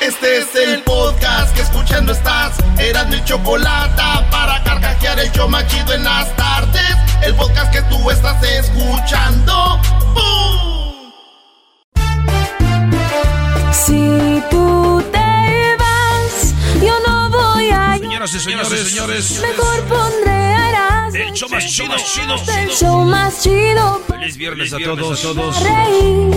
Este es el podcast que escuchando estás. Eran mi chocolate para carcajear el show machido en las tardes. El podcast que tú estás escuchando. ¡Bum! Si tú te vas, yo no Señoras y señores, señores. Mejor pondré harás El show más chido, chido, el show más chido Feliz viernes a todos, todos. para reír.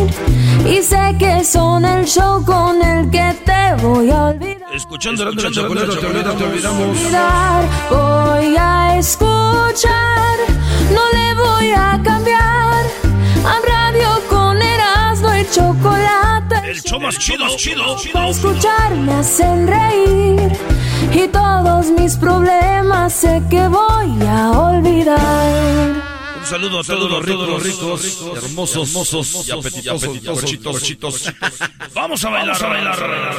Y sé que son el show con el que te voy a olvidar. Escuchando la chocolate, te olvidas, te olvidamos. olvidar. Voy a escuchar, no le voy a cambiar. A radio con Erasmo y chocolate. El show más chido, chido, Para chido. escuchar me hacen reír y todos mis problemas sé que voy a olvidar. Un saludo a todos los ricos, los ricos, hermosos, hermosos y apetitosos, chitos. Vamos a bailar, a bailar, a bailar.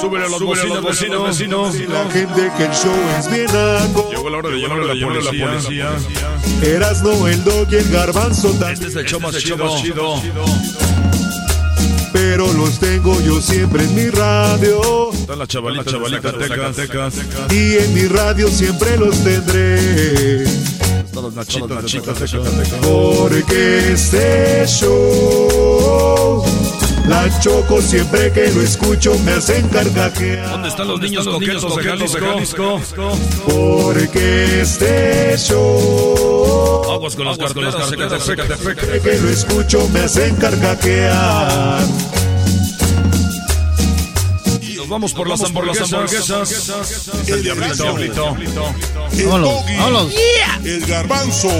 Súbele a los bocinas, vecinos, vecinos. La gente que el show es bien. Llegó la hora de llamar a la policía. Erasno, el dog y el garbanzo también. Este es el show más chido. Pero los tengo yo siempre en mi radio. Está la chavalita, chavalita de Zacatecas. Y en mi radio siempre los tendré. Están las nachitas, nachitas de Zacatecas. Porque este show, la choco siempre que lo escucho me hacen carcajear. ¿Dónde están los niños coquetos de Jalisco? Porque este show, Aguas con las carteras de Zacatecas. siempre que lo escucho me hacen carcajear. Nos vamos por las hamburguesas. El diablito. El doggy, el garbanzo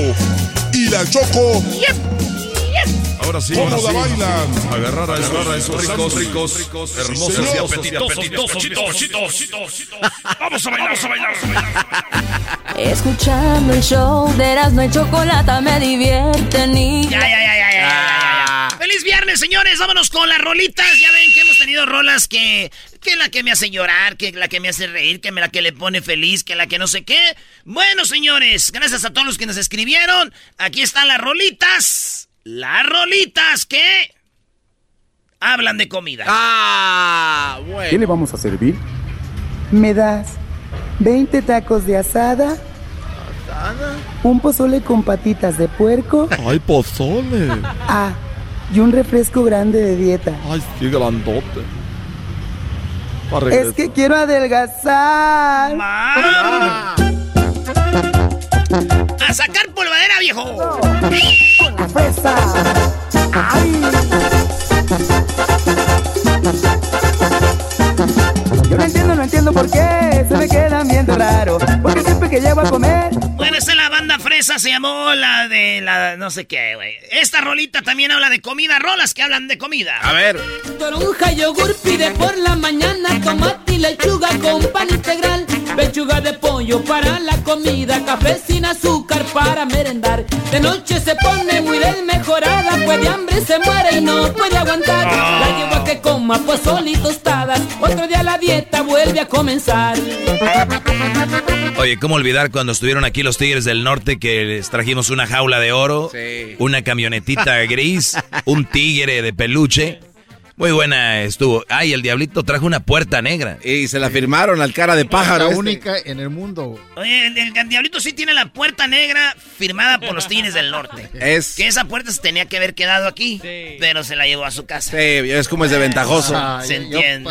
y la choco. Ahora sí, ¿Cómo la bailan? Agarrar a esos, a esos ricos, ricos, hermosos y apetitosos. Vamos a bailar, vamos a bailar. Escuchando el show de Erasmo y Chocolata me divierten y Ya, ya, ya, ya, ya, ya, ya. Feliz viernes, señores. Vámonos con las rolitas. Ya ven que hemos tenido rolas que. Que la que me hace llorar, que la que me hace reír, que la que le pone feliz, que la que no sé qué. Bueno, señores, gracias a todos los que nos escribieron. Aquí están las rolitas. Las rolitas que. Hablan de comida. Ah, bueno. ¿Qué le vamos a servir? ¿Me das 20 tacos de asada? ¿Un pozole con patitas de puerco? Ay, pozole. Ah, y un refresco grande de dieta. Ay, sí, grandote. Para Es que quiero adelgazar. Ma. A sacar polvadera, viejo. La fresa. Ay. Yo no entiendo, no entiendo por qué se me quedan viendo raro. Porque siempre que llego a comer, Bueno, esta es la banda fresa, se llamó la de la no sé qué, güey. Esta rolita también habla de comida, rolas que hablan de comida. A ver. Toronja, yogur pide por la mañana tomate y lechuga con pan integral, pechuga de pollo para la comida, café sin azúcar para merendar. De noche se pone muy desmejorada, pues de hambre se muere y no puede aguantar. La llevo a que coma pozole y tostadas, otro día la dieta vuelve a comenzar. Oye, ¿cómo olvidar cuando estuvieron aquí los Tigres del Norte que les trajimos una jaula de oro, Sí. una camionetita gris, un tigre de peluche? Muy buena estuvo. Ay, el diablito trajo una puerta negra. Y se la firmaron al cara de pájaro. La este. única en el mundo. Oye, el, el Diablito sí tiene la puerta negra firmada por los Tigres del Norte. Es. Que esa puerta se tenía que haber quedado aquí, pero se la llevó a su casa. Sí, es como es de ventajoso. Ah, Se entiende,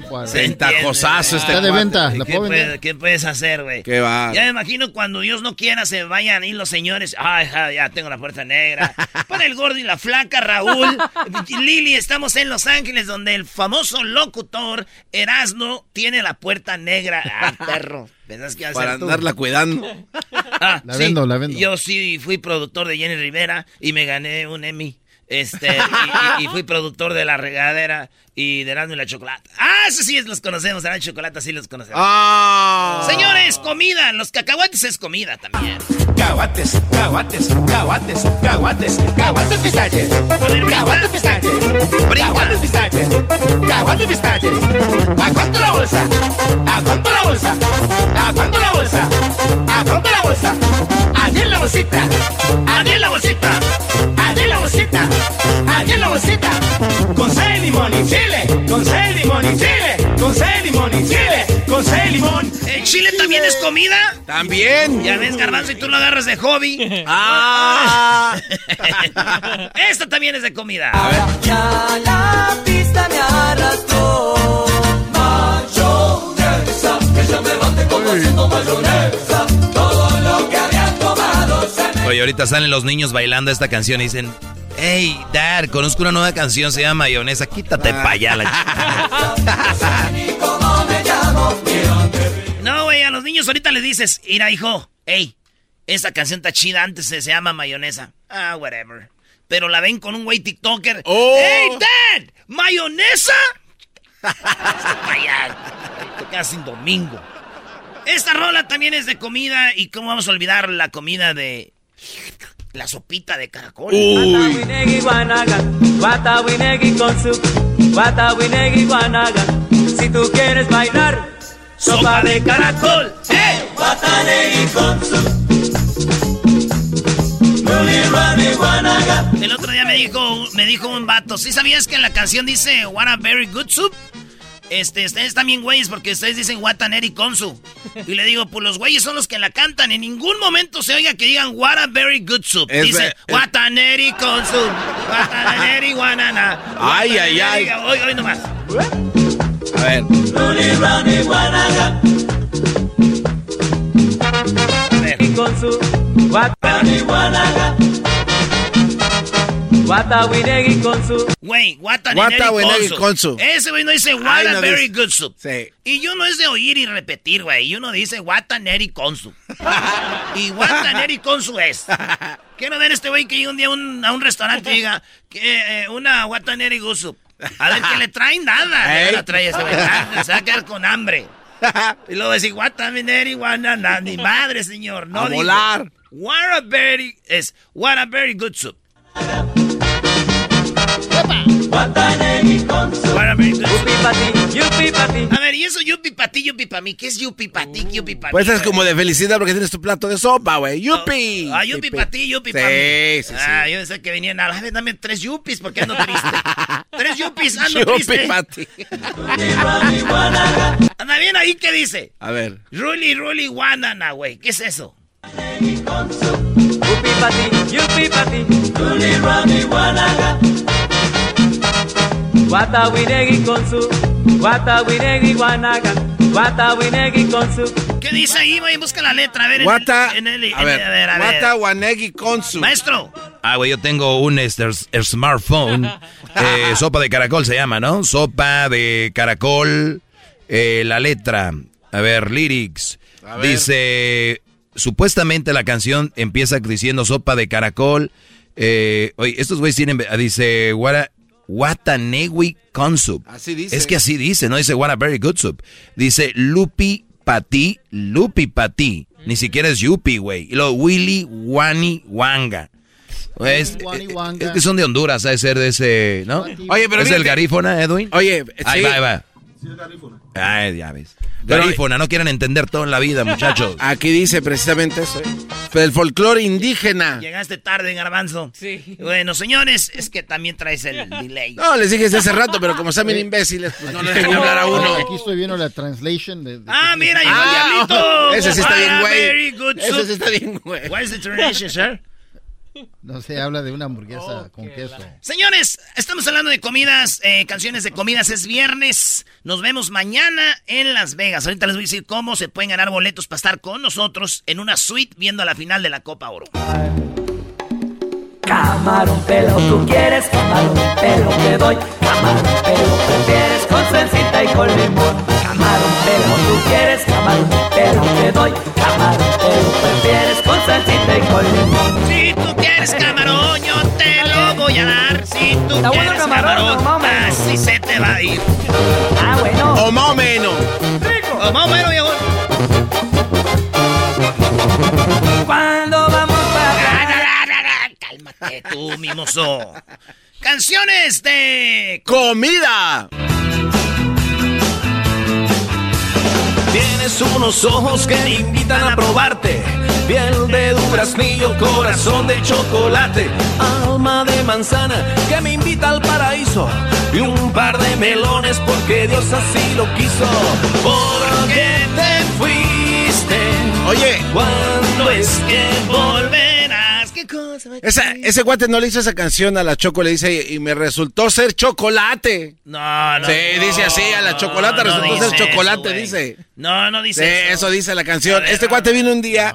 güey. Ventajosazo este Está de venta, la ¿Qué, puedo vender. puede- qué puedes hacer, güey? Qué va. Ya me imagino cuando Dios no quiera se vayan ahí los señores. Ay, ja, ya tengo la puerta negra. Para el gordo y la flaca, Raúl. Lili, estamos en Los Ángeles donde el famoso locutor Erasno tiene la puerta negra. Ah, perro. ¿Pensás que iba a Para tú? andarla cuidando. Ah, La sí. vendo, la vendo. Yo sí fui productor de Jenny Rivera y me gané un Emmy. Este, y, y- y fui productor de La Regadera y de Erasmo y la Chocolata. Ah, eso sí los conocemos, Erasmo y Chocolata sí los conocemos. ¡Ah! Señores, comida. Los cacahuates es comida también. Caguates, caguates, caguates, caguates, caguates pistaches. Caguates pistaches. Caguates pistaches. Caguates pistaches. ¿A cuánto la bolsa? ¿A cuánto la bolsa? ¿A cuánto la bolsa? ¿A cuánto la bolsa? Allí la bolsita. Allí la bolsita. Allí la bolsita. Allí la bolsita. Con seis limón y chile. Con seis limón y chile. Con seis limón y chile. Con seis limón. ¿El chile también es comida? También. Ya ves, garbanzo, y tú lo agarras de hobby. ¡Ah! Esta también es de comida. Ya la pista me arrastró. Mayonesa, que ya me bate como haciendo mayonesa. Todo lo que habían tomado se me Oye, ahorita salen los niños bailando esta canción y dicen, hey, dad, conozco una nueva canción, se llama Mayonesa, quítate pa' allá la chica". ni cómo me llamo. No, güey, a los niños ahorita les dices, mira, hijo, hey, esa canción está chida, antes se, se llama mayonesa. Ah, whatever. Pero la ven con un güey TikToker. Oh. ¡Hey, Dad! ¿Mayonesa? Casi un domingo. Esta rola también es de comida. ¿Y cómo vamos a olvidar la comida de. La sopita de caracol? Guanaga. Si tú quieres bailar, ¡Sopa de caracol! ¡Eh! con su. El otro día me dijo, me dijo un vato, ¿sí sabías que en la canción dice What a very good soup? Este, ustedes también güeyes porque ustedes dicen What a neri consu. Y le digo, pues los güeyes son los que la cantan. En ningún momento se oiga que digan What a very good soup. Es Dice ve- es- What a neri consu. What a neri guanana. Ay, ay, ay. Hoy, hoy nomás. A ver. A ver. Y con su, con su. Güey, What What consu. consu. Ese güey no dice What Ay, a no very dice. good soup. Sí. Y yo no es de oír y repetir, güey. Y uno dice Wataneri Konsu. y Wataneri Konsu es. Quiero ver este güey que llega un día a un, a un restaurante y diga que eh, una Wataneri Gusu. A ver que le traen nada. Ey. No la trae este güey. Ah, Se va a quedar con hambre. Y luego decir Wataneri Wanana. Ni madre, señor. No A digo. volar. What a very es what a very good soup. A ver, y eso yupi pa' ti, yupi pa' mí. ¿Qué es yupi pa' ti, yupi pa' mí? Pues es como de felicidad porque tienes tu plato de sopa, güey. ¡Yupi! Ah, yupi para ti, yupi Sí, para mí. sí, sí. Ah, yo pensé que venían a la vez, dame tres yupis porque ando triste. tres yupis, ando Yupi triste. pa' ti. Rani guanaga. Anda bien ahí, ¿qué dice? A ver. Ruli, ruli, guanana, güey. ¿Qué es eso? Yupi pati, yupi pati. Nuli rani guanaga. Watawinegi con su. Watawinegi guanaga. Watawinegi con su. ¿Qué dice ahí, güey? Busca la letra, a ver. en Guata. el- en el- en A ver. el- a ver, a konsu. Maestro. Ah, güey, yo tengo un este, er- smartphone. eh, sopa de caracol se llama, ¿no? Sopa de caracol. eh, la letra. A ver, lyrics. A ver. Dice. Supuestamente la canción empieza diciendo sopa de caracol. Eh, oye, estos güeyes tienen. Dice. What Watanewi Consup. Así dice. Es que así dice, no dice what a very good soup. Dice Lupi Pati, Lupi Pati. Ni siquiera es Yupi, güey. Y luego Willy Wani Wanga. Es, Wani eh, Wanga. es que son de Honduras, ha de ser de ese, ¿no? Oye, pero ¿Es del fíjate- garífona, Edwin? Oye, Ahí sí. va, ahí va. Ay, ya ves. Pero- Garífuna, no quieren entender todo en la vida, muchachos. Aquí dice precisamente eso, ¿eh? Pero el folclore indígena. Llegaste tarde, garbanzo. Sí. Bueno, señores, es que también traes el delay. No, les dije hace rato, pero como están bien imbéciles, pues no les dejan hablar a uno. Aquí estoy viendo la translation de... de- Ah, mira, llegó el Ah, diablito. ese sí está bien, Ah, güey. very good Ese sí está bien, güey. What is the translation, sir? No sé, habla de una hamburguesa con queso. Señores, estamos hablando de comidas, eh, canciones de comidas. Es viernes. Nos vemos mañana en Las Vegas. Ahorita les voy a decir cómo se pueden ganar boletos para estar con nosotros en una suite viendo la final de la Copa Oro. Camarón pelo, tú quieres camarón pelo, te doy camarón pelo, prefieres con salsita y con limón. Camarón pelo, tú quieres camarón pelo, te doy camarón pelo, prefieres con salsita y con limón. Si tú quieres camarón, yo te lo voy a dar. Si tú Está bueno quieres camarón, camarón, así se te va a ir. Ah, bueno. O más o menos. O más o menos, viejo. Cuando vamos para Cálmate tú, mimoso. Canciones de ¡Comida! Tienes unos ojos que invitan a probarte. Piel de duraznillo, corazón de chocolate. Alma de manzana que me invita al paraíso. Y un par de melones porque Dios así lo quiso. ¿Por qué te fuiste? Oye. ¿Cuándo es que volverás? Ese guate no le hizo esa canción a la Choco, le dice, y me resultó ser chocolate. No, no. Sí, dice así, a la chocolate no resultó dice ser eso, chocolate, dice. No, no Sí, dice eso dice la canción. Este cuate vino un día,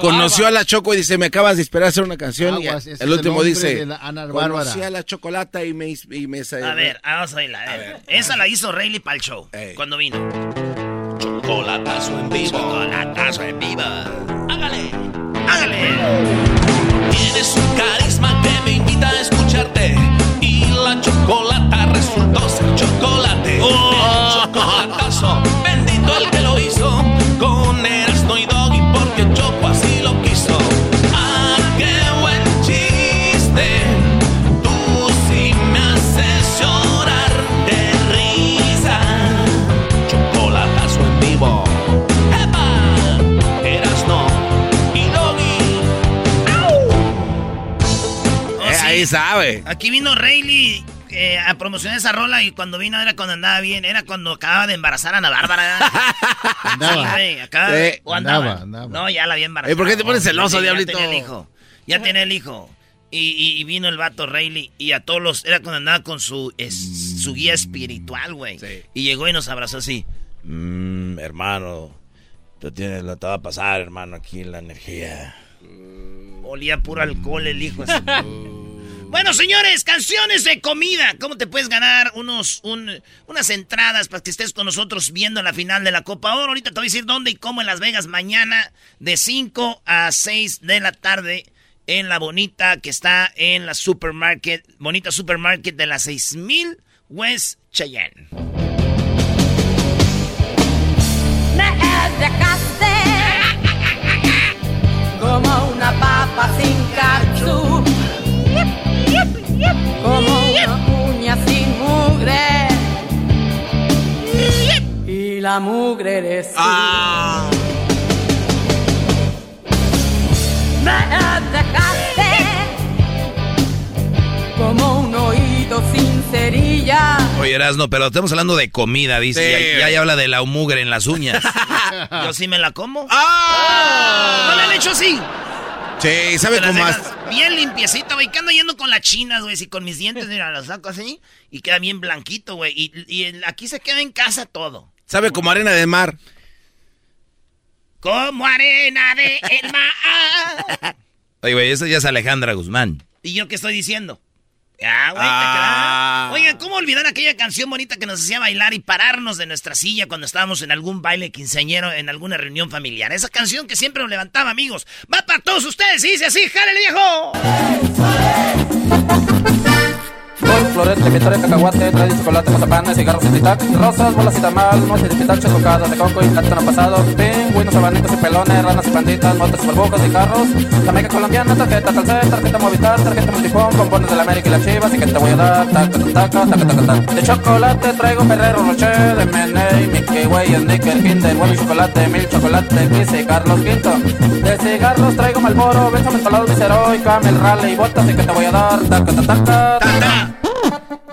conoció a la Choco y dice, me acabas de esperar a hacer una canción. Aguas, y el el último dice, conocí a la chocolata y me... Y me A ver, vamos a oírla. A ver. Esa la hizo Rayleigh para el show. Cuando vino. Chocolatazo en vivo. Chocolatazo en vivo. Hágale. Hágale. Tienes un carisma que me invita a escucharte. Y la chocolata resultó ser chocolate. Oh. El chocolatazo, sabe. Aquí vino Rayleigh eh, a promocionar esa rola y cuando vino era cuando andaba bien. Era cuando acababa de embarazar a Ana Bárbara. Andaba. Sí, acaba- Sí. o andaba. Andaba, andaba. No, ya la había embarazado. Eh, ¿por qué te pones celoso, Ya diablito? tenía el hijo. Ya tenía el hijo. Y, y- y vino el vato Rayleigh y a todos los... Era cuando andaba con su, es- su guía espiritual, güey. Y llegó y nos abrazó así. Mmm, hermano, tú tienes, lo te va a pasar, hermano, aquí la energía. Olía puro alcohol el hijo. así. Bueno, señores, canciones de comida. ¿Cómo te puedes ganar unos, un- unas entradas para que estés con nosotros viendo la final de la Copa Oro? Ahorita te voy a decir dónde y cómo en Las Vegas mañana de 5 a 6 de la tarde en la Bonita que está en la Supermarket, Bonita Supermarket de la 6000 West Cheyenne. Como una papa sin como una uña sin mugre. Y la mugre eres tú. Me dejaste como un oído sin cerilla. Oye, Erasno, pero estamos hablando de comida, dice. Sí. Ya, habla de la mugre en las uñas. Yo sí me la como. ¡Ah! ¿No le han hecho así? Sí, ¿sabe cómo más? Bien limpiecita, güey. Que ando yendo con las chinas, güey. Y con mis dientes, mira, las saco así. Y queda bien blanquito, güey. Y, aquí se queda en casa todo. ¿Sabe como arena de mar? Como arena de el mar. Oye, güey, esa ya es Alejandra Guzmán. ¿Y yo qué estoy diciendo? Ah, güey, Ah. Oigan, ¿cómo olvidar aquella canción bonita que nos hacía bailar y pararnos de nuestra silla cuando estábamos en algún baile quinceañero, en alguna reunión familiar? Esa canción que siempre nos levantaba, amigos. Va para todos ustedes y dice así, ¡jálele, viejo! De victoria, cacahuate, trae chocolate, mazapán, cigarros y tic-tac, rosas, bolas y tamal, mochi de pitacho, cocadas de coco y plátano pasado, pingüinos, abanicos y pelones, ranas y panditas, motos, burbujas y carros, jamaica colombiana, tarjeta calcet, tarjeta movistar, tarjeta multifón, bombones de la América y las chivas, y que te voy a dar, taca, taca, taca, taca, taca. De chocolate traigo Ferrero Rocher, de Meney, Mickey Way, Snicker, Kinder, Bueno chocolate, Mil chocolate, y Carlos Quinto. De cigarros traigo Malboro, Benzo Mentolado, Viceroy, Camel, Raleigh, botas, y que te voy a dar, taca, taca, taca.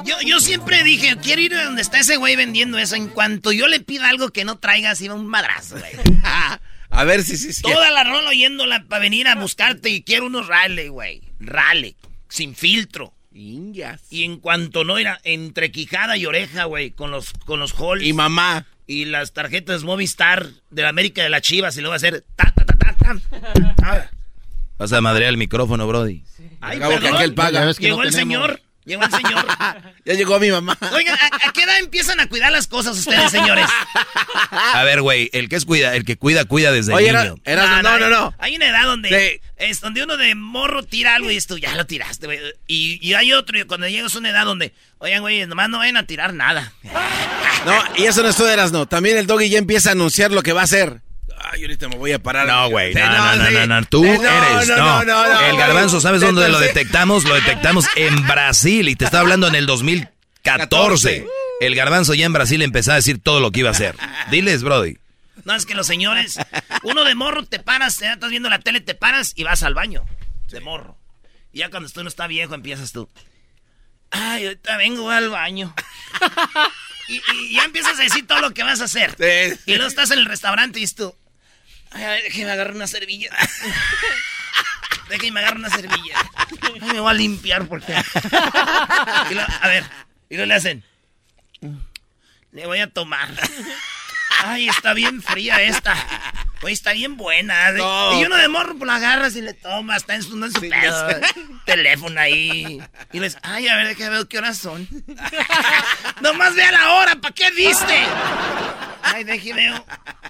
Yo, yo siempre dije, quiero ir a donde está ese güey vendiendo eso. En cuanto yo le pida algo que no traiga, así va un madrazo, güey. A ver si sí, sí. Toda la rola oyéndola para venir a buscarte y quiero unos Raleigh, güey. Raleigh, sin filtro. Y en cuanto no era entre quijada y oreja, güey, con los, con los halls. Y mamá. Y las tarjetas Movistar de la América de las Chivas y luego va a hacer ta, ta, ta, ta, ta. Ah. Vas a madrear el micrófono, Brody. Ay, Acabo que perdón. aquel paga. Llegó no el tenemos. señor. Llegó el señor. Ya llegó mi mamá. Oigan, ¿a, a qué edad empiezan a cuidar las cosas ustedes, señores? A ver, güey, el que es cuida, el que cuida, cuida desde Oye, niño. era- no, no, no. Hay una edad donde Sí. es donde uno de morro tira algo y tú, ya lo tiraste, güey. Y, y hay otro, y cuando llegas a una edad donde, oigan, güey, nomás no vayan a tirar nada. No, y eso no es todo eras, no. También el doggy ya empieza a anunciar lo que va a hacer. Ay, ahorita me voy a parar. No, güey, no, no, no, no, no, tú eres, no. no, no, no, el garbanzo, ¿sabes dónde lo detectamos? Lo detectamos en Brasil y te estaba hablando en el 2014. El garbanzo ya en Brasil empezó a decir todo lo que iba a hacer. Diles, Brody. No, es que los señores, uno de morro te paras, ya estás viendo la tele, te paras y vas al baño. De morro. Y ya cuando tú no está viejo, empiezas tú. Ay, ahorita vengo al baño. y, y ya empiezas a decir todo lo que vas a hacer. Y luego estás en el restaurante y dices tú. Ay, a ver, déjeme agarrar una servilla. déjeme agarrar una servilla. Ay, me voy a limpiar porque. Y a ver, y luego le hacen. Le voy a tomar. Ay, está bien fría esta. Oye, está bien buena. No. Y uno de morro pues, la agarras y le tomas, está en su, en su pedo, teléfono ahí. Y le dices, ay, a ver, déjame ver qué horas son. Nomás vea la hora, ¿para qué viste? Ay, déjeme.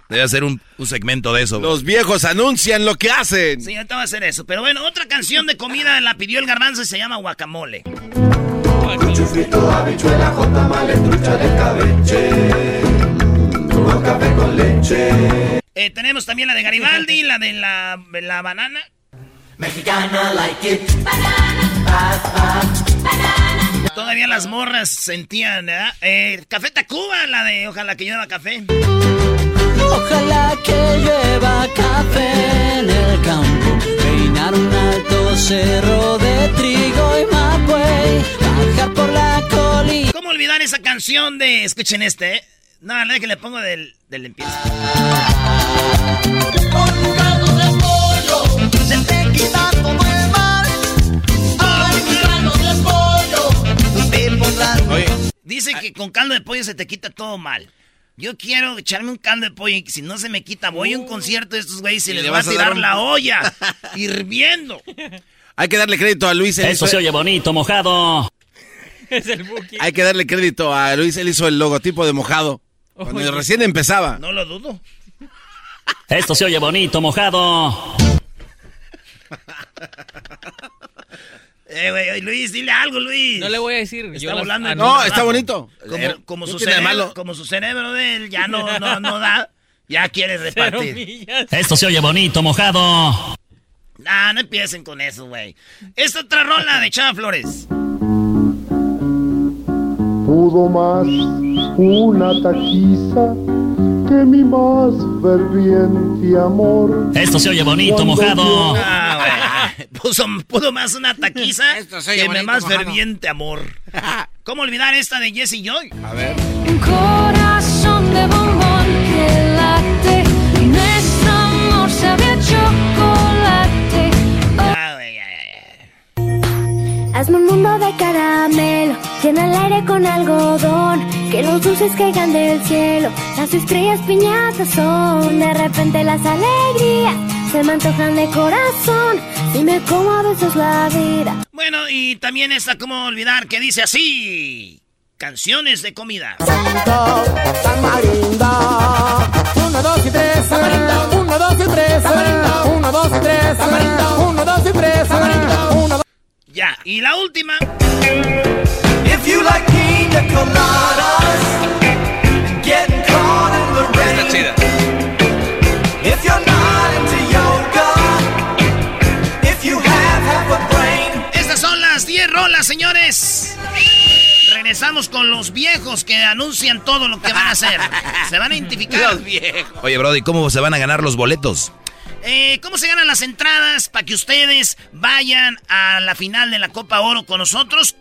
Debe hacer un, un segmento de eso. Los viejos anuncian lo que hacen. Sí, ahorita va a hacer eso. Pero bueno, otra canción de comida la pidió el garbanzo y se llama guacamole. Frito, habichuela, jotamale, trucha de cabeche. Café con leche. Eh, tenemos también la de Garibaldi, la de la, la banana. Mexicana like it. Todavía las morras sentían, ¿verdad? Eh, Café Tacuba, la de Ojalá que lleva café. Ojalá que llueva café en el campo, peinar un alto cerro de trigo y mapuey, bajar por la colina. ¿Cómo olvidar esa canción de... Escuchen este, ¿eh? No, la verdad que le pongo del, del empieza. Se te quita todo el mal. Ay, mi caldo de pollo. Te pondrás. Dice que con caldo de pollo se te quita todo mal. Yo quiero echarme un caldo de pollo y si no se me quita, voy a un concierto de estos güeyes y, Y les le voy a vas a tirar un- la olla hirviendo. Hay que darle crédito a Luis. Eso hizo- se oye bonito, mojado. Es el Buki. Hay que darle crédito a Luis. Él hizo el logotipo de mojado. Cuando Oye. recién empezaba. No lo dudo. Esto se oye bonito, mojado. Eh, güey, Luis, dile algo, Luis. No le voy a decir. Está yo volando No, está bonito. Como, su cerebro, malo. como su cerebro de él ya no, no, no da, ya quiere repartir. Esto se oye bonito, mojado. Nah, no empiecen con eso, güey. Esta otra rola de Chava Flores. Pudo más una taquiza que mi más ferviente amor. Esto se oye bonito, mojado. yo- Ah. Puso, pudo más una taquiza Esto se oye que mi más mojado. ferviente amor. ¿Cómo olvidar esta de Jesse Joy? A ver. Un corazón de Hazme un mundo de caramelo, llena el aire con algodón, que los dulces caigan del cielo, las estrellas piñatas son, de repente las alegrías se me antojan de corazón, dime cómo a veces la vida. Bueno, y también esta, ¿cómo olvidar? Que dice así. Canciones de comida. Uno, dos y tres. Uno, dos y tres. Uno, dos y tres. Uno, dos y tres. Ya, y la última. If you like pina coladas, getting caught in the rain. Está chida. If you're not into yoga, if you have half a brain. Estas son las 10 rolas, señores. Regresamos con los viejos que anuncian todo lo que van a hacer. Se van a identificar. Los viejos. Oye, Brody, ¿cómo se van a ganar los boletos? Eh, ¿Cómo se ganan las entradas para que ustedes vayan a la final de la Copa Oro con nosotros?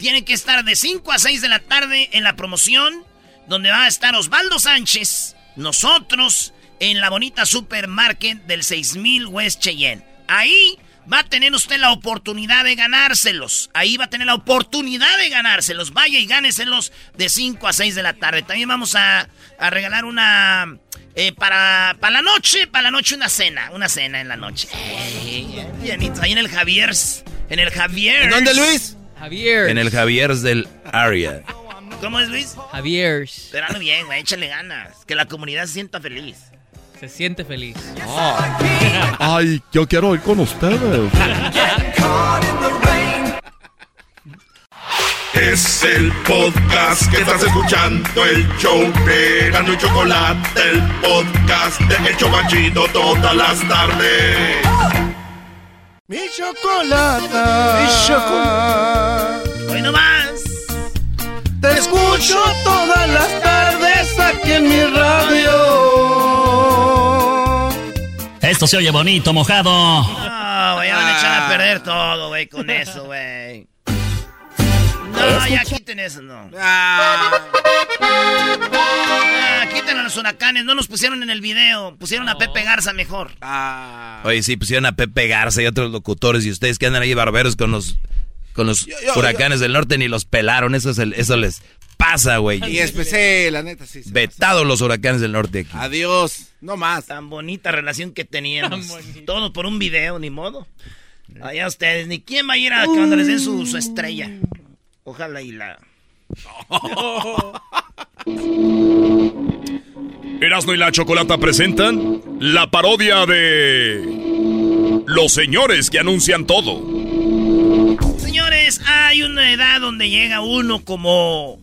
Tienen que estar de 5 a 6 de la tarde en la promoción, donde va a estar Osvaldo Sánchez, nosotros, en la bonita supermarket del 6000 West Cheyenne. Ahí va a tener usted la oportunidad de ganárselos. Ahí va a tener la oportunidad de ganárselos. Vaya y gáneselos de 5 a 6 de la tarde. También vamos a, a regalar una... eh, para, para la noche, para la noche una cena. Una cena en la noche. Ey, bienito, ahí en el Javier's. En el Javier's. ¿En dónde, Luis? Javier. En el Javier's del área. ¿Cómo es, Luis? Javier. Pero ando bien, güey. Échale ganas. Que la comunidad se sienta feliz. Se siente feliz. Ay, yo quiero ir con ustedes. Es el podcast que estás escuchando, el show de Gano y Chocolate, el podcast de Hecho Banchito todas las tardes. Mi chocolata. Mi chocolata. Hoy nomás. Te escucho todas las tardes aquí en mi radio. Esto se oye bonito, mojado. No, güey, ya van a echar a perder todo, güey, con eso, güey. No, ya quiten eso, no. Ah, quiten a los huracanes, no nos pusieron en el video, pusieron a Pepe Garza mejor. Oye, sí, pusieron a Pepe Garza y otros locutores y ustedes que andan ahí barberos con los, con los yo- huracanes del norte ni los pelaron. Eso, es el- eso les pasa, güey. Y especial, la neta, sí. sí. Vetados los huracanes del norte aquí. Adiós. No más. Tan bonita relación que teníamos. Todo por un video, ni modo. Allá ustedes, ni quién va a ir a cuando les den su, su estrella. Ojalá y la... Erasmo y la Chocolata presentan la parodia de Los señores que anuncian todo. Señores, hay una edad donde llega uno como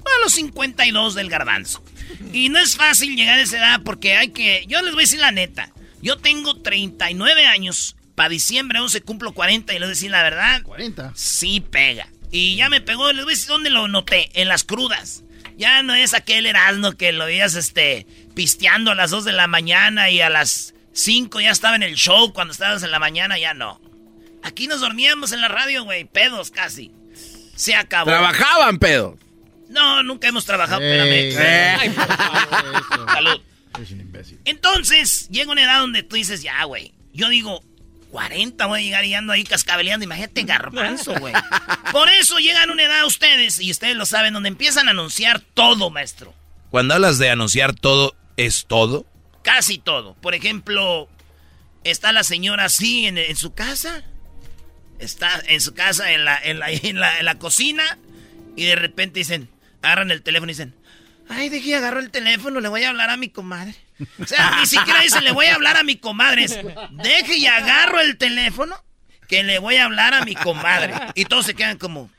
a los 52 del garbanzo. Y no es fácil llegar a esa edad porque hay que... Yo les voy a decir la neta. Yo tengo 39 años. Para diciembre 11 cumplo 40 y les voy a decir la verdad. 40. Sí pega. Y ya me pegó, les voy a decir dónde lo noté. En las crudas. Ya no es aquel Erasmo que lo veías este, pisteando a las 2 de la mañana y a las 5 ya estaba en el show cuando estabas en la mañana, ya no. Aquí nos dormíamos en la radio, güey, pedos casi. Se acabó. Trabajaban, pedo. No, nunca hemos trabajado, Ey, espérame. ey, eso. Salud. Es un imbécil. Entonces, llega una edad donde tú dices, ya, güey. Yo digo, 40 voy a llegar y ando ahí cascabeleando. Imagínate garbanzo, güey. Por eso llegan a una edad ustedes, y ustedes lo saben, donde empiezan a anunciar todo, maestro. Cuando hablas de anunciar todo, ¿es todo? Casi todo. Por ejemplo, está la señora así en, en su casa. Está en su casa, en la, en, la, en, la, en la cocina. Y de repente dicen, agarran el teléfono y dicen, ay, dejé agarro el teléfono, le voy a hablar a mi comadre. O sea, ni siquiera dicen, le voy a hablar a mi comadre. Es, deje y agarro el teléfono que le voy a hablar a mi comadre. Y todos se quedan como,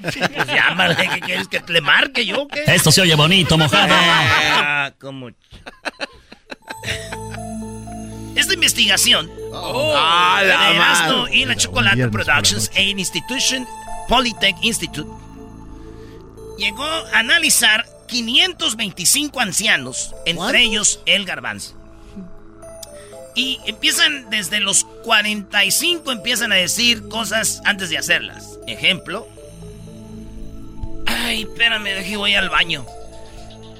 pues llámale, ¿qué quieres que le marque yo? Esto se oye bonito, mojado. Ah, como... Esta investigación Ah, la de Erasmo y la Chocolate Productions e Institution Polytech Institute llegó a analizar 525 ancianos, entre ellos el garbanzo. Y empiezan desde los 45, empiezan a decir cosas antes de hacerlas. Ejemplo. Ay, espérame, deje, voy al baño.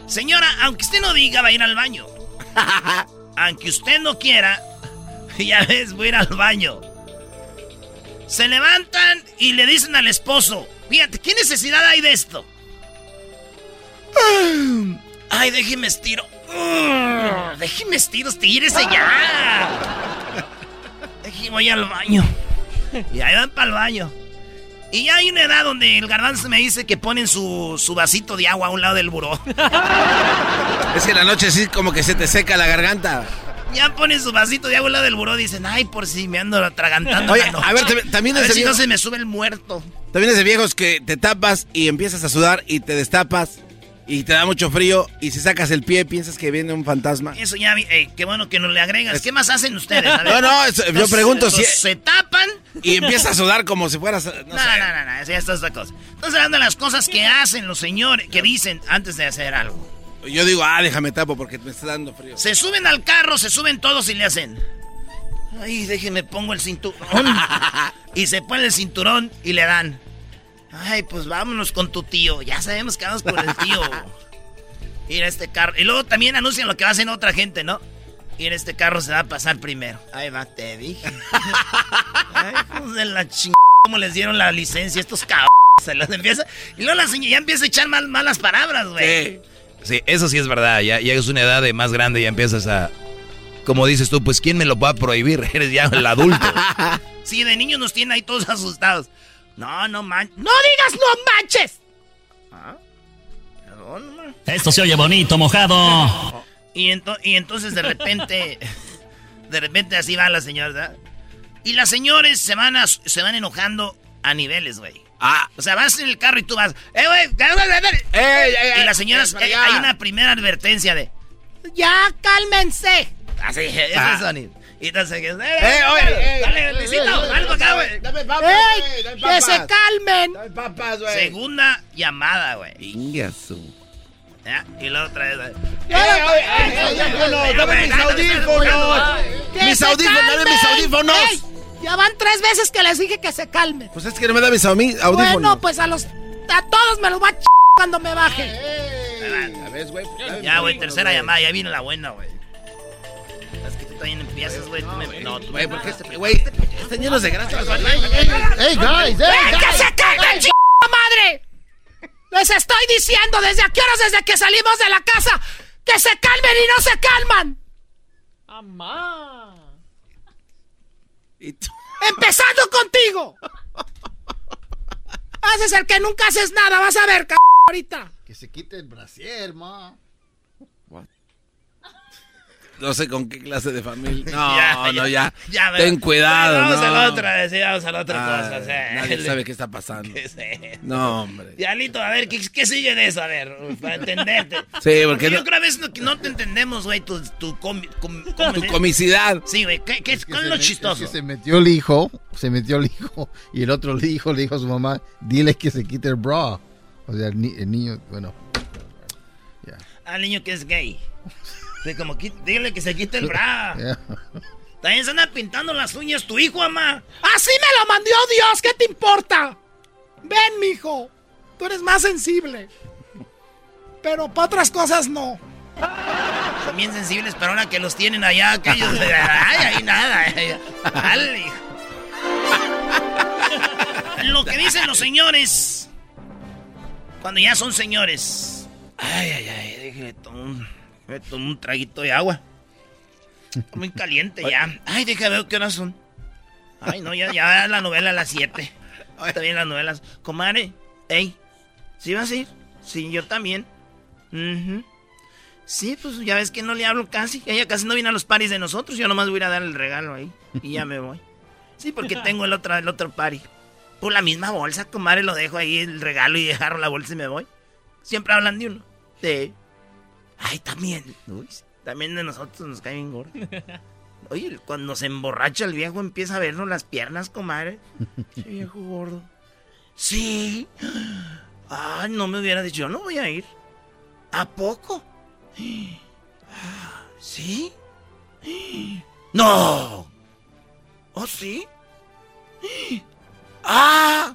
Señora, aunque usted no diga, va a ir al baño. aunque usted no quiera, ya ves, voy a ir al baño. Se levantan y le dicen al esposo, fíjate, ¿qué necesidad hay de esto? Ay, déjeme estiro. Mm, Déjeme estiro, estírese ya. Déjeme, voy al baño. Y ahí van para el baño. Y ya hay una edad donde el garbanzo me dice que ponen su, su vasito de agua a un lado del buró. Es que en la noche sí como que se te seca la garganta. Ya ponen su vasito de agua al lado del buró. Dicen, ay, por si me ando atragantando. Oye, la noche. a ver, también- también a ver ese si no se me sube el muerto. También es de viejos que te tapas y empiezas a sudar y te destapas y te da mucho frío y si sacas el pie piensas que viene un fantasma. Eso ya, vi- ey, qué bueno que nos le agregas. ¿Qué más hacen ustedes? A ver. No, no, eso- yo pregunto si- Se tapan. Y empieza a sudar como si fueras... No, No, no, no, no, esa ya está otra cosa. Estamos hablando de las cosas que hacen los señores, que dicen antes de hacer algo. Yo digo, ah, déjame tapo porque me está dando frío. Se suben al carro, se suben todos y le hacen. Ay, déjenme pongo el cinturón. y se pone el cinturón y le dan. Ay, pues vámonos con tu tío. Ya sabemos que vamos con el tío. Ir a este carro. Y luego también anuncian lo que va a hacer otra gente, ¿no? Y en este carro se va a pasar primero. Ahí va, te dije. Ay, pues de la ching... ¿Cómo les dieron la licencia a estos cabrones? Se las empieza... Y luego la señora ya empieza a echar mal, malas palabras, güey. Sí, eso sí es verdad. Ya llegas a una edad de más grande y ya empiezas a. Como dices tú, pues ¿quién me lo va a prohibir? Eres ya el adulto. Sí, de niños nos tienen ahí todos asustados. No, no manches. ¡No digas no manches! Ah, perdón. Esto se oye bonito, mojado. Y, ento- y entonces de repente, de repente así va la señora, ¿verdad? Y las señores se van, a- se van enojando a niveles, güey. Ah. O sea, vas en el carro y tú vas, ¡eh, güey! ¡eh. Y las señoras, eh, hay una primera advertencia de, ¡ya, cálmense! Así, ese Ah. sonido. Y entonces, ¡eh, ¡Eh, oye! ¡Dale, Luisito! ey, ¡Dale para acá, güey! Dame papas, ¡Ey! ¡Que se calmen! Dame papas, güey. Segunda llamada, güey. Ingasu. Ya, Y la otra vez. ¡Eh, audífonos! ¡Dame mis audífonos! ¡Mis audífonos! ¡Dame mis audífonos! Ya van tres veces que les dije que se calmen. Pues es que no me da mis audífonos. Bueno, pues a los a todos me los va a ch cuando me baje. A ver, güey. dame Ya, güey, tercera llamada, ya vino la buena, güey. También empiezas, güey. me- No, tú Güey, porque este, güey, están llenos de grasa. los. Hey, guys, hey, ¡Eh, ¡Que se calmen, ch madre! Les estoy diciendo desde aquí horas desde que salimos de la casa que se calmen y no se calman. Amá. Y tú- Empezando contigo. Haces el que nunca haces nada, vas a ver, c ahorita. Que se quite el brasier, ma. No sé con qué clase de familia. No, Ya, no, ya. ya. Ya, Ten cuidado, Vamos no. a la otra, sí, vamos a la otra Ah, cosa. Nadie sabe qué está pasando. No, hombre. Ya, Lito, a ver, ¿qué, qué sigue de eso? A ver, para entenderte. Sí, porque yo no- creo a veces no, que no te entendemos, güey, tu, tu, comi- com- ¿cómo Tu comicidad. Sí, güey, ¿qué, qué, Que ¿cuál es se lo me- chistoso? es que se metió el hijo, se metió el hijo, y el otro le dijo, le dijo a su mamá, dile que se quite el bra. O sea, el, ni- el niño, bueno. Al niño que es gay. Sí, como, dile que se quite el bra. También se anda pintando las uñas tu hijo, mamá. Así me lo mandó Dios, ¿qué te importa? Ven, mijo, tú eres más sensible. Pero para otras cosas no. Son bien sensibles, pero ahora que los tienen allá, aquellos. Ay, ahí nada. ay, Dale, hijo. Lo que dicen los señores. Cuando ya son señores. Ay, ay, ay. Déjeme tomar déjeme tomar un traguito de agua. Está muy caliente ya. Ay, déjame ver qué horas son. Ay, no, ya, ya la novela a las 7. Está bien las novelas. Comadre, ey, ¿sí vas a ir? Sí, yo también. Sí, pues ya ves que no le hablo casi. Ella casi no viene a los paris de nosotros. Yo nomás voy a ir a dar el regalo ahí. Y ya me voy. Sí, porque tengo el otro, el otro party. Por la misma bolsa, comadre, lo dejo ahí el regalo y dejaron la bolsa y me voy. Siempre hablan de uno. Sí. Ay, también. Uy, también de nosotros nos cae bien gordo. Oye, cuando se emborracha el viejo empieza a vernos las piernas, comadre. Viejo gordo. Sí. Ay, no me hubiera dicho, yo no voy a ir. ¿A poco? ¿Sí? ¡No! ¿Oh, sí? ¡Ah!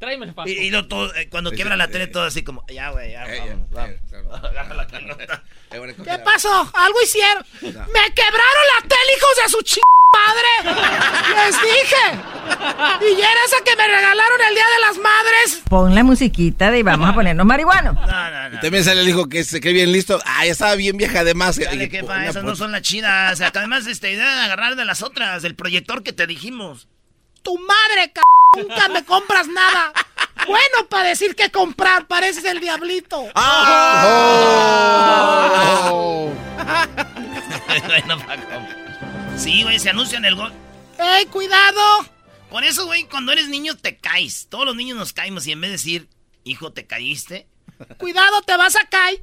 Tráeme el Y, y lo todo, eh, cuando quiebra la tele, todo así como, ya, güey, ya, vamos, vamos. Agarra la pelota. ¿Qué pasó? Algo hicieron. Me quebraron la tele, hijos de su ch... madre? Les dije. Y ya era esa que me regalaron el Día de las Madres. Pon la musiquita de y vamos a ponernos marihuanos. Y también sale el hijo que se cree bien listo. Ah, ya estaba bien vieja además. Dale, jefa, esas no son las chidas. O sea, que además, este, deben agarrar de las otras, del proyector que te dijimos. Tu madre, c nunca me compras nada. Bueno, para decir que comprar, pareces el diablito. Oh. Bueno, Paco. Sí, güey, se anuncia en el gol. ¡Ey, cuidado! Por eso, güey, cuando eres niño te caes. Todos los niños nos caemos y en vez de decir, hijo, te caíste. Cuidado, te vas a caer.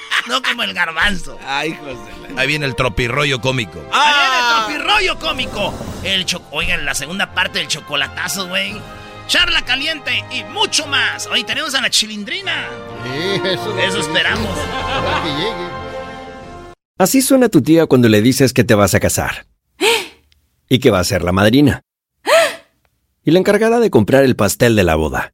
No como el garbanzo. Ay, hijos de la... Ahí viene el tropirroyo cómico. Ahí viene el tropirroyo cómico. El cho Oigan, la segunda parte del chocolatazo, güey. Charla caliente y mucho más. Hoy tenemos a la chilindrina. eso, Eso esperamos. Ojalá que llegue. Así suena tu tía cuando le dices que te vas a casar. Y que va a ser la madrina. Y la encargada de comprar el pastel de la boda.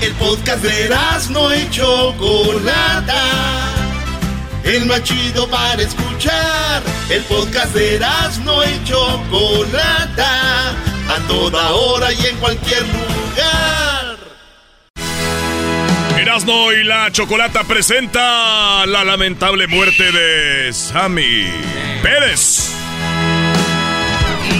El podcast de no y Chocolata. El más chido para escuchar. El podcast de no y Chocolata. A toda hora y en cualquier lugar. Erasno y la Chocolata presenta la lamentable muerte de Sammy Pérez.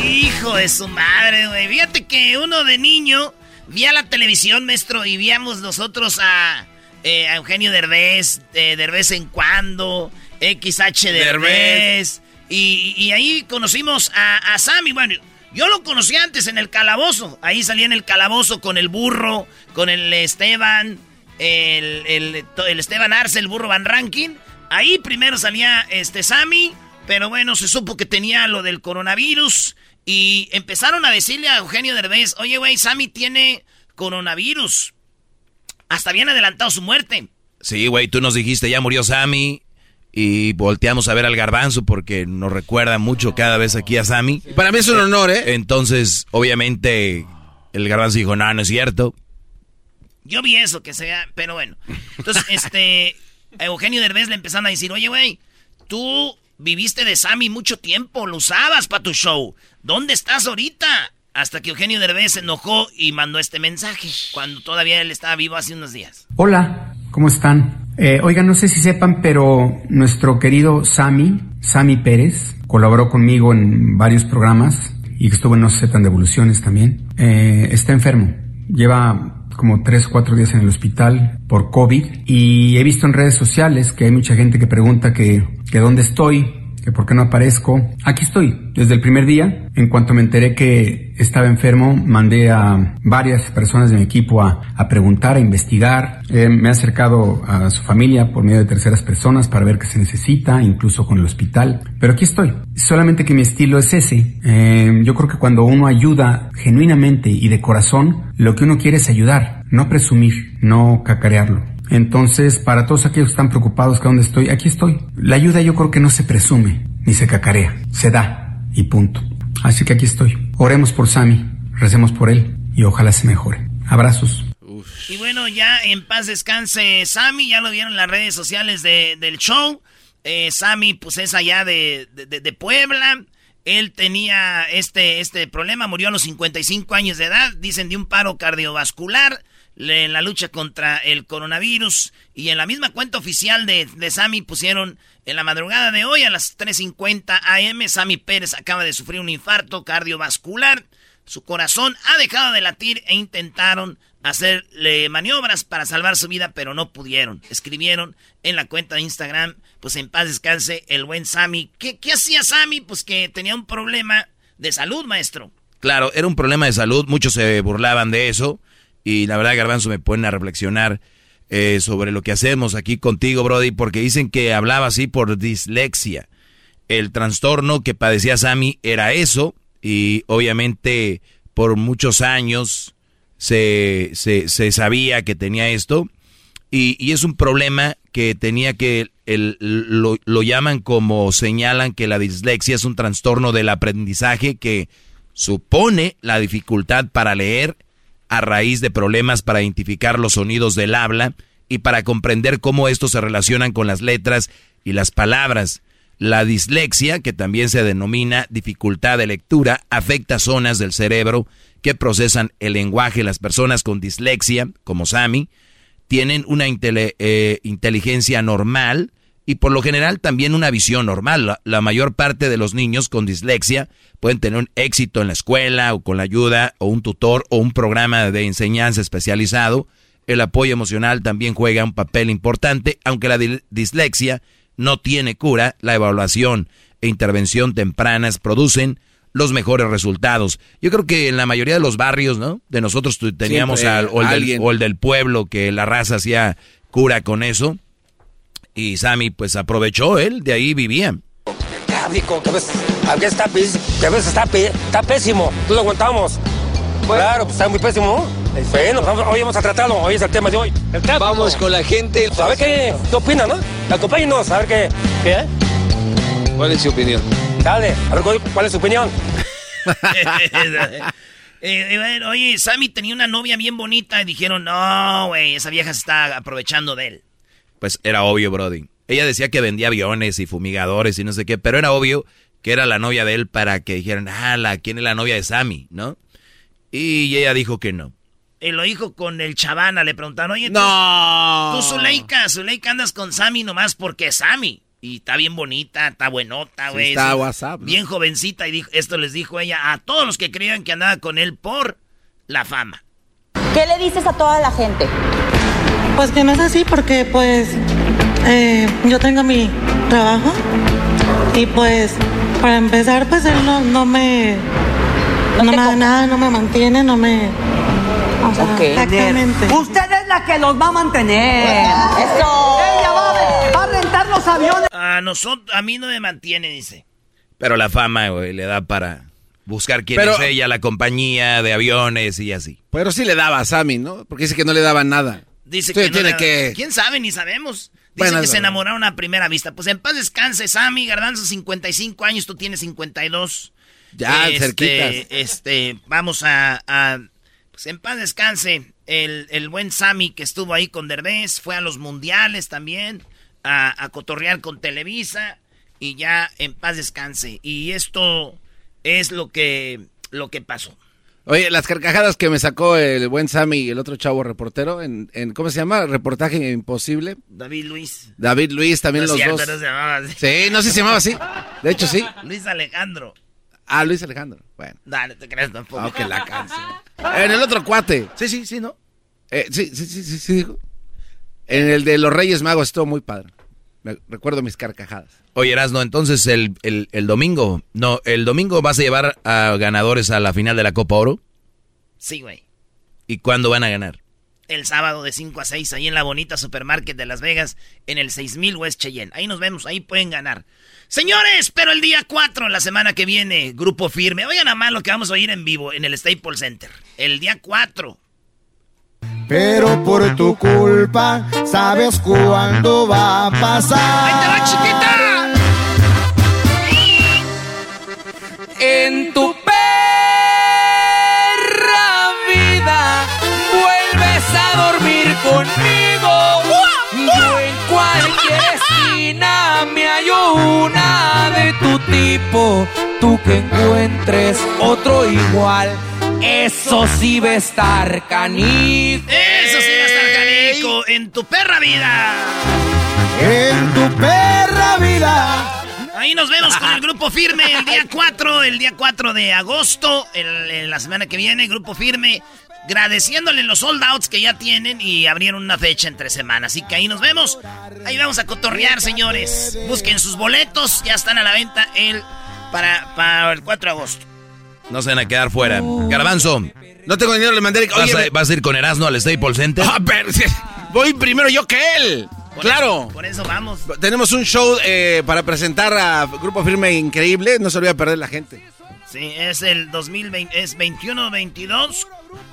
Hijo de su madre, güey. Fíjate que uno de niño vía la televisión, maestro, y víamos nosotros a, eh, a Eugenio Derbez, eh, en cuando, XH Derbez. Y, y ahí conocimos a, a Sammy. Bueno, yo lo conocí antes en el calabozo. Ahí salía en el calabozo con el burro, con el Esteban, el, el, el Esteban Arce, el burro Van Rankin. Ahí primero salía este Sammy, pero bueno, se supo que tenía lo del coronavirus. Y empezaron a decirle a Eugenio Derbez, oye, güey, Sammy tiene coronavirus. Hasta bien adelantado su muerte. Sí, güey, tú nos dijiste, ya murió Sammy. Y volteamos a ver al garbanzo porque nos recuerda mucho cada vez aquí a Sammy. Para mí es un honor, ¿eh? Entonces, obviamente, el garbanzo dijo, no, no es cierto. Yo vi eso, que sea, pero bueno. Entonces, este, a Eugenio Derbez le empezaron a decir, oye, güey, tú viviste de Sammy mucho tiempo, lo usabas para tu show. ¿Dónde estás ahorita? Hasta que Eugenio Derbez se enojó y mandó este mensaje, cuando todavía él estaba vivo hace unos días. Hola, ¿cómo están? Eh, oigan, no sé si sepan, pero nuestro querido Sammy, Sammy Pérez, colaboró conmigo en varios programas y estuvo en No se sepan devoluciones también. Eh, está enfermo. Lleva como tres, cuatro días en el hospital por COVID y he visto en redes sociales que hay mucha gente que pregunta que, que dónde estoy que por qué no aparezco. Aquí estoy, desde el primer día. En cuanto me enteré que estaba enfermo, mandé a varias personas de mi equipo a, a preguntar, a investigar. Eh, me he acercado a su familia por medio de terceras personas para ver qué se necesita, incluso con el hospital. Pero aquí estoy. Solamente que mi estilo es ese. Eh, yo creo que cuando uno ayuda genuinamente y de corazón, lo que uno quiere es ayudar, no presumir, no cacarearlo. Entonces, para todos aquellos que están preocupados que dónde estoy, aquí estoy. La ayuda yo creo que no se presume, ni se cacarea, se da y punto. Así que aquí estoy. Oremos por Sammy, recemos por él y ojalá se mejore. Abrazos. Y bueno, ya en paz descanse Sammy, ya lo vieron en las redes sociales de- del show. Eh, Sammy, pues es allá de, de- de- Puebla. Él tenía este, este problema, murió a los 55 años de edad, dicen de un paro cardiovascular en la lucha contra el coronavirus. Y en la misma cuenta oficial de, de Sammy pusieron en la madrugada de hoy a las 3.50 am, Sammy Pérez acaba de sufrir un infarto cardiovascular. Su corazón ha dejado de latir e intentaron hacerle maniobras para salvar su vida, pero no pudieron. Escribieron en la cuenta de Instagram, pues en paz descanse el buen Sammy. ¿Qué, qué hacía Sammy? Pues que tenía un problema de salud, maestro. Claro, era un problema de salud, muchos se burlaban de eso y la verdad Garbanzo me ponen a reflexionar eh, sobre lo que hacemos aquí contigo, Brody, porque dicen que hablaba así por dislexia. El trastorno que padecía Sammy era eso y obviamente por muchos años se, se, se sabía que tenía esto y, y es un problema que tenía que, el, lo, lo llaman como señalan que la dislexia es un trastorno del aprendizaje que supone la dificultad para leer a raíz de problemas para identificar los sonidos del habla y para comprender cómo estos se relacionan con las letras y las palabras. La dislexia, que también se denomina dificultad de lectura, afecta zonas del cerebro que procesan el lenguaje. Las personas con dislexia, como Sammy, tienen una eh, inteligencia normal y por lo general también una visión normal. La, la mayor parte de los niños con dislexia pueden tener un éxito en la escuela o con la ayuda o un tutor o un programa de enseñanza especializado. El apoyo emocional también juega un papel importante, aunque la di- dislexia no tiene cura, la evaluación e intervención tempranas producen los mejores resultados. Yo creo que en la mayoría de los barrios, ¿no? De nosotros teníamos Siempre al, o, el del, o el del pueblo que la raza hacía cura con eso. Y Sammy pues aprovechó él, de ahí vivía. Dico, que a veces, a veces está, que a veces está, pésimo, no lo aguantamos. Claro, pues está muy pésimo. Bueno, vamos- hoy vamos a tratarlo, hoy es el tema de hoy. Vamos con la gente. A ver qué, qué opinan, ¿no? Acompáñenos, a ver qué. ¿Qué? ¿Cuál es su opinión? Dale, a ver cuál- cuál es su opinión. Eh, eh, bueno, oye, Sammy tenía una novia bien bonita y dijeron, no, güey, esa vieja se está aprovechando de él. Pues era obvio, Brody. Ella decía que vendía aviones y fumigadores y no sé qué, pero era obvio que era la novia de él para que dijeran, ah, la, ¿quién es la novia de Sammy? ¿No? Y ella dijo que no. Y lo dijo con el chavana, le preguntaron, oye, tú- No. tú, Zuleika, Zuleika andas con Sammy nomás porque es Sammy. Y está bien bonita, está buenota, Sí, güey. está sí, WhatsApp, ¿no? Bien jovencita. Y dijo, esto les dijo ella a todos los que creían que andaba con él por la fama. ¿Qué le dices a toda la gente? Pues que no es así porque pues eh, yo tengo mi trabajo y pues para empezar pues él no, no me no, me da nada, no me mantiene, no me o sea, exactamente. Usted es la que los va a mantener. Eso. Ella va a, va a rentar los aviones. A nosotros, a mí no me mantiene, dice. Pero la fama, güey, le da para buscar quién Pero- es ella, la compañía de aviones y así. Pero sí le daba a Sammy, ¿no? Porque dice que no le daba nada. Dice Sí, que tiene. ¿Quién sabe? Ni sabemos. Dice Bueno, que se enamoraron a primera vista. Pues en paz descanse, Sammy. Garbanzo, 55 años, tú tienes 52. Ya, Este, cerquitas. Este, vamos a, a- Pues en paz descanse. El, el buen Sammy que estuvo ahí con Derbez. Fue a los mundiales también. A, a cotorrear con Televisa. Y ya en paz descanse. Y esto es lo que, lo que pasó. Oye, las carcajadas que me sacó el buen Sammy y el otro chavo reportero en, en ¿cómo se llama? Reportaje imposible. David Luis. David Luis también No los cierto, dos. no se llamaba así. Sí, no sé si se llamaba así. De hecho, sí. Luis Alejandro. Ah, Luis Alejandro. Bueno. Dale, te creas tampoco. Ah, que la canción. En el otro cuate. Sí, sí, sí, ¿no? Eh, sí, sí, sí, sí, sí, dijo. En el de los Reyes Magos estuvo muy padre. Me- recuerdo mis carcajadas. Oye, Erasno, entonces el, el, el domingo, no, el domingo vas a llevar a ganadores a la final de la Copa Oro. Sí, güey. ¿Y cuándo van a ganar? El sábado de 5 a 6, ahí en la bonita supermarket de Las Vegas, en el 6000 West Cheyenne. Ahí nos vemos, ahí pueden ganar. Señores, pero el día 4, la semana que viene, grupo firme. Oigan a más lo que vamos a oír en vivo en el Staples Center. El día 4. Pero por tu culpa, ¿sabes cuándo va a pasar? ¡Ahí te va, chiquita! En tu perra vida vuelves a dormir conmigo. Yo en cualquier esquina me hallo una de tu tipo. Tú que encuentres otro igual. Eso sí va a estar canijo. Eso sí va a estar canico en tu perra vida. En tu perra vida. Ahí nos vemos con el grupo firme el día 4, el día 4 de agosto, el- la semana que viene, grupo firme, agradeciéndole los sold outs que ya tienen y abrieron una fecha entre semanas. Así que ahí nos vemos. Ahí vamos a cotorrear, señores. Busquen sus boletos, ya están a la venta el, para, para el 4 de agosto. No se van a quedar fuera. Garbanzo. No tengo dinero, le mandé. ¿Vas, a, vas a ir con Erasno al Staples Center? Ah, pero voy primero yo que él. Por claro. eso- por eso vamos. Tenemos un show eh, para presentar a Grupo Firme increíble. No se lo voy a perder la gente. Sí, es el 2020, es 21-22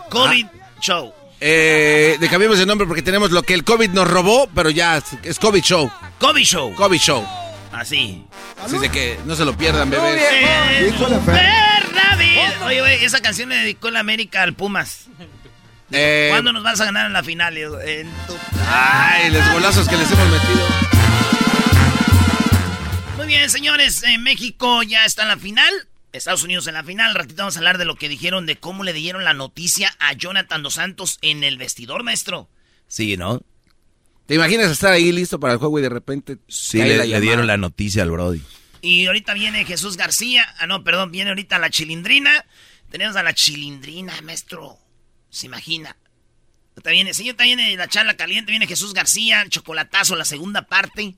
COVID Show. Eh, le cambiamos de nombre porque tenemos lo que el COVID nos robó, pero ya es- es COVID Show. COVID Show. COVID Show. Así. Así de que no se lo pierdan, bebés. En perra vida. Oye, güey, esa canción le dedicó el América al Pumas. Eh, ¿Cuándo nos vas a ganar en la final? En tu... Ay, los golazos que les hemos metido. Muy bien, señores. eh, México ya está en la final. Estados Unidos en la final. Al ratito vamos a hablar de lo que dijeron, de cómo le dieron la noticia a Jonathan Dos Santos en el vestidor, maestro. Sí, ¿no? ¿Te imaginas estar ahí listo para el juego y de repente Sí, le, la le llamada? dieron la noticia al Brody. Y ahorita viene Jesús García. Ah, no, perdón, viene ahorita la chilindrina. Tenemos a la chilindrina, maestro. ¿Se imagina? Ahorita viene, sí, ahorita viene la charla caliente, viene Jesús García, el chocolatazo, la segunda parte.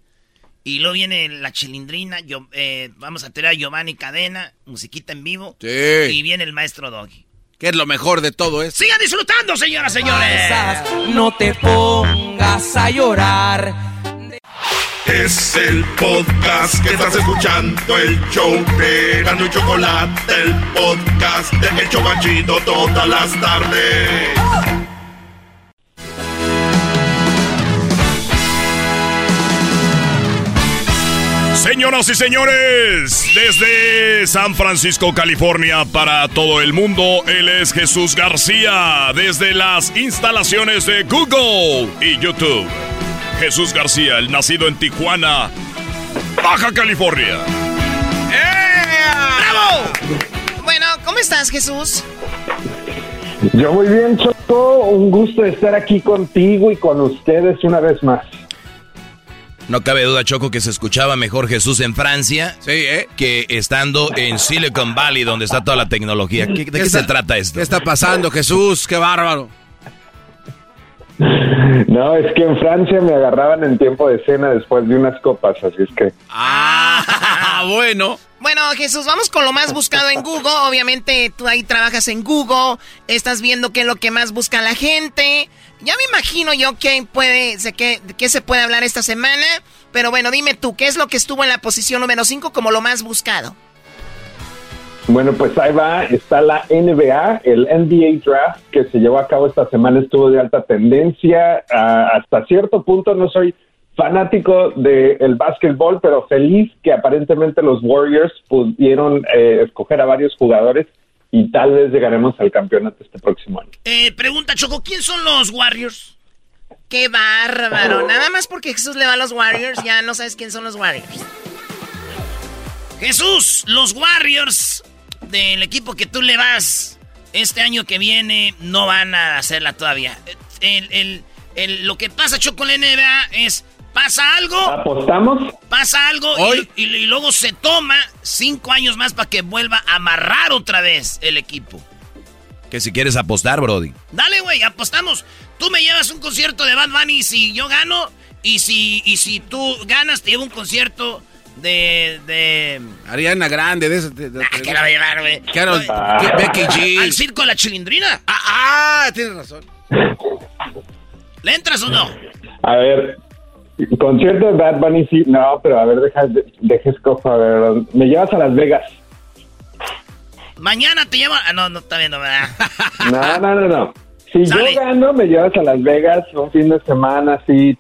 Y luego viene la chilindrina, yo, eh, vamos a tener a Giovanni Cadena, musiquita en vivo. Sí. Y viene el maestro Doggy. ¿Qué es lo mejor de todo esto? ¡Sigan disfrutando, señoras, señores! No te pongas a llorar. Es el podcast que estás escuchando, el show de Gano y Chocolate, el podcast de El Chobachito todas las tardes. Señoras y señores, desde San Francisco, California, para todo el mundo, él es Jesús García, desde las instalaciones de Google y YouTube. Jesús García, el nacido en Tijuana, Baja California. ¡Bravo! Bueno, ¿cómo estás, Jesús? Yo muy bien, Choco. Un gusto estar aquí contigo y con ustedes una vez más. No cabe duda, Choco, que se escuchaba mejor Jesús en Francia ¿eh? que estando en Silicon Valley, donde está toda la tecnología. ¿Qué- ¿De qué, está- se trata esto? ¿Qué está pasando, Jesús? ¡Qué bárbaro! No, es que en Francia me agarraban en tiempo de cena después de unas copas, así es que... Ah, bueno. Bueno, Jesús, vamos con lo más buscado en Google. Obviamente tú ahí trabajas en Google, estás viendo qué es lo que más busca la gente. Ya me imagino yo que puede, sé de qué se puede hablar esta semana. Pero bueno, dime tú, ¿qué es lo que estuvo en la posición número 5 como lo más buscado? Bueno, pues ahí va, está la NBA, el NBA Draft que se llevó a cabo esta semana estuvo de alta tendencia. Ah, hasta cierto punto no soy fanático del básquetbol, pero feliz que aparentemente los Warriors pudieron eh, escoger a varios jugadores y tal vez llegaremos al campeonato este próximo año. Eh, pregunta, Choco, ¿quién son los Warriors? Qué bárbaro. Nada más porque Jesús le va a los Warriors, ya no sabes quién son los Warriors. Jesús, los Warriors del equipo que tú le vas este año que viene no van a hacerla todavía. El- lo que pasa, Choco, en la NBA es, pasa algo, ¿Apostamos? pasa algo y, y- y luego se toma cinco años más para que vuelva a amarrar otra vez el equipo. Que si quieres apostar, Brody. Dale, güey, apostamos. Tú me llevas un concierto de Bad Bunny si yo gano Y si, y si tú ganas, te llevo un concierto de. de... Ariana Grande, de eso. De, de- Ah, ¿qué la va a llevar, güey? Ah. ¿qué- Becky G. Al circo de la chilindrina. Ah, ah, tienes razón. ¿Le entras o no? A ver, concierto de Bad Bunny, sí. No, pero a ver, deja, de- deja escojo, a ver. Me llevas a Las Vegas. Mañana te llevo. Ah, no, no está viendo, ¿verdad? No, no, no, no. Si Sale. yo gano, me llevas a Las Vegas un fin de semana así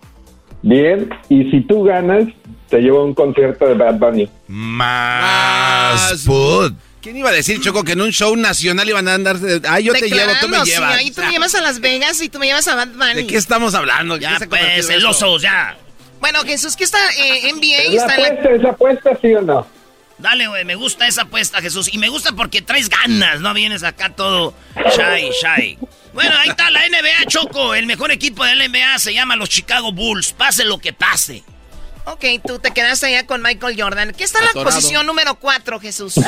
bien. Y si tú ganas, te llevo a un concierto de Bad Bunny. Más food. ¿Quién iba a decir, Choco, que en un show nacional iban a andar... de- Ah, yo te llevo, tú me Declarando, sí, llevas? ahí tú me llevas a Las Vegas y tú me llevas a Bad Bunny. ¿De qué estamos hablando? Ya, ¿Qué se ha convertido pues, celosos, ya. Bueno, Jesús, ¿qué está eh, NBA? ¿Es la Está en la- apuesta, es la apuesta, sí o no? Dale, güey, me gusta esa apuesta, Jesús. Y me gusta porque traes ganas, no vienes acá todo shy, shy. Bueno, ahí está la NBA, Choco. El mejor equipo de la NBA se llama los Chicago Bulls. Pase lo que pase. Ok, tú te quedaste allá con Michael Jordan. ¿Qué está en la posición número 4, Jesús?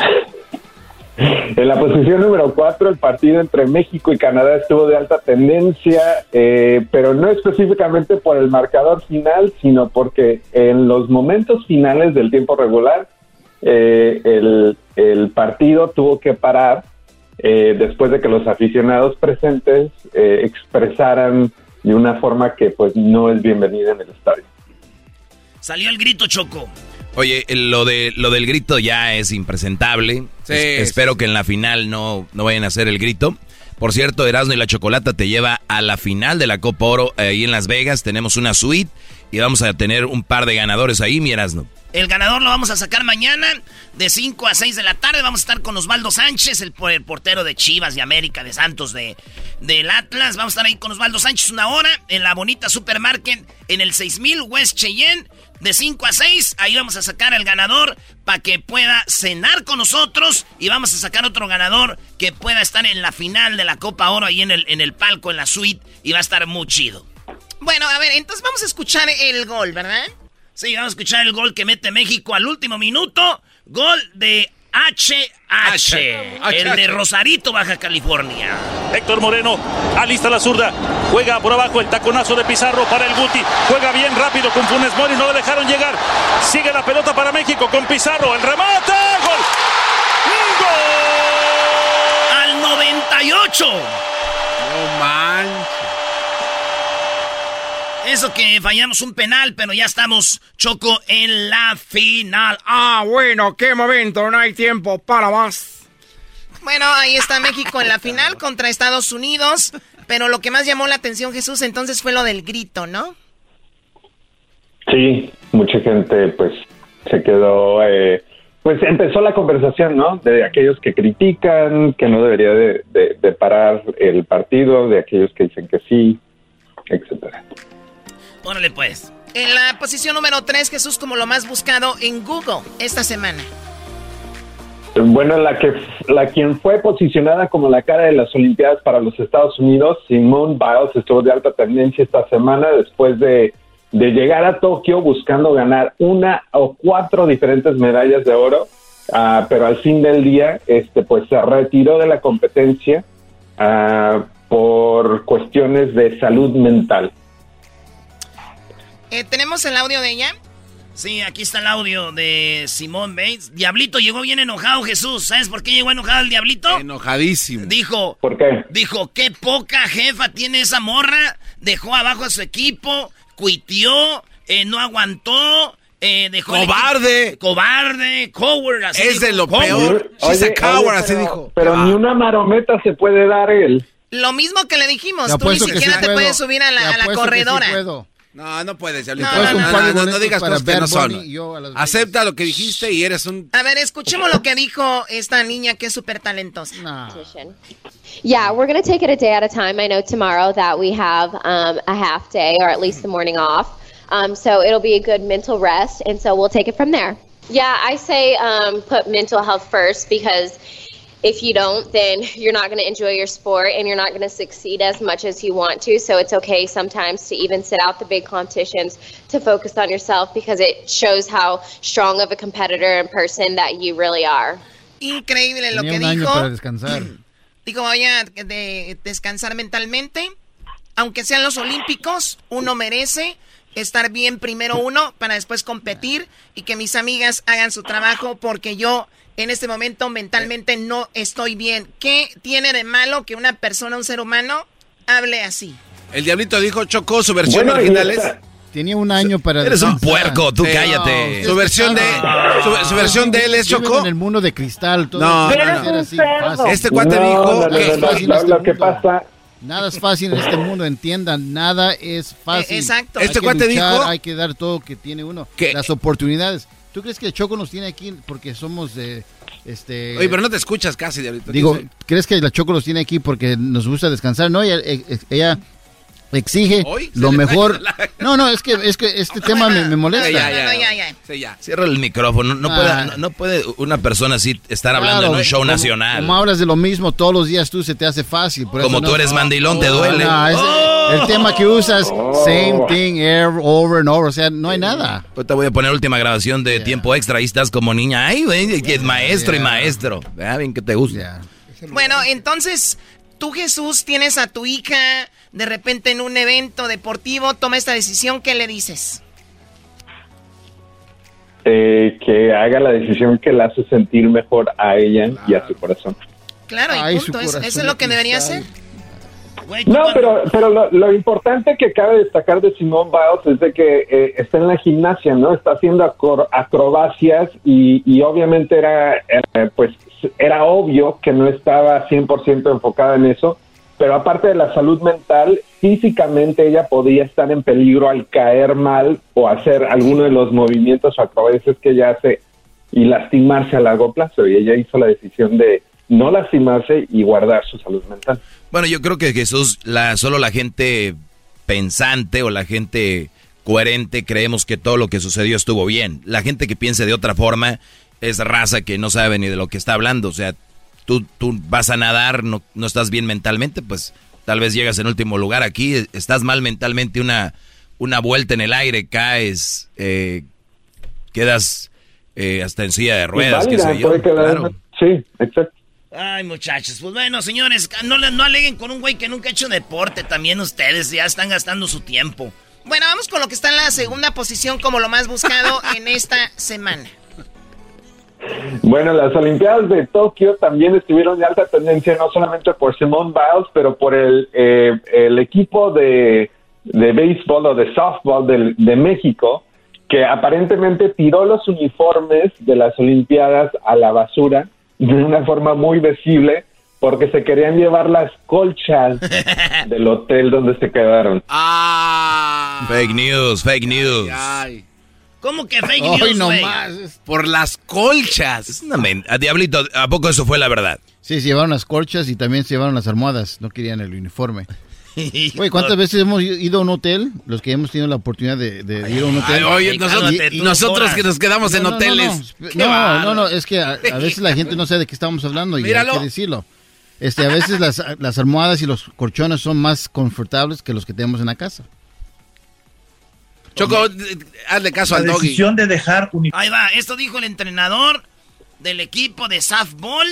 En la posición número 4, el partido entre México y Canadá estuvo de alta tendencia, eh, pero no específicamente por el marcador final, sino porque en los momentos finales del tiempo regular, eh, el, partido tuvo que parar eh, después de que los aficionados presentes expresaran de una forma que pues no es bienvenida en el estadio. Salió el grito, Choco. Oye, lo de lo del grito ya es impresentable. Sí, Es- sí, espero que en la final no, no vayan a hacer el grito. Por cierto, Erasmo y la Chocolata te lleva a la final de la Copa Oro eh, ahí en Las Vegas. Tenemos una suite y vamos a tener un par de ganadores ahí, mi Erasmo. El ganador lo vamos a sacar mañana de 5 a 6 de la tarde. Vamos a estar con Osvaldo Sánchez, el, el portero de Chivas, de América, de Santos, de, del Atlas. Vamos a estar ahí con Osvaldo Sánchez una hora en la bonita supermarket en el 6000 West Cheyenne. De 5 a 6, ahí vamos a sacar al ganador para que pueda cenar con nosotros y vamos a sacar otro ganador que pueda estar en la final de la Copa Oro ahí en el, en el palco, en la suite y va a estar muy chido. Bueno, a ver, entonces vamos a escuchar el gol, ¿verdad? Sí, vamos a escuchar el gol que mete México al último minuto. Gol de HH, el de Rosarito, Baja California. Héctor Moreno alista la zurda, juega por abajo el taconazo de Pizarro para el Guti, juega bien rápido con Funes Mori, no lo dejaron llegar, sigue la pelota para México con Pizarro, el remate, gol, Al 98. No manches. Eso que fallamos un penal, pero ya estamos, Choco, en la final. Ah, bueno, qué momento, no hay tiempo para más. Bueno, ahí está México en la final contra Estados Unidos. Pero lo que más llamó la atención, Jesús, entonces fue lo del grito, ¿no? Sí, mucha gente pues se quedó, eh, pues empezó la conversación, ¿no? De aquellos que critican, que no debería de, de- de parar el partido, de aquellos que dicen que sí, etcétera. Órale, pues. En la posición número 3, Jesús, como lo más buscado en Google esta semana. Bueno, la que la quien fue posicionada como la cara de las Olimpiadas para los Estados Unidos, Simone Biles, estuvo de alta tendencia esta semana después de, de llegar a Tokio buscando ganar una o cuatro diferentes medallas de oro, ah, pero al fin del día, este, pues se retiró de la competencia ah, por cuestiones de salud mental. Eh, ¿Tenemos el audio de ella? Sí, aquí está el audio de Simón Bates. Diablito llegó bien enojado, Jesús. ¿Sabes por qué llegó enojado el Diablito? Enojadísimo. Dijo, ¿Por qué? dijo, qué poca jefa tiene esa morra. Dejó abajo a su equipo, cuitió, eh, no aguantó, eh, dejó... ¡Cobarde! equipo- Cobarde, coward, así Es de lo coward. peor. She's a coward, así pero- dijo. Pero ni una marometa se puede dar él. Lo mismo que le dijimos, tú ni siquiera sí te puedo. puedes subir a la, a la apuesto que sí corredora. No, no puedes, No, Diablito. no, No, no, no, no, no, no, digas cosas que no son. Acepta lo que dijiste y eres un... A ver, escuchemos lo que dijo esta niña que es súper talentosa. Yeah, we're going to take it a day at a time. I know tomorrow that we have um, a half day or at least the morning off. Um, so it'll be a good mental rest. And so we'll take it from there. Yeah, I say um, put mental health first because if you don't, then you're not going to enjoy your sport and you're not going to succeed as much as you want to. So it's okay sometimes to even sit out the big competitions to focus on yourself because it shows how strong of a competitor and person that you really are. Increíble lo Tenía que un año dijo. para descansar. Dijo, voy a de- descansar mentalmente. Aunque sean los olímpicos, uno merece estar bien primero uno para después competir y que mis amigas hagan su trabajo porque yo en este momento mentalmente no estoy bien. ¿Qué tiene de malo que una persona, un ser humano, hable así? El diablito dijo Chocó, su versión original es... Tenía un año para... Eres un puerco, tú cállate. Su versión de su, su versión de él es Chocó. en el mundo de cristal. Todo No, no, así, fácil. Este cuate No, dijo no, no, que- no, no, fácil lo- este lo que pasa... Nada es fácil en este mundo, entiendan, nada es fácil. Eh, exacto. Hay Este que cuate luchar, dijo- Hay que dar todo que tiene uno. Que- Las oportunidades. ¿Tú crees que Choco nos tiene aquí porque somos de... Este, Oye, pero no te escuchas casi, diablito. Digo, ¿Qué dice? ¿crees que la Choco los tiene aquí porque nos gusta descansar? No, ella, eh, eh, ella exige Hoy lo mejor. la- No, no, es que, es que este tema me, me molesta. Ya, ya, No, no, ya. ya, ya. Sí, ya. Cierra el micrófono. No, Ah. puede, no, no puede una persona así estar hablando Claro, en un show como- nacional. Como hablas de lo mismo todos los días, tú se te hace fácil. por Como eso tú no- eres mandilón, te duele. No, es- Oh. El tema que usas, same thing, ever, over and over. O sea, no hay nada. Pues te voy a poner última grabación de tiempo extra. Ahí estás como niña. Ay, güey, maestro y Yeah. maestro. Ah, bien que te gusta. Bueno, entonces, tú Jesús tienes a tu hija de repente en un evento deportivo, toma esta decisión, ¿qué le dices? eh, que haga la decisión que la hace sentir mejor a ella y a su corazón. Claro, y Ay, punto. Corazón eso es lo que debería hacer. No, pero, pero lo, lo importante que cabe destacar de Simone Biles es de que eh, está en la gimnasia, ¿no? Está haciendo acro- acrobacias y, y obviamente era, eh, pues, era obvio que no estaba 100% enfocada en eso, pero aparte de la salud mental, físicamente ella podía estar en peligro al caer mal o hacer alguno de los movimientos o acrobacias que ella hace y lastimarse a largo plazo. Y ella hizo la decisión de no lastimarse y guardar su salud mental. Bueno, yo creo que Jesús, la, solo la gente pensante o la gente coherente creemos que todo lo que sucedió estuvo bien. La gente que piense de otra forma es raza que no sabe ni de lo que está hablando. O sea, tú, tú vas a nadar, no, no estás bien mentalmente, pues tal vez llegas en último lugar aquí, estás mal mentalmente, una, una vuelta en el aire, caes, eh, quedas eh, hasta en silla de ruedas, qué Válida, sé yo. puede quedar- Claro. Sí, exacto. Ay, muchachos, pues bueno, señores, no, no aleguen con un güey que nunca ha hecho deporte. También ustedes ya están gastando su tiempo. Bueno, vamos con lo que está en la segunda posición como lo más buscado en esta semana. Bueno, las Olimpiadas de Tokio también estuvieron de alta tendencia, no solamente por Simone Biles, pero por el, eh, el equipo de, de béisbol o de softball del- de, México, que aparentemente tiró los uniformes de las Olimpiadas a la basura de una forma muy visible porque se querían llevar las colchas del hotel donde se quedaron. Ah. Fake news, fake news. Ay. ¿Cómo que fake Ay, news, no güey? más. Por las colchas. Es una men- a Diablito, ¿a poco eso fue la verdad? Sí, se llevaron las colchas y también se llevaron las almohadas. No querían el uniforme. Güey, ¿cuántas veces hemos ido a un hotel? Los que hemos tenido la oportunidad de, de ir a un hotel. Ay, oye, nosotros, nosotros que nos quedamos en No, no, no, hoteles. No, no, no, no, es que a, a veces la gente no sabe de qué estamos hablando y Míralo. hay que decirlo. Este, a veces las, las almohadas y los colchones son más confortables que los que tenemos en la casa. Choco, eh, hazle caso La al doggy. decisión de dejar uni- Ahí va, esto dijo el entrenador del equipo de softball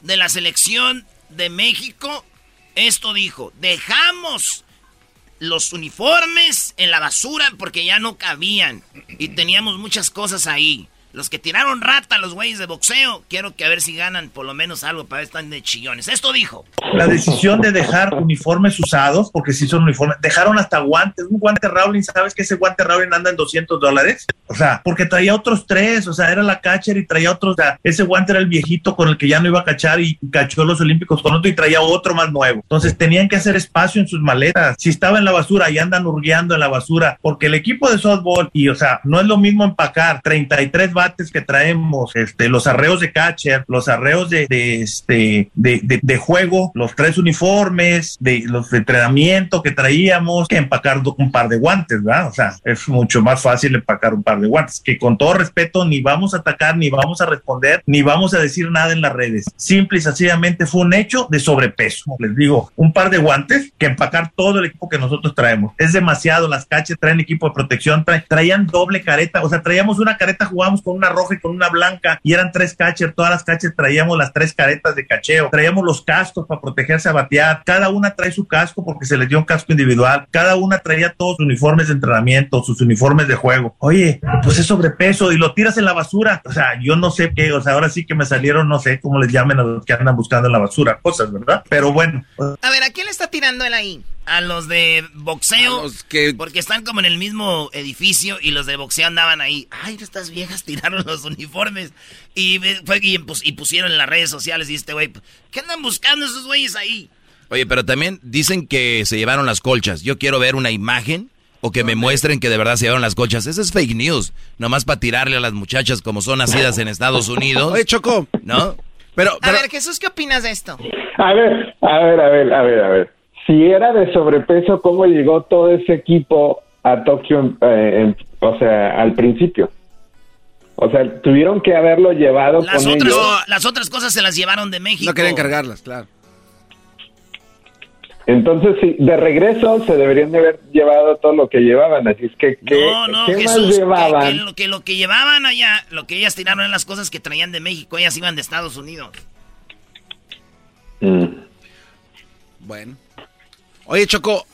de la selección de México. Esto dijo, dejamos los uniformes en la basura porque ya no cabían y teníamos muchas cosas ahí. Los que tiraron rata, los güeyes de boxeo, quiero que a ver si ganan por lo menos algo para estar de chillones. Esto dijo. la decisión de dejar uniformes usados, porque si son uniformes, dejaron hasta guantes, un guante Rowling, ¿sabes que ese guante Rowling anda en 200 dólares? O sea, porque traía otros tres, o sea, era la catcher y traía otros, ese guante era el viejito con el que ya no iba a cachar y cachó los olímpicos con otro y traía otro más nuevo. Entonces tenían que hacer espacio en sus maletas. Si estaba en la basura y andan hurgueando en la basura, porque el equipo de softball, y o sea, no es lo mismo empacar 33 que traemos, este, los arreos de catcher, los arreos de, de, este, de, de- de juego, los tres uniformes, de los de entrenamiento que traíamos, que empacar un par de guantes, ¿verdad? O sea, es mucho más fácil empacar un par de guantes, que con todo respeto ni vamos a atacar, ni vamos a responder, ni vamos a decir nada en las redes. Simple y sencillamente fue un hecho de sobrepeso. Les digo, un par de guantes que empacar todo el equipo que nosotros traemos. Es demasiado, las caches traen equipo de protección, tra- traían doble careta, o sea, traíamos una careta, jugábamos con una roja y con una blanca y eran tres catchers, todas las catchers traíamos las tres caretas de cacheo, traíamos los cascos para protegerse a batear, cada una trae su casco porque se les dio un casco individual, cada una traía todos sus uniformes de entrenamiento, sus uniformes de juego. Oye, pues es sobrepeso y lo tiras en la basura. O sea, yo no sé qué, o sea, ahora sí que me salieron, no sé cómo les llamen a los que andan buscando en la basura cosas, ¿verdad? Pero bueno. A ver, ¿a quién le está tirando él ahí? A los de boxeo, porque están como en el mismo edificio y los de boxeo andaban ahí. Ay, estas viejas tiraron los uniformes y, fue, y, y pusieron en las redes sociales y este güey, ¿qué andan buscando esos güeyes ahí? Oye, pero también dicen que se llevaron las colchas. Yo quiero ver una imagen o que me muestren que de verdad se llevaron las colchas. Eso es fake news. Nomás para tirarle a las muchachas como son nacidas en Estados Unidos. Oye, Choco. ¿No? Pero, A ver, Jesús, ¿qué opinas de esto? A ver, a ver, a ver, a ver, a ver. Si era de sobrepeso, ¿cómo llegó todo ese equipo a Tokio, eh, o sea, al principio? O sea, tuvieron que haberlo llevado las con otras, ellos. Las otras cosas se las llevaron de México. No querían cargarlas, claro. Entonces, sí, de regreso se deberían de haber llevado todo lo que llevaban. Así es que, ¿qué, no, no, ¿qué Jesús, más llevaban? Que, que lo, que lo que llevaban allá, lo que ellas tiraron en las cosas que traían de México, ellas iban de Estados Unidos. Mm. Bueno. Oye, Choco,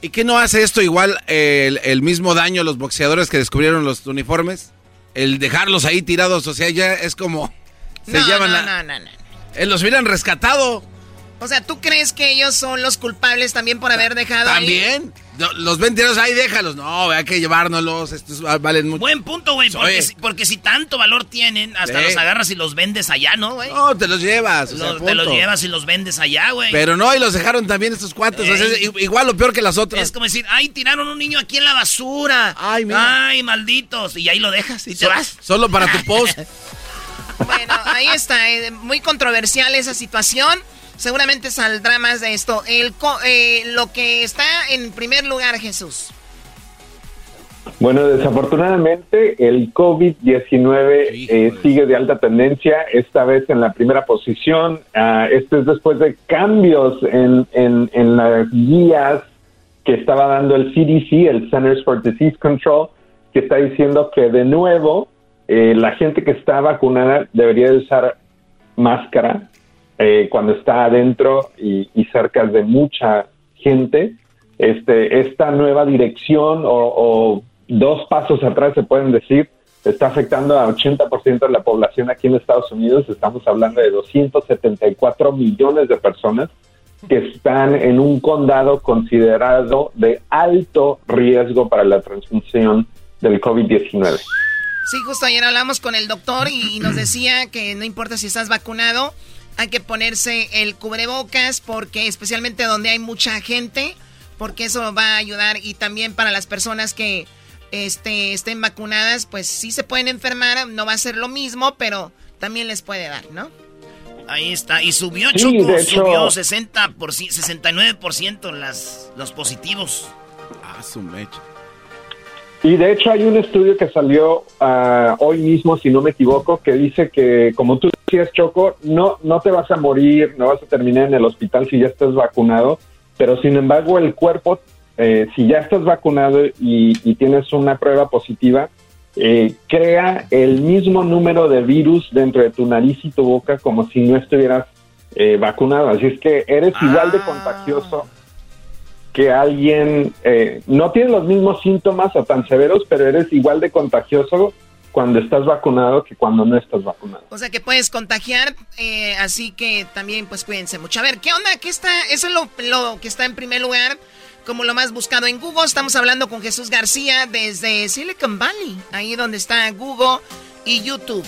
¿y qué no hace esto igual eh, el, el mismo daño a los boxeadores que descubrieron los uniformes? El dejarlos ahí tirados, o sea, ya es como... Se No, llevan no, la- no, no, no. Eh, los hubieran rescatado. O sea, ¿tú crees que ellos son los culpables también por haber dejado ahí? También. No, Los ven tirados ahí, déjalos. No, hay que llevárnoslos. Estos valen mucho. Buen punto, güey, porque, si- porque si tanto valor tienen, hasta Sí. los agarras y los vendes allá, ¿no, güey? No, te los llevas. o sea, Los- te los llevas y los vendes allá, güey. Pero no, y los dejaron también estos cuates. o sea, Ey. es i- igual o peor que las otras. Es como decir, ay, tiraron un niño aquí en la basura. Ay, mira. Ay, malditos. Y ahí lo dejas y te vas. Solo para tu post. Bueno, ahí está. eh, muy controversial esa situación. Seguramente saldrá más de esto. El co- eh, lo que está en primer lugar, Jesús. Bueno, desafortunadamente el COVID-19 eh, sigue de alta tendencia, esta vez en la primera posición. Ah, esto es después de cambios en, en, en las guías que estaba dando el CDC, el Centers for Disease Control, que está diciendo que de nuevo eh, la gente que está vacunada debería de usar máscara eh, cuando está adentro y, y cerca de mucha gente. Este, esta nueva dirección o, o dos pasos atrás se pueden decir está afectando a 80% de la población aquí en Estados Unidos. Estamos hablando de 274 millones de personas que están en un condado considerado de alto riesgo para la transmisión del COVID-19. Sí, justo ayer hablamos con el doctor y, nos decía que no importa si estás vacunado, hay que ponerse el cubrebocas porque especialmente donde hay mucha gente, porque eso va a ayudar y también para las personas que este, estén vacunadas, pues sí se pueden enfermar, no va a ser lo mismo, pero también les puede dar, ¿no? Ahí está, y subió Sí, Choco, subió 60 por, 69% las, los positivos. Ah, su mecha. Y de hecho hay un estudio que salió ah, hoy mismo, si no me equivoco, que dice que, como tú decías, Choco, no, no te vas a morir, no vas a terminar en el hospital si ya estás vacunado, pero sin embargo el cuerpo, eh, si ya estás vacunado y, y tienes una prueba positiva, eh, crea el mismo número de virus dentro de tu nariz y tu boca como si no estuvieras eh, vacunado. Así es que eres igual de contagioso que alguien eh, no tiene los mismos síntomas o tan severos, pero eres igual de contagioso cuando estás vacunado que cuando no estás vacunado. O sea que puedes contagiar, eh, así que también pues cuídense mucho. A ver, ¿qué onda? ¿Qué está? Eso es lo, lo que está en primer lugar, como lo más buscado en Google. Estamos hablando con Jesús García desde Silicon Valley, ahí donde está Google y YouTube.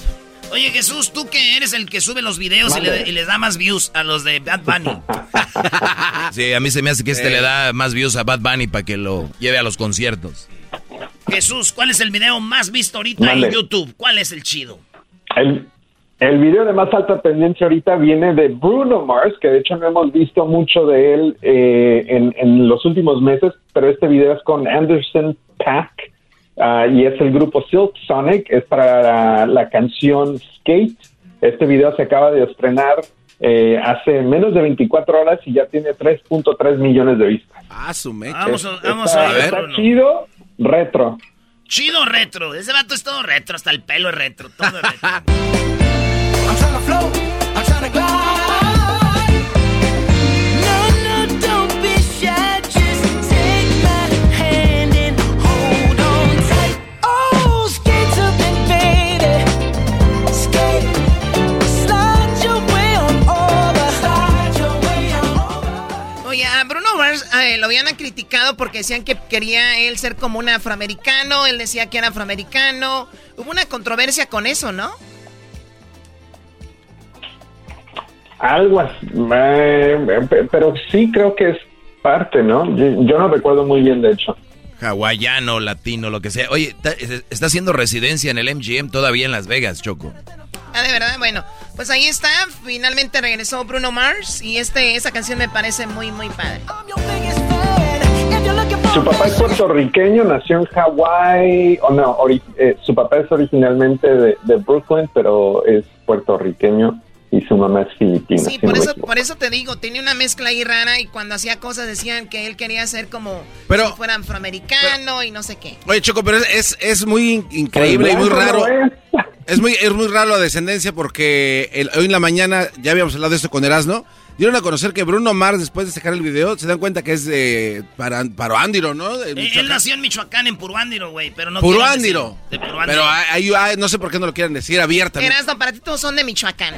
Oye Jesús, tú que eres el que sube los videos y, le- y les da más views a los de Bad Bunny. Sí, a mí se me hace que este Eh. le da más views a Bad Bunny para que lo lleve a los conciertos. Jesús, ¿cuál es el video más visto ahorita Mande. en YouTube? ¿Cuál es el chido? El, el video de más alta tendencia ahorita viene de Bruno Mars, que de hecho no hemos visto mucho de él eh, en, en los últimos meses, pero este video es con Anderson Paak ah, y es el grupo Silk Sonic, es para la, la canción Skate. Este video se acaba de estrenar eh, hace menos de 24 horas y ya tiene 3.3 millones de vistas. Ah, su mecha. Vamos a, vamos está, a ver. está chido, retro. Chido retro. Ese vato es todo retro, hasta el pelo es retro, todo es retro. habían criticado porque decían que quería él ser como un afroamericano, él decía que era afroamericano. Hubo una controversia con eso, ¿no? Algo así, eh, pe- pero sí creo que es parte, ¿no? Yo, no recuerdo muy bien, de hecho. Hawaiano, latino, lo que sea. Oye, está haciendo residencia en el MGM todavía en Las Vegas, Choco. Ah, de verdad, bueno, pues ahí está, finalmente regresó Bruno Mars y este, esa canción me parece muy, muy padre. Su papá es puertorriqueño, nació en Hawái, o no, ori- eh, su papá es originalmente de, de Brooklyn, pero es puertorriqueño y su mamá es filipina. Sí, si por no me eso, por eso te digo, tenía una mezcla ahí rara y cuando hacía cosas decían que él quería ser como Pero- si fuera afroamericano y no sé qué. Oye, Choco, pero es, es, es muy in- increíble y muy Pues raro. no Es muy, es muy raro la descendencia porque el- hoy en la mañana, ya habíamos hablado de esto con Erasno, dieron a conocer que Bruno Mars, después de sacar el video, se dan cuenta que es de para, Paroándiro, ¿no? De Eh, Él nació en Michoacán, en Puruándiro, güey, pero no Puruándiro. De Puruándiro. Pero ahí no sé por qué no lo quieren decir abiertamente. Erasno, para ti todos son de Michoacán.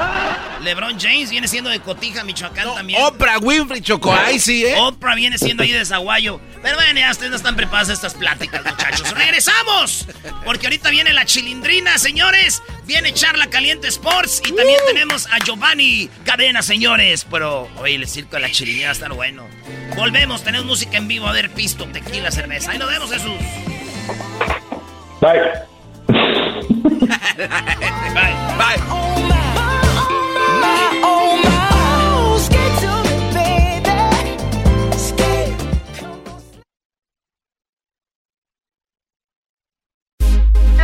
LeBron James viene siendo de Cotija, Michoacán también. Oprah Winfrey, Choco, ahí sí, ¿eh? Oprah viene siendo ahí de Zaguayo. Pero bueno, ya ustedes no están preparados a estas pláticas, muchachos. ¡Regresamos! Porque ahorita viene la chilindrina, señores. Viene Charla Caliente Sports. Y también tenemos a Giovanni Cadena, señores. Pero, oye, el circo de la chilindrina va a estar bueno. Volvemos, tenemos música en vivo. A ver, pisto, tequila, cerveza. Ahí nos vemos, Jesús. Bye. Bye. Bye.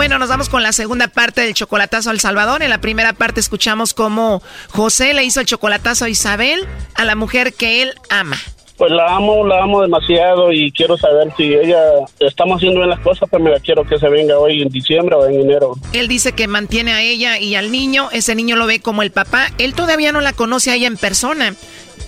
Bueno, nos vamos con la segunda parte del chocolatazo al Salvador. En la primera parte escuchamos cómo José le hizo el chocolatazo a Isabel, a la mujer que él ama. Pues la amo, la amo demasiado y quiero saber si ella estamos haciendo bien las cosas, pero me la quiero que se venga hoy en diciembre o en enero. Él dice que mantiene a ella y al niño, ese niño lo ve como el papá. Él todavía no la conoce a ella en persona.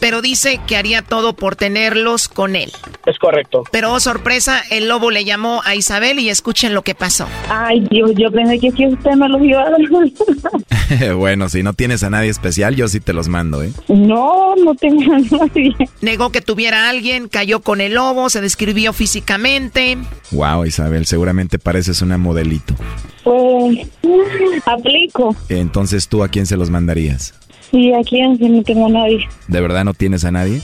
Pero dice que haría todo por tenerlos con él. Es correcto. Pero oh, sorpresa, el lobo le llamó a Isabel y escuchen lo que pasó. Ay, Dios, yo pensé que si usted me los iba a dar. bueno, si no tienes a nadie especial, yo sí te los mando, ¿eh? No, no tengo a nadie. Negó que tuviera a alguien, cayó con el lobo, se describió físicamente. Wow, Isabel, seguramente pareces una modelito. Pues, aplico. Entonces, ¿tú a quién se los mandarías? Sí, a quién, si no tengo a nadie. ¿De verdad no tienes a nadie?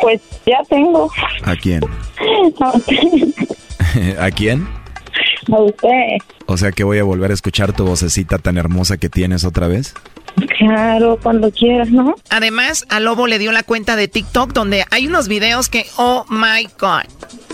Pues ya tengo. ¿A quién? A usted. ¿A quién? A usted. O sea que voy a volver a escuchar tu vocecita tan hermosa que tienes otra vez. Claro, cuando quieras, ¿no? Además, a Lobo le dio la cuenta de TikTok donde hay unos videos que, oh my God.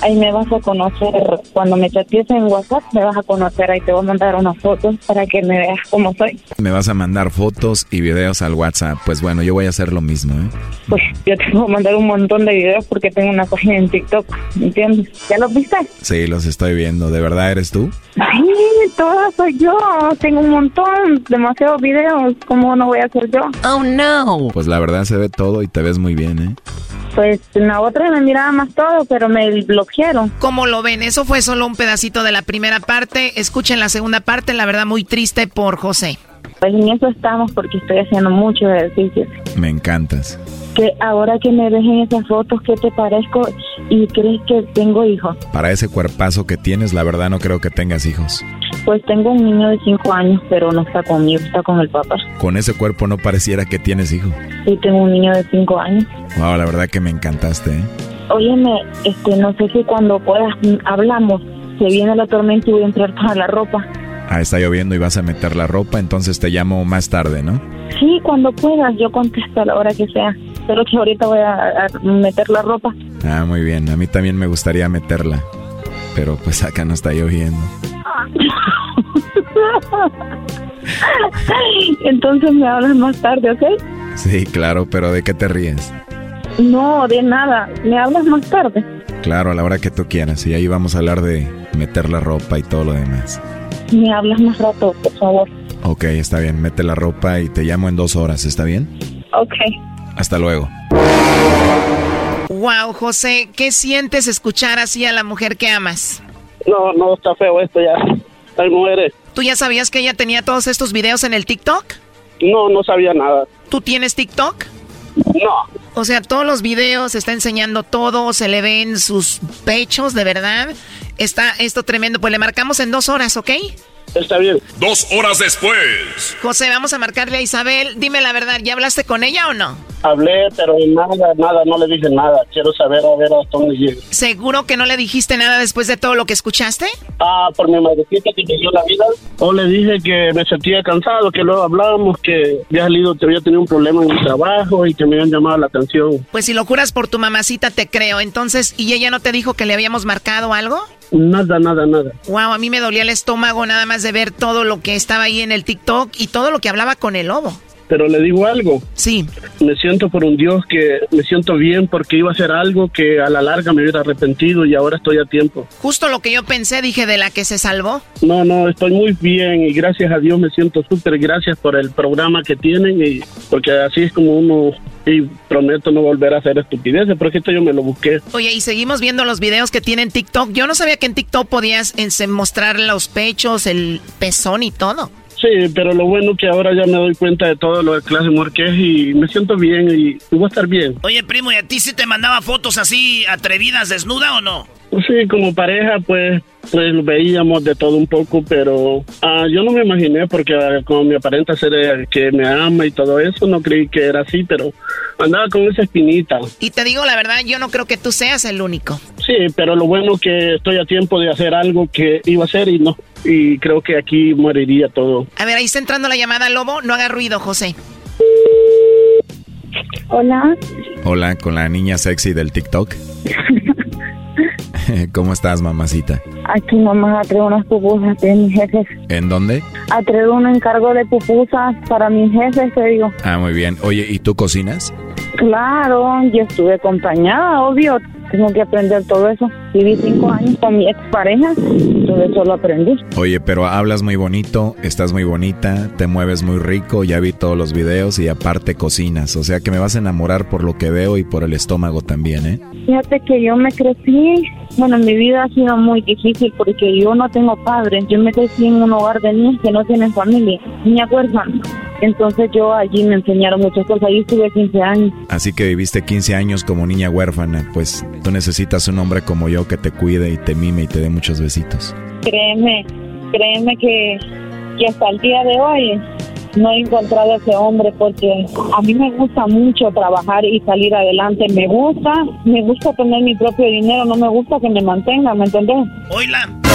Ahí me vas a conocer, cuando me chatees en WhatsApp, me vas a conocer, ahí te voy a mandar unas fotos para que me veas cómo soy. Me vas a mandar fotos y videos al WhatsApp. Pues bueno, yo voy a hacer lo mismo, ¿eh? Pues yo te voy a mandar un montón de videos porque tengo una página en TikTok, ¿entiendes? ¿Ya los viste? Sí, los estoy viendo. ¿De verdad eres tú? Ay, toda soy yo, tengo un montón, demasiados videos, ¿cómo no voy a ser yo? Oh no. Pues la verdad se ve todo y te ves muy bien, ¿eh? Pues en la otra me miraba más todo, pero me bloquearon. ¿Cómo lo ven? Eso fue solo un pedacito de la primera parte. Escuchen la segunda parte, la verdad muy triste por José. Pues en eso estamos porque estoy haciendo mucho ejercicio. Me encantas. Que ahora que me ves en esas fotos, ¿qué te parezco? ¿Y crees que tengo hijos? Para ese cuerpazo que tienes, la verdad no creo que tengas hijos. Pues tengo un niño de 5 años, pero no está conmigo, está con el papá. Con ese cuerpo no pareciera que tienes hijo. Sí, tengo un niño de 5 años. Wow, la verdad que me encantaste, ¿eh? Óyeme, este, no sé si cuando puedas hablamos, se viene la tormenta y voy a entrar toda la ropa. Ah, está lloviendo y vas a meter la ropa, entonces te llamo más tarde, ¿no? Sí, cuando puedas, yo contesto a la hora que sea. Pero que ahorita voy a, a meter la ropa. Ah, muy bien. A mí también me gustaría meterla. Pero pues acá no está lloviendo. Entonces me hablas más tarde, ¿ok? Sí, claro, pero ¿de qué te ríes? No, de nada. Me hablas más tarde. Claro, a la hora que tú quieras. Y ahí vamos a hablar de meter la ropa y todo lo demás. Me hablas más rato, por favor. Ok, está bien. Mete la ropa y te llamo en dos horas, ¿está bien? Ok. Hasta luego. Wow, José, ¿qué sientes escuchar así a la mujer que amas? No, no, está feo esto ya. Hay mujeres. ¿Tú ya sabías que ella tenía todos estos videos en el TikTok? No, no sabía nada. ¿Tú tienes TikTok? No. O sea, todos los videos, está enseñando todo, se le ven sus pechos, de verdad. Está esto tremendo. Pues le marcamos en dos horas, ¿ok? Está bien. Dos horas después. José, vamos a marcarle a Isabel. Dime la verdad, ¿ya hablaste con ella o no? Hablé, pero nada, nada, no le dije nada. Quiero saber a ver hasta dónde llega. ¿Seguro que no le dijiste nada después de todo lo que escuchaste? Ah, por mi madrecita que me dio la vida. O le dije que me sentía cansado, que luego hablábamos, que había salido, que había tenido un problema en mi trabajo y que me habían llamado la atención. Pues si lo juras por tu mamacita, te creo. Entonces, ¿y ella no te dijo que le habíamos marcado algo? Nada, nada, nada. Wow, a mí me dolía el estómago nada más de ver todo lo que estaba ahí en el TikTok y todo lo que hablaba con el lobo. Pero le digo algo. Sí. Me siento por un Dios que me siento bien porque iba a hacer algo que a la larga me hubiera arrepentido y ahora estoy a tiempo. Justo lo que yo pensé, dije, de la que se salvó. No, no, estoy muy bien y gracias a Dios me siento súper gracias por el programa que tienen y porque así es como uno y prometo no volver a hacer estupideces, porque esto yo me lo busqué. Oye, y seguimos viendo los videos que tienen TikTok. Yo no sabía que en TikTok podías mostrar los pechos, el pezón y todo. Sí, pero lo bueno que ahora ya me doy cuenta de todo lo de clase es y me siento bien y voy a estar bien. Oye, primo, ¿y a ti sí te mandaba fotos así atrevidas, desnuda o no? Sí, como pareja, pues, pues veíamos de todo un poco, pero ah, yo no me imaginé porque ah, como me aparenta ser eh, que me ama y todo eso, no creí que era así, pero andaba con esa espinita. Y te digo la verdad, yo no creo que tú seas el único. Sí, pero lo bueno que estoy a tiempo de hacer algo que iba a hacer y no, y creo que aquí moriría todo. A ver, ahí está entrando la llamada, Lobo. No haga ruido, José. Hola. Hola, con la niña sexy del TikTok. ¿Cómo estás, mamacita? Aquí mamá traigo unas pupusas de mis jefes. ¿En dónde? Traigo un encargo de pupusas para mis jefes, te digo. Ah, muy bien. Oye, ¿y tú cocinas? Claro, yo estuve acompañada, obvio. Tengo que aprender todo eso. Viví cinco años con mi expareja, todo eso lo aprendí. Oye, pero hablas muy bonito, estás muy bonita, te mueves muy rico, ya vi todos los videos y aparte cocinas. O sea que me vas a enamorar por lo que veo y por el estómago también, ¿eh? Fíjate que yo me crecí, bueno, mi vida ha sido muy difícil porque yo no tengo padres. Yo me crecí en un hogar de niños que no tienen familia, niña huérfana. Entonces yo allí me enseñaron muchas cosas. Ahí estuve 15 años. Así que viviste 15 años como niña huérfana. Pues tú necesitas un hombre como yo que te cuide y te mime y te dé muchos besitos. Créeme, créeme que, que hasta el día de hoy no he encontrado a ese hombre porque a mí me gusta mucho trabajar y salir adelante. Me gusta, me gusta tener mi propio dinero, no me gusta que me mantenga, ¿me entendés? Oila.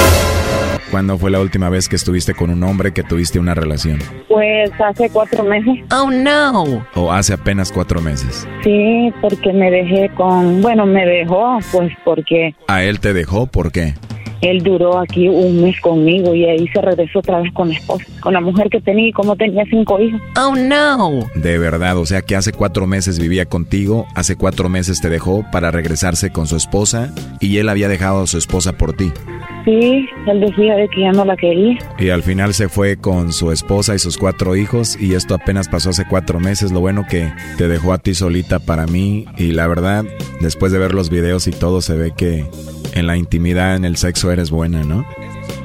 ¿Cuándo fue la última vez que estuviste con un hombre que tuviste una relación? Pues hace cuatro meses. Oh no. ¿O hace apenas cuatro meses? Sí, porque me dejé con, bueno, me dejó, pues porque ¿A él te dejó? ¿Por qué? él duró aquí un mes conmigo y ahí se regresó otra vez con la esposa, con la mujer que tenía y como tenía cinco hijos. Oh no. De verdad, o sea que hace cuatro meses vivía contigo, hace cuatro meses te dejó para regresarse con su esposa y él había dejado a su esposa por ti. Sí, él decía de que ya no la quería. Y al final se fue con su esposa y sus cuatro hijos y esto apenas pasó hace cuatro meses. Lo bueno que te dejó a ti solita para mí y la verdad, después de ver los videos y todo, se ve que en la intimidad, en el sexo eres buena, ¿no?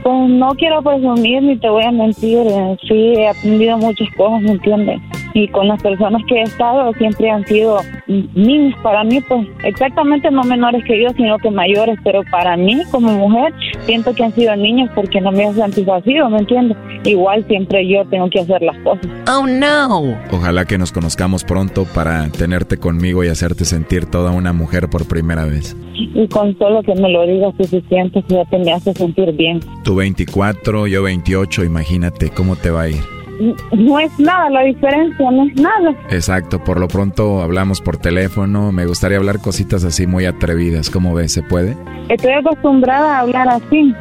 Pues no quiero presumir ni te voy a mentir. eh, Sí, he aprendido muchas cosas, ¿me entiendes? Y con las personas que he estado siempre han sido niños para mí, pues exactamente no menores que yo, sino que mayores. Pero para mí, como mujer, siento que han sido niños porque no me han satisfacido, ¿me entiendes? Igual siempre yo tengo que hacer las cosas. Oh no. Ojalá que nos conozcamos pronto para tenerte conmigo y hacerte sentir toda una mujer por primera vez. Y con solo que me lo digas suficiente, fíjate, me hace sentir bien. Tú 24, yo 28, imagínate cómo te va a ir. No es nada la diferencia, no es nada. Exacto, por lo pronto hablamos por teléfono, me gustaría hablar cositas así muy atrevidas, ¿cómo ves? ¿Se puede? Estoy acostumbrada a hablar así.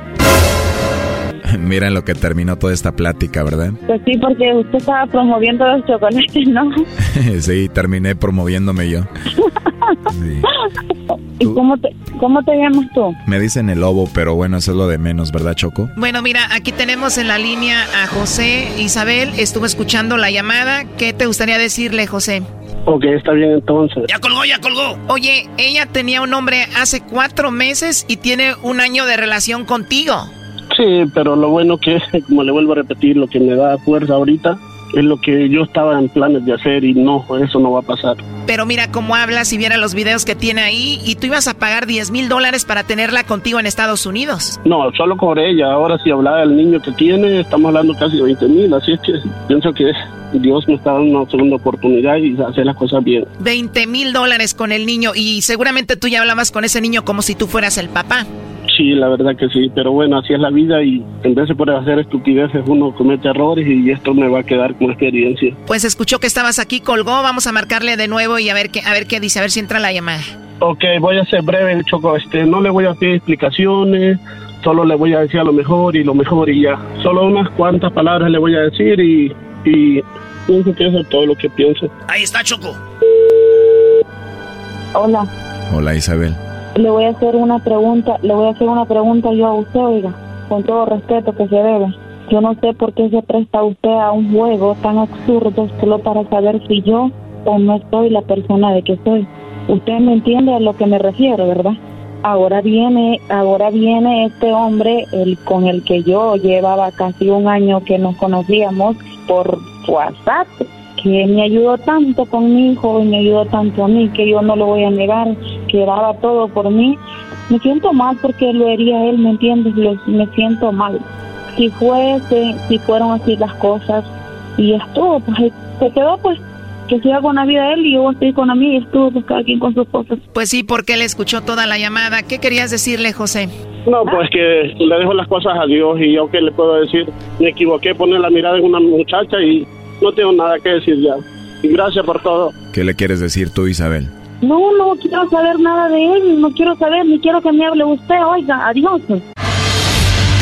Mira en lo que terminó toda esta plática, ¿verdad? Pues sí, porque usted estaba promoviendo los chocolates, ¿no? sí, terminé promoviéndome yo. ¿Y cómo te, cómo te llamas tú? Me dicen el lobo, pero bueno, eso es lo de menos, ¿verdad, Choco? Bueno, mira, aquí tenemos en la línea a José Isabel. Estuvo escuchando la llamada. ¿Qué te gustaría decirle, José? Ok, está bien entonces. Ya colgó, ya colgó. Oye, ella tenía un hombre hace cuatro meses y tiene un año de relación contigo. Sí, pero lo bueno que, como le vuelvo a repetir, lo que me da fuerza ahorita es lo que yo estaba en planes de hacer y no, eso no va a pasar. Pero mira cómo habla si viera los videos que tiene ahí y tú ibas a pagar 10 mil dólares para tenerla contigo en Estados Unidos. No, solo con ella. Ahora si hablaba del niño que tiene, estamos hablando casi de 20 mil, así es que pienso que Dios me está dando una segunda oportunidad y hacer las cosas bien. 20 mil dólares con el niño y seguramente tú ya hablabas con ese niño como si tú fueras el papá. Sí, la verdad que sí, pero bueno, así es la vida y en vez de poder hacer estupideces uno comete errores y esto me va a quedar como experiencia. Pues escuchó que estabas aquí, colgó, vamos a marcarle de nuevo y a ver qué, a ver qué dice, a ver si entra la llamada. Ok, voy a ser breve, Choco, este, no le voy a pedir explicaciones, solo le voy a decir a lo mejor y lo mejor y ya. Solo unas cuantas palabras le voy a decir y, y pienso que eso es todo lo que pienso. Ahí está, Choco. Hola, Hola, Isabel. le voy a hacer una pregunta, le voy a hacer una pregunta yo a usted, oiga, con todo respeto que se debe. Yo no sé por qué se presta usted a un juego tan absurdo solo para saber si yo o no soy la persona de que soy. Usted me entiende a lo que me refiero, ¿verdad? Ahora viene, ahora viene este hombre, el con el que yo llevaba casi un año que nos conocíamos por WhatsApp, que me ayudó tanto con mi hijo y me ayudó tanto a mí que yo no lo voy a negar, que daba todo por mí. Me siento mal porque lo haría él, ¿me entiendes? Lo- me siento mal. Si fuese, si fueron así las cosas y ya estuvo, pues se quedó pues que siga con la vida él y yo estoy con la mía y estuvo pues cada quien con sus cosas. Pues sí, porque él escuchó toda la llamada. ¿Qué querías decirle, José? No, pues que le dejo las cosas a Dios y yo qué le puedo decir. Me equivoqué, poner la mirada en una muchacha y no tengo nada que decir ya. Y gracias por todo. ¿Qué le quieres decir tú, Isabel? No, no quiero saber nada de él, no quiero saber, ni quiero que me hable usted, oiga, adiós.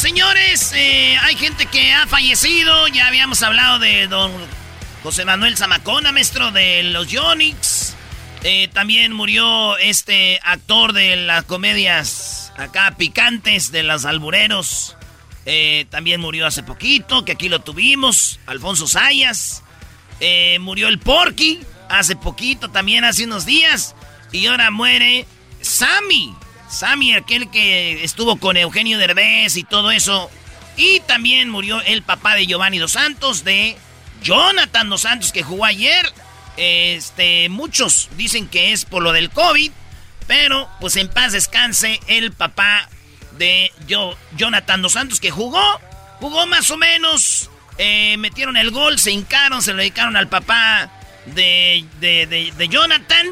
Señores, eh, hay gente que ha fallecido. Ya habíamos hablado de don José Manuel Zamacona, maestro de los Yonix. Eh, también murió este actor de las comedias acá picantes de los albureros. Eh, también murió hace poquito, que aquí lo tuvimos. Alfonso Sayas. Murió el Porky hace poquito, también hace unos días. Y ahora muere Sammy. Sammy, aquel que estuvo con Eugenio Derbez y todo eso. Y también murió el papá de Giovanni Dos Santos, de Jonathan Dos Santos, que jugó ayer. Este, muchos dicen que es por lo del COVID, pero pues en paz descanse el papá de Jonathan Dos Santos, que jugó, jugó más o menos, eh, metieron el gol, se hincaron, se lo dedicaron al papá de, de, de Jonathan.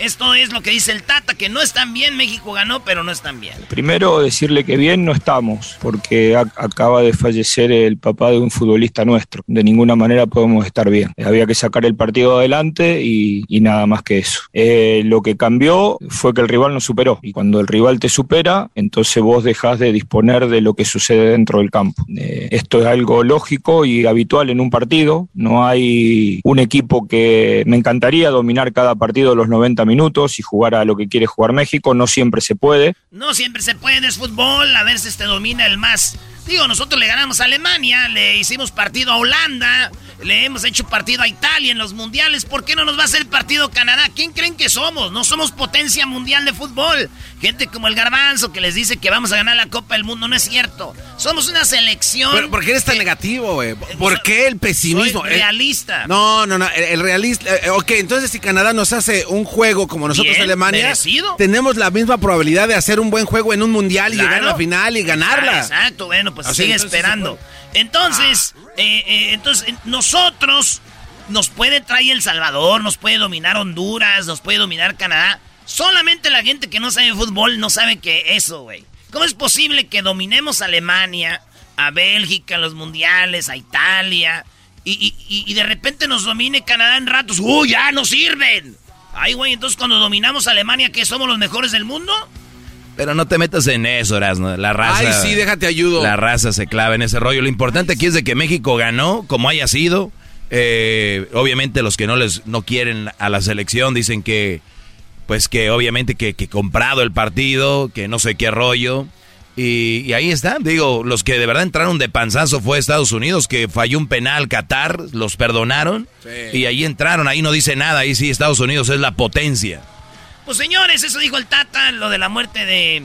Esto es lo que dice el Tata, que no están bien, México ganó, pero no están bien. Primero decirle que bien no estamos, porque ac- acaba de fallecer el papá de un futbolista nuestro. De ninguna manera podemos estar bien. Había que sacar el partido adelante y, y nada más que eso. Eh, lo que cambió fue que el rival nos superó. Y cuando el rival te supera, entonces vos dejás de disponer de lo que sucede dentro del campo. Eh, esto es algo lógico y habitual en un partido. No hay un equipo que me encantaría dominar cada partido los 90 minutos y jugar a lo que quiere jugar México. No siempre se puede. No siempre se puede, es fútbol, a veces te domina el más. Digo, nosotros le ganamos a Alemania, le hicimos partido a Holanda, le hemos hecho partido a Italia en los mundiales. ¿Por qué no nos va a hacer partido Canadá? ¿Quién creen que somos? No somos potencia mundial de fútbol. Gente como el Garbanzo que les dice que vamos a ganar la Copa del Mundo, no es cierto. Somos una selección. Pero, ¿Por qué eres tan negativo, güey? ¿Por qué el pesimismo? Soy Eh, realista. No, no, no. El, el realista. eh, ok, entonces si Canadá nos hace un juego como nosotros Bien, Alemania, merecido. tenemos la misma probabilidad de hacer un buen juego en un mundial y llegar a la final y ganarla. Ah, exacto, bueno, pues O sea, sigue esperando. Entonces, eh, eh, entonces eh, nosotros nos puede traer El Salvador, nos puede dominar Honduras, nos puede dominar Canadá. Solamente la gente que no sabe fútbol no sabe que eso, güey. ¿Cómo es posible que dominemos a Alemania, a Bélgica, en los mundiales, a Italia, y, y- y- y de repente nos domine Canadá en ratos? ¡Uy, ya no sirven! Ay, güey, entonces cuando dominamos a Alemania, ¿qué somos los mejores del mundo? Pero no te metas en eso, Erasmo. La raza. Ay, sí, déjate ayudo. La raza se clava en ese rollo. Lo importante aquí es de que México ganó, como haya sido. Eh, obviamente los que no les no quieren a la selección dicen que, pues que obviamente que, que comprado el partido, que no sé qué rollo. Y, y ahí está, digo, los que de verdad entraron de panzazo fue Estados Unidos, que falló un penal Qatar, los perdonaron. Sí. Y ahí entraron, ahí no dice nada, ahí sí Estados Unidos es la potencia. Pues señores, eso dijo el Tata, lo de la muerte de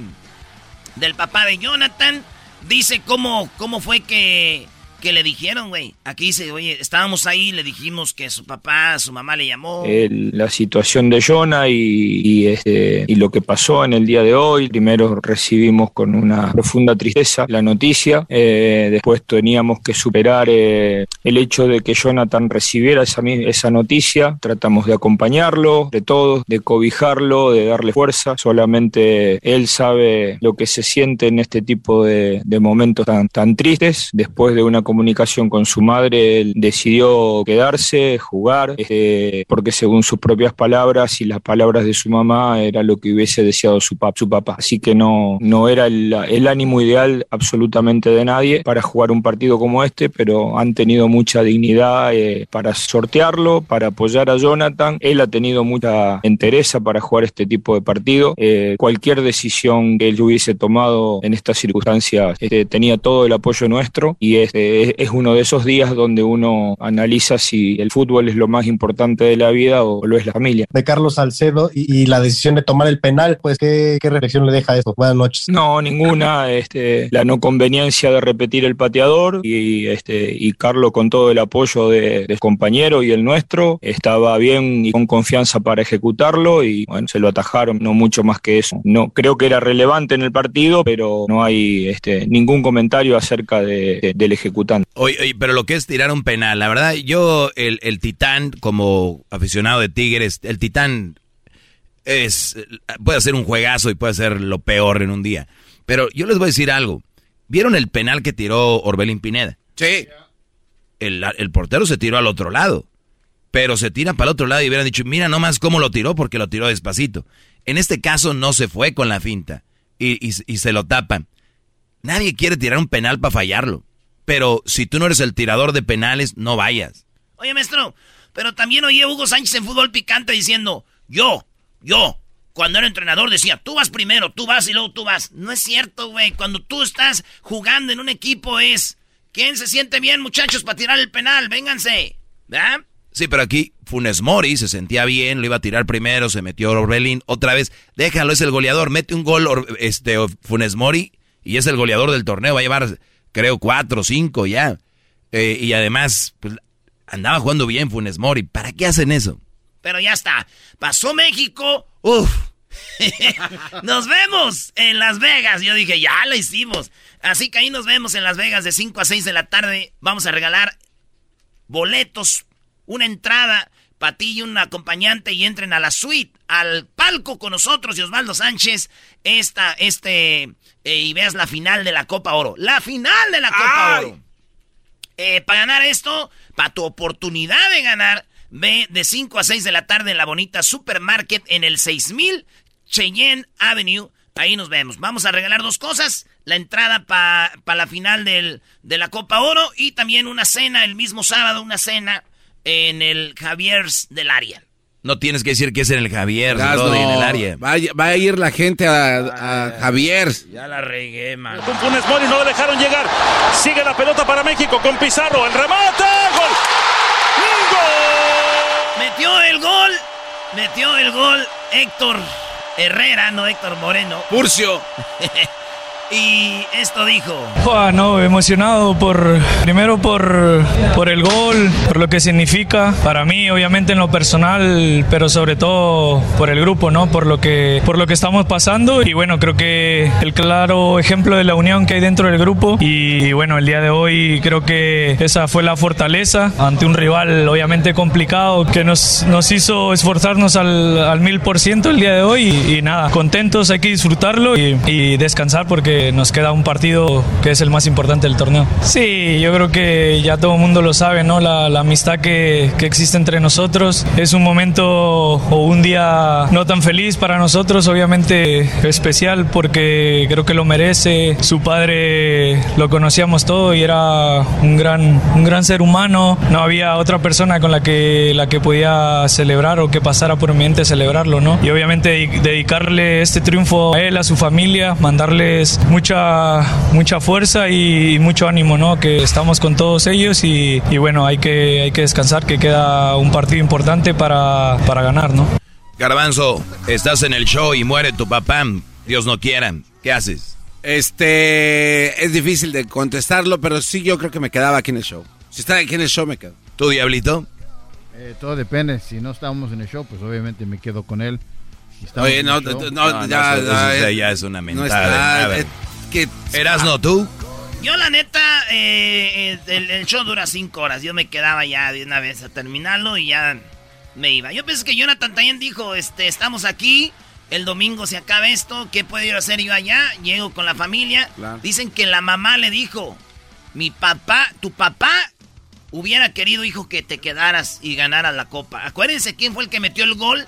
del papá de Jonathan. Dice cómo, cómo fue que, que le dijeron, güey. Aquí dice, oye, estábamos ahí, le dijimos que su papá, su mamá le llamó. el- la situación de Jonah y, este, y lo que pasó en el día de hoy. Primero recibimos con una profunda tristeza la noticia, eh, después teníamos que superar eh, el hecho de que Jonathan recibiera esa, esa noticia, tratamos de acompañarlo, de todos, de cobijarlo, de darle fuerza, solamente él sabe lo que se siente en este tipo de, de momentos tan, tan tristes. Después de una comunicación con su madre, él decidió quedarse, jugar, este, porque según sus propias palabras y las palabras de su mamá era lo que hubiese deseado su, pap- su papá. Así que no, no era el, el ánimo ideal absolutamente de nadie para jugar un partido como este, pero han tenido mucha dignidad eh, para sortearlo, para apoyar a Jonathan. Él ha tenido mucha entereza para jugar este tipo de partido. Eh, cualquier decisión que él hubiese tomado en estas circunstancias este, tenía todo el apoyo nuestro y este, eh, es uno de esos días donde uno analiza si el fútbol es lo más importante de la vida o lo es la familia. De Carlos Salcedo y, la decisión de tomar el penal, pues ¿qué, qué reflexión le deja esto? Buenas noches. No, ninguna. Este, la no conveniencia de repetir el pateador y, este, y Carlos con todo el apoyo de, de compañero y el nuestro estaba bien y con confianza para ejecutarlo y bueno, se lo atajaron, no mucho más que eso. No creo que era relevante en el partido, pero no hay este, ningún comentario acerca de, del ejecutante. Oye, pero lo que es tirar un penal, la verdad, yo el, el Titán como aficionado de Tigres, el Titán es puede ser un juegazo y puede ser lo peor en un día. Pero yo les voy a decir algo. ¿Vieron el penal que tiró Orbelín Pineda? Sí. El, el portero se tiró al otro lado pero se tira para el otro lado y hubieran dicho, mira nomás cómo lo tiró porque lo tiró despacito. En este caso no se fue con la finta y, y, se lo tapan. Nadie quiere tirar un penal para fallarlo. Pero si tú no eres el tirador de penales, no vayas. Oye, maestro, pero también oí a Hugo Sánchez en fútbol picante diciendo, yo, yo, cuando era entrenador decía, tú vas primero, tú vas y luego tú vas. No es cierto, güey. Cuando tú estás jugando en un equipo es, ¿quién se siente bien, muchachos, para tirar el penal? Vénganse. ¿Verdad? Sí, pero aquí Funes Mori se sentía bien, lo iba a tirar primero, se metió Orbelín otra vez. Déjalo, es el goleador, mete un gol este Funes Mori y es el goleador del torneo, va a llevar creo cuatro cinco ya. Eh, y además, pues, andaba jugando bien Funes Mori. ¿Para qué hacen eso? Pero ya está. Pasó México. Uf. nos vemos en Las Vegas. Yo dije, ya lo hicimos. Así que ahí nos vemos en Las Vegas de 5 a 6 de la tarde. Vamos a regalar boletos una entrada para ti y un acompañante y entren a la suite, al palco con nosotros y Osvaldo Sánchez, esta, este, y veas la final de la Copa Oro. La final de la Copa Oro. Eh, para ganar esto, para tu oportunidad de ganar, ve de 5 a 6 de la tarde en la bonita Supermarket en el 6000 Cheyenne Avenue. Ahí nos vemos. Vamos a regalar dos cosas. La entrada para la final del, de la Copa Oro y también una cena el mismo sábado, una cena en el Javier's del área. No tienes que decir que es en el Javier, en el área. Va, a ir la gente a, Javier. Ya la regué, man. Con Funes Mori no lo dejaron llegar. Sigue la pelota para México con Pizarro. El remate. ¡Gol! ¡Gol! Metió el gol. Metió el gol Héctor Herrera, no Héctor Moreno. Purcio. Y esto dijo. no, emocionado por, primero por, por el gol, por lo que significa para mí, obviamente en lo personal, pero sobre todo por el grupo, ¿no? Por lo que, por lo que estamos pasando. Y bueno, creo que el claro ejemplo de la unión que hay dentro del grupo. Y, bueno, el día de hoy creo que esa fue la fortaleza ante un rival obviamente complicado que nos, nos hizo esforzarnos al mil por ciento el día de hoy. Y, nada, contentos, hay que disfrutarlo y, y descansar porque nos queda un partido que es el más importante del torneo. Sí, yo creo que ya todo el mundo lo sabe, ¿no? La, amistad que, que, existe entre nosotros. Es un momento o un día no tan feliz para nosotros, obviamente especial porque creo que lo merece. Su padre lo conocíamos todo y era un gran, un gran ser humano. No había otra persona con la que, la que podía celebrar o que pasara por mi mente celebrarlo, ¿no? Y obviamente dedicarle este triunfo a él, a su familia, mandarles mucha, mucha fuerza y, mucho ánimo, ¿no? Que estamos con todos ellos y, bueno, hay que, hay que descansar, que queda un partido importante para, para ganar, ¿no? Garbanzo, estás en el show y muere tu papá, Dios no quiera, ¿qué haces? Este, es difícil de contestarlo, pero sí yo creo que me quedaba aquí en el show. Si está aquí en el show, me quedo. ¿Tú, Diablito? Eh, todo depende. Si no estábamos en el show, pues obviamente me quedo con él. Oye, no, no, ya, ya, es una mentada. ¿Eras no tú? Yo la neta, eh, el, show dura cinco horas. Yo me quedaba ya de una vez a terminarlo y ya me iba. Yo pensé que Jonathan también dijo, este, estamos aquí, el domingo se acaba esto, ¿qué puedo ir a hacer yo allá? Llego con la familia. Dicen que la mamá le dijo, mi papá, tu papá hubiera querido, hijo, que te quedaras y ganaras la copa. Acuérdense quién fue el que metió el gol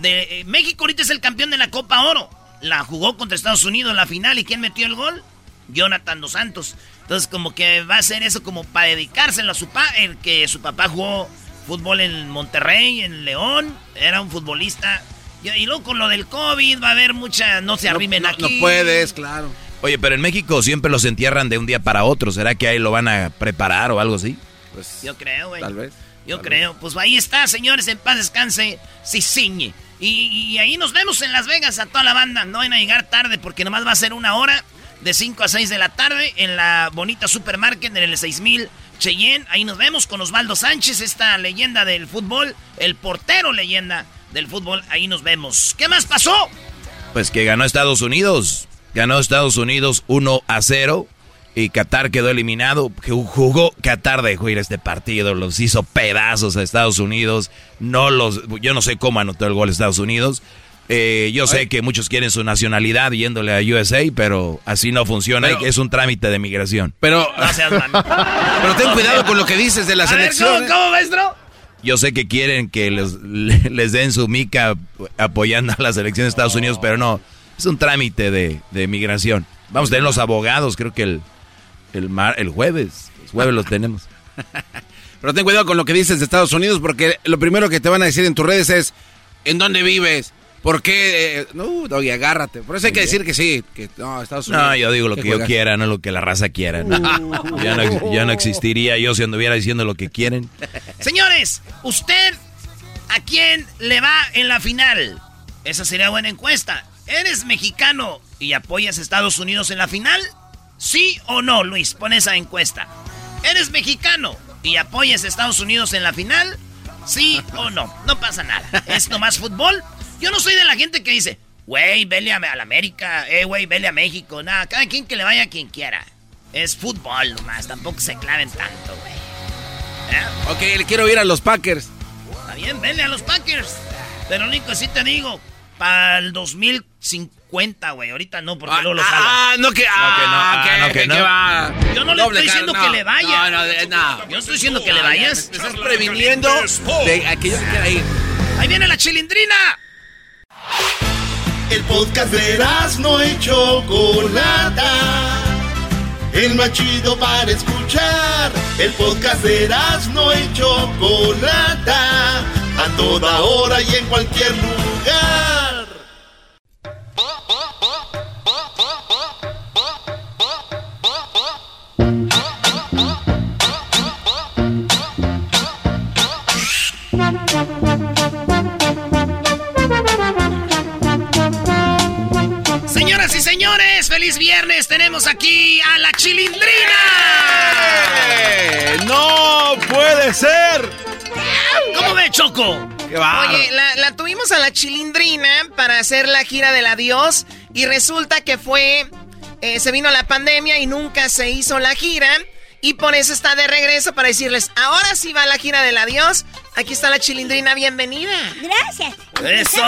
de eh, México ahorita es el campeón de la Copa Oro. La jugó contra Estados Unidos en la final y ¿quién metió el gol? Jonathan Dos Santos. Entonces como que va a ser eso como para dedicárselo a su papá, el que su papá jugó fútbol en Monterrey, en León, era un futbolista. Y, luego con lo del COVID va a haber mucha, no se arrimen aquí. No puedes, claro. Oye, pero en México siempre los entierran de un día para otro. ¿Será que ahí lo van a preparar o algo así? Pues, Yo creo, güey. Tal vez. Yo creo. Pues ahí está, señores, en paz descanse, Cicingue. Y, ahí nos vemos en Las Vegas a toda la banda. No van a llegar tarde porque nomás va a ser una hora de 5 a 6 de la tarde en la bonita supermarket en el 6000 Cheyenne. Ahí nos vemos con Osvaldo Sánchez, esta leyenda del fútbol, el portero leyenda del fútbol. Ahí nos vemos. ¿Qué más pasó? Pues que ganó Estados Unidos. Ganó Estados Unidos 1 a 0 y Qatar quedó eliminado. Jugó Qatar dejó ir este partido, los hizo pedazos a Estados Unidos. No los, yo no sé cómo anotó el gol Estados Unidos. Eh, yo sé que muchos quieren su nacionalidad yéndole a USA, pero así no funciona. es un trámite de migración. Pero, pero ten cuidado con lo que dices de la selección. ¿cómo, maestro? Yo sé que quieren que les, les den su mica apoyando a la selección de Estados Unidos, pero no. Es un trámite de, de migración. Vamos a tener los abogados, creo que el, el, mar, el jueves. El jueves los tenemos. Pero ten cuidado con lo que dices de Estados Unidos, porque lo primero que te van a decir en tus redes es: ¿en dónde vives? ¿Por qué? Eh, no, Doggy, agárrate. Por eso hay que decir que sí. Que, no, Estados Unidos. No, yo digo lo que, yo quiera, no lo que la raza quiera. Uh. Ya, no, ya, no, existiría yo si anduviera diciendo lo que quieren. Señores, ¿usted a quién le va en la final? Esa sería buena encuesta. ¿Eres mexicano y apoyas a Estados Unidos en la final? ¿Sí o no, Luis? Pon esa encuesta. ¿Eres mexicano y apoyas a Estados Unidos en la final? ¿Sí o no? No pasa nada. Es nomás fútbol yo no soy de la gente que dice, güey, vele a, la América, eh, güey, vele a México. Nada, cada quien que le vaya a quien quiera. Es fútbol nomás, tampoco se claven tanto, güey. ¿Eh? Ok, le quiero ir a los Packers. Está bien, vele a los Packers. Pero único sí te digo, para el 2050, güey. Ahorita no, porque luego lo. Ah, no que, ah, no, que, no, que, va. Yo no le estoy diciendo que le vaya. No, no, no. Yo no estoy diciendo que le vayas. Me estás previniendo de aquello que quiera ir. Ahí viene la chilindrina. El podcast de no y Chocolata. El más chido para escuchar. El podcast de no y Chocolata. A toda hora y en cualquier lugar. Señores, feliz viernes. Tenemos aquí a la chilindrina. ¡Eh! ¡No puede ser! ¿Cómo ve, Choco? Qué Oye, la, tuvimos a la chilindrina para hacer la gira del adiós y resulta que fue, eh, se vino la pandemia y nunca se hizo la gira. Y por eso está de regreso para decirles, ahora sí va la gira del adiós. Aquí está la chilindrina, bienvenida. Gracias. Eso.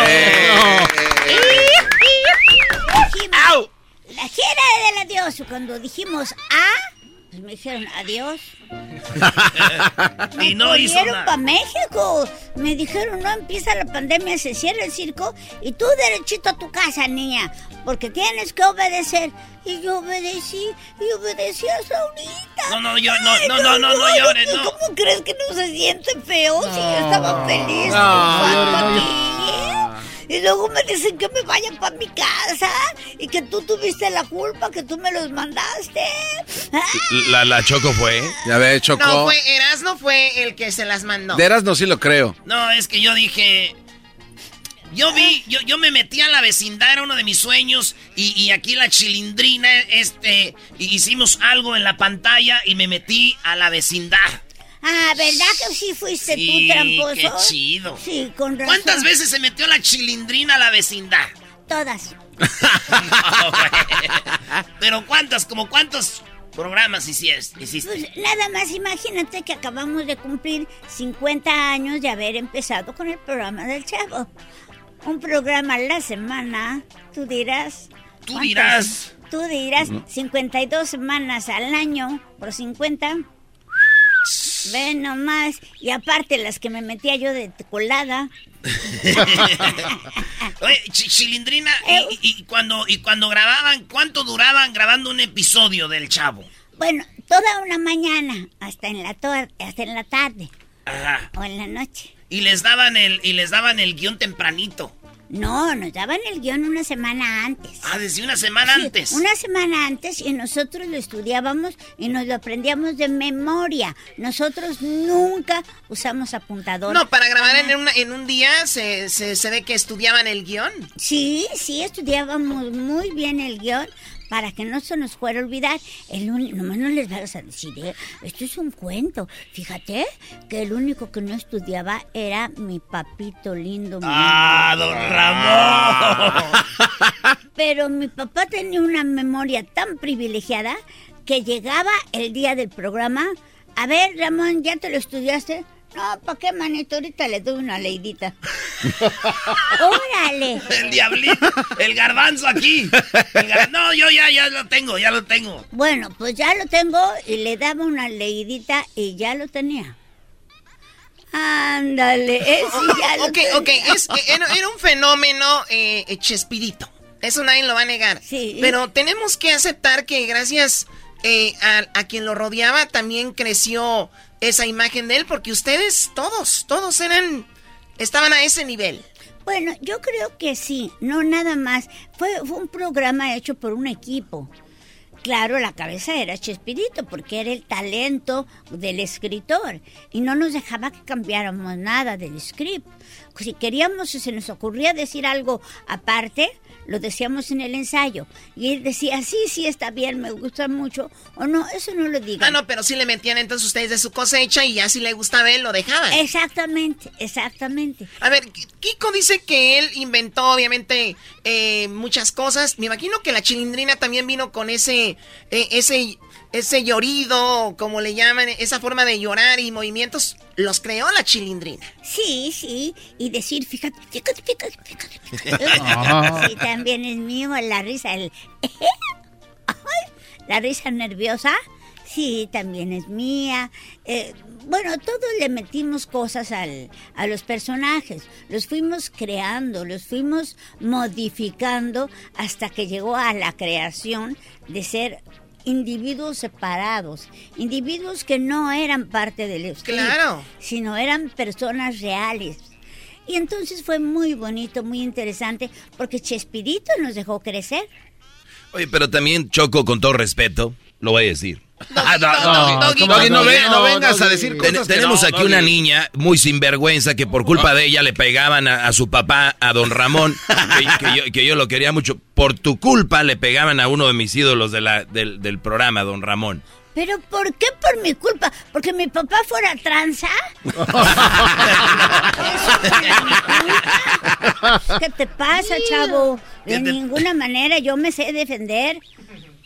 La gira del adiós, cuando dijimos ah, pues me dijeron adiós. y no hizo para México. Me dijeron, no empieza la pandemia, se cierra el circo y tú derechito a tu casa, niña, porque tienes que obedecer. Y yo obedecí, y obedecí a Saurita. No, no, yo, no, no, no, no, no, llores, no. ¿Cómo crees que no se siente feo si yo estaba feliz? No, y luego me dicen que me vayan para mi casa y que tú tuviste la culpa, que tú me los mandaste. La, la Choco fue. Ya ve, Choco. No, fue Erasno fue el que se las mandó. De Erasno sí lo creo. No, es que yo dije... Yo vi, yo, yo me metí a la vecindad, era uno de mis sueños, y, y, aquí la chilindrina, este, hicimos algo en la pantalla y me metí a la vecindad. Ah, ¿verdad que sí fuiste tú, tramposo? qué chido. Sí, con razón. ¿Cuántas veces se metió la chilindrina a la vecindad? Todas. Pero ¿cuántas? ¿Como cuántos programas hiciste? Pues nada más imagínate que acabamos de cumplir 50 años de haber empezado con el programa del Chavo. Un programa a la semana, tú dirás. Tú dirás. Tú dirás, 52 semanas al año por 50. Ven nomás. Y aparte las que me metía yo de colada. Oye, Chilindrina, eh, y, cuando, y cuando grababan, ¿cuánto duraban grabando un episodio del Chavo? Bueno, toda una mañana, hasta en la, hasta en la tarde. Ajá. O en la noche. Y les daban el, y les daban el guion tempranito. No, nos daban el guion una semana antes. Ah, desde una semana Sí, antes. Una semana antes y nosotros lo estudiábamos y nos lo aprendíamos de memoria. Nosotros nunca usamos apuntador. No, para grabar en, una- en un día se, se, se ve que estudiaban el guion. Sí, sí, estudiábamos muy bien el guion para que no se nos fuera a olvidar. El uni- nomás no les vas a decir, ¿eh? esto es un cuento. Fíjate que el único que no estudiaba era mi papito lindo. mi Ah, don Ramón. Pero mi papá tenía una memoria tan privilegiada que llegaba el día del programa. A ver, Ramón, ¿ya te lo estudiaste? No, ¿para qué, manito? Ahorita le doy una leidita. ¡Órale! El diablito, el garbanzo aquí. El gar- No, yo ya, ya lo tengo, ya lo tengo. Bueno, pues ya lo tengo y le daba una leidita y ya lo tenía. Ándale, ese ya lo ok, tenía. ok, es, era, era un fenómeno eh, eh, Chespirito. Eso nadie lo va a negar. Sí. Pero tenemos que aceptar que gracias eh, a, a quien lo rodeaba también creció esa imagen de él, porque ustedes todos, todos eran, estaban a ese nivel. Bueno, yo creo que sí, no nada más. Fue, fue un programa hecho por un equipo. Claro, la cabeza era Chespirito, porque era el talento del escritor y no nos dejaba que cambiáramos nada del script. Si queríamos, si se nos ocurría decir algo aparte, lo decíamos en el ensayo. Y él decía, sí, sí, está bien, me gusta mucho, o no, eso no lo digan. Ah, no, pero sí le metían entonces ustedes de su cosecha y ya si le gustaba él lo dejaban. Exactamente, exactamente. A ver, Kiko dice que él inventó obviamente eh, muchas cosas. Me imagino que la chilindrina también vino con ese, eh, ese, ese llorido, como le llaman, esa forma de llorar y movimientos. Los creó la chilindrina. Sí, sí, y decir, fíjate, fíjate, fíjate, fíjate. fíjate. Sí, también es mío la risa, el... la risa nerviosa, sí, también es mía. Eh, bueno, todos le metimos cosas al, a los personajes, los fuimos creando, los fuimos modificando hasta que llegó a la creación de ser individuos separados, individuos que no eran parte del Claro. sino eran personas reales. Y entonces fue muy bonito, muy interesante, porque Chespirito nos dejó crecer. Oye, pero también Choco, con todo respeto, lo voy a decir. No, vengas a decir Ten- cosas que tenemos no, aquí Doggy. una niña muy sinvergüenza que por culpa de ella le pegaban a, a su papá, a don Ramón, que, que yo, que yo lo quería mucho. Por tu culpa le pegaban a uno de mis ídolos de la, del, del programa, don Ramón. Pero ¿por qué por mi culpa? ¿Porque mi papá fuera tranza? ¿Qué te pasa, chavo? De ninguna manera yo me sé defender.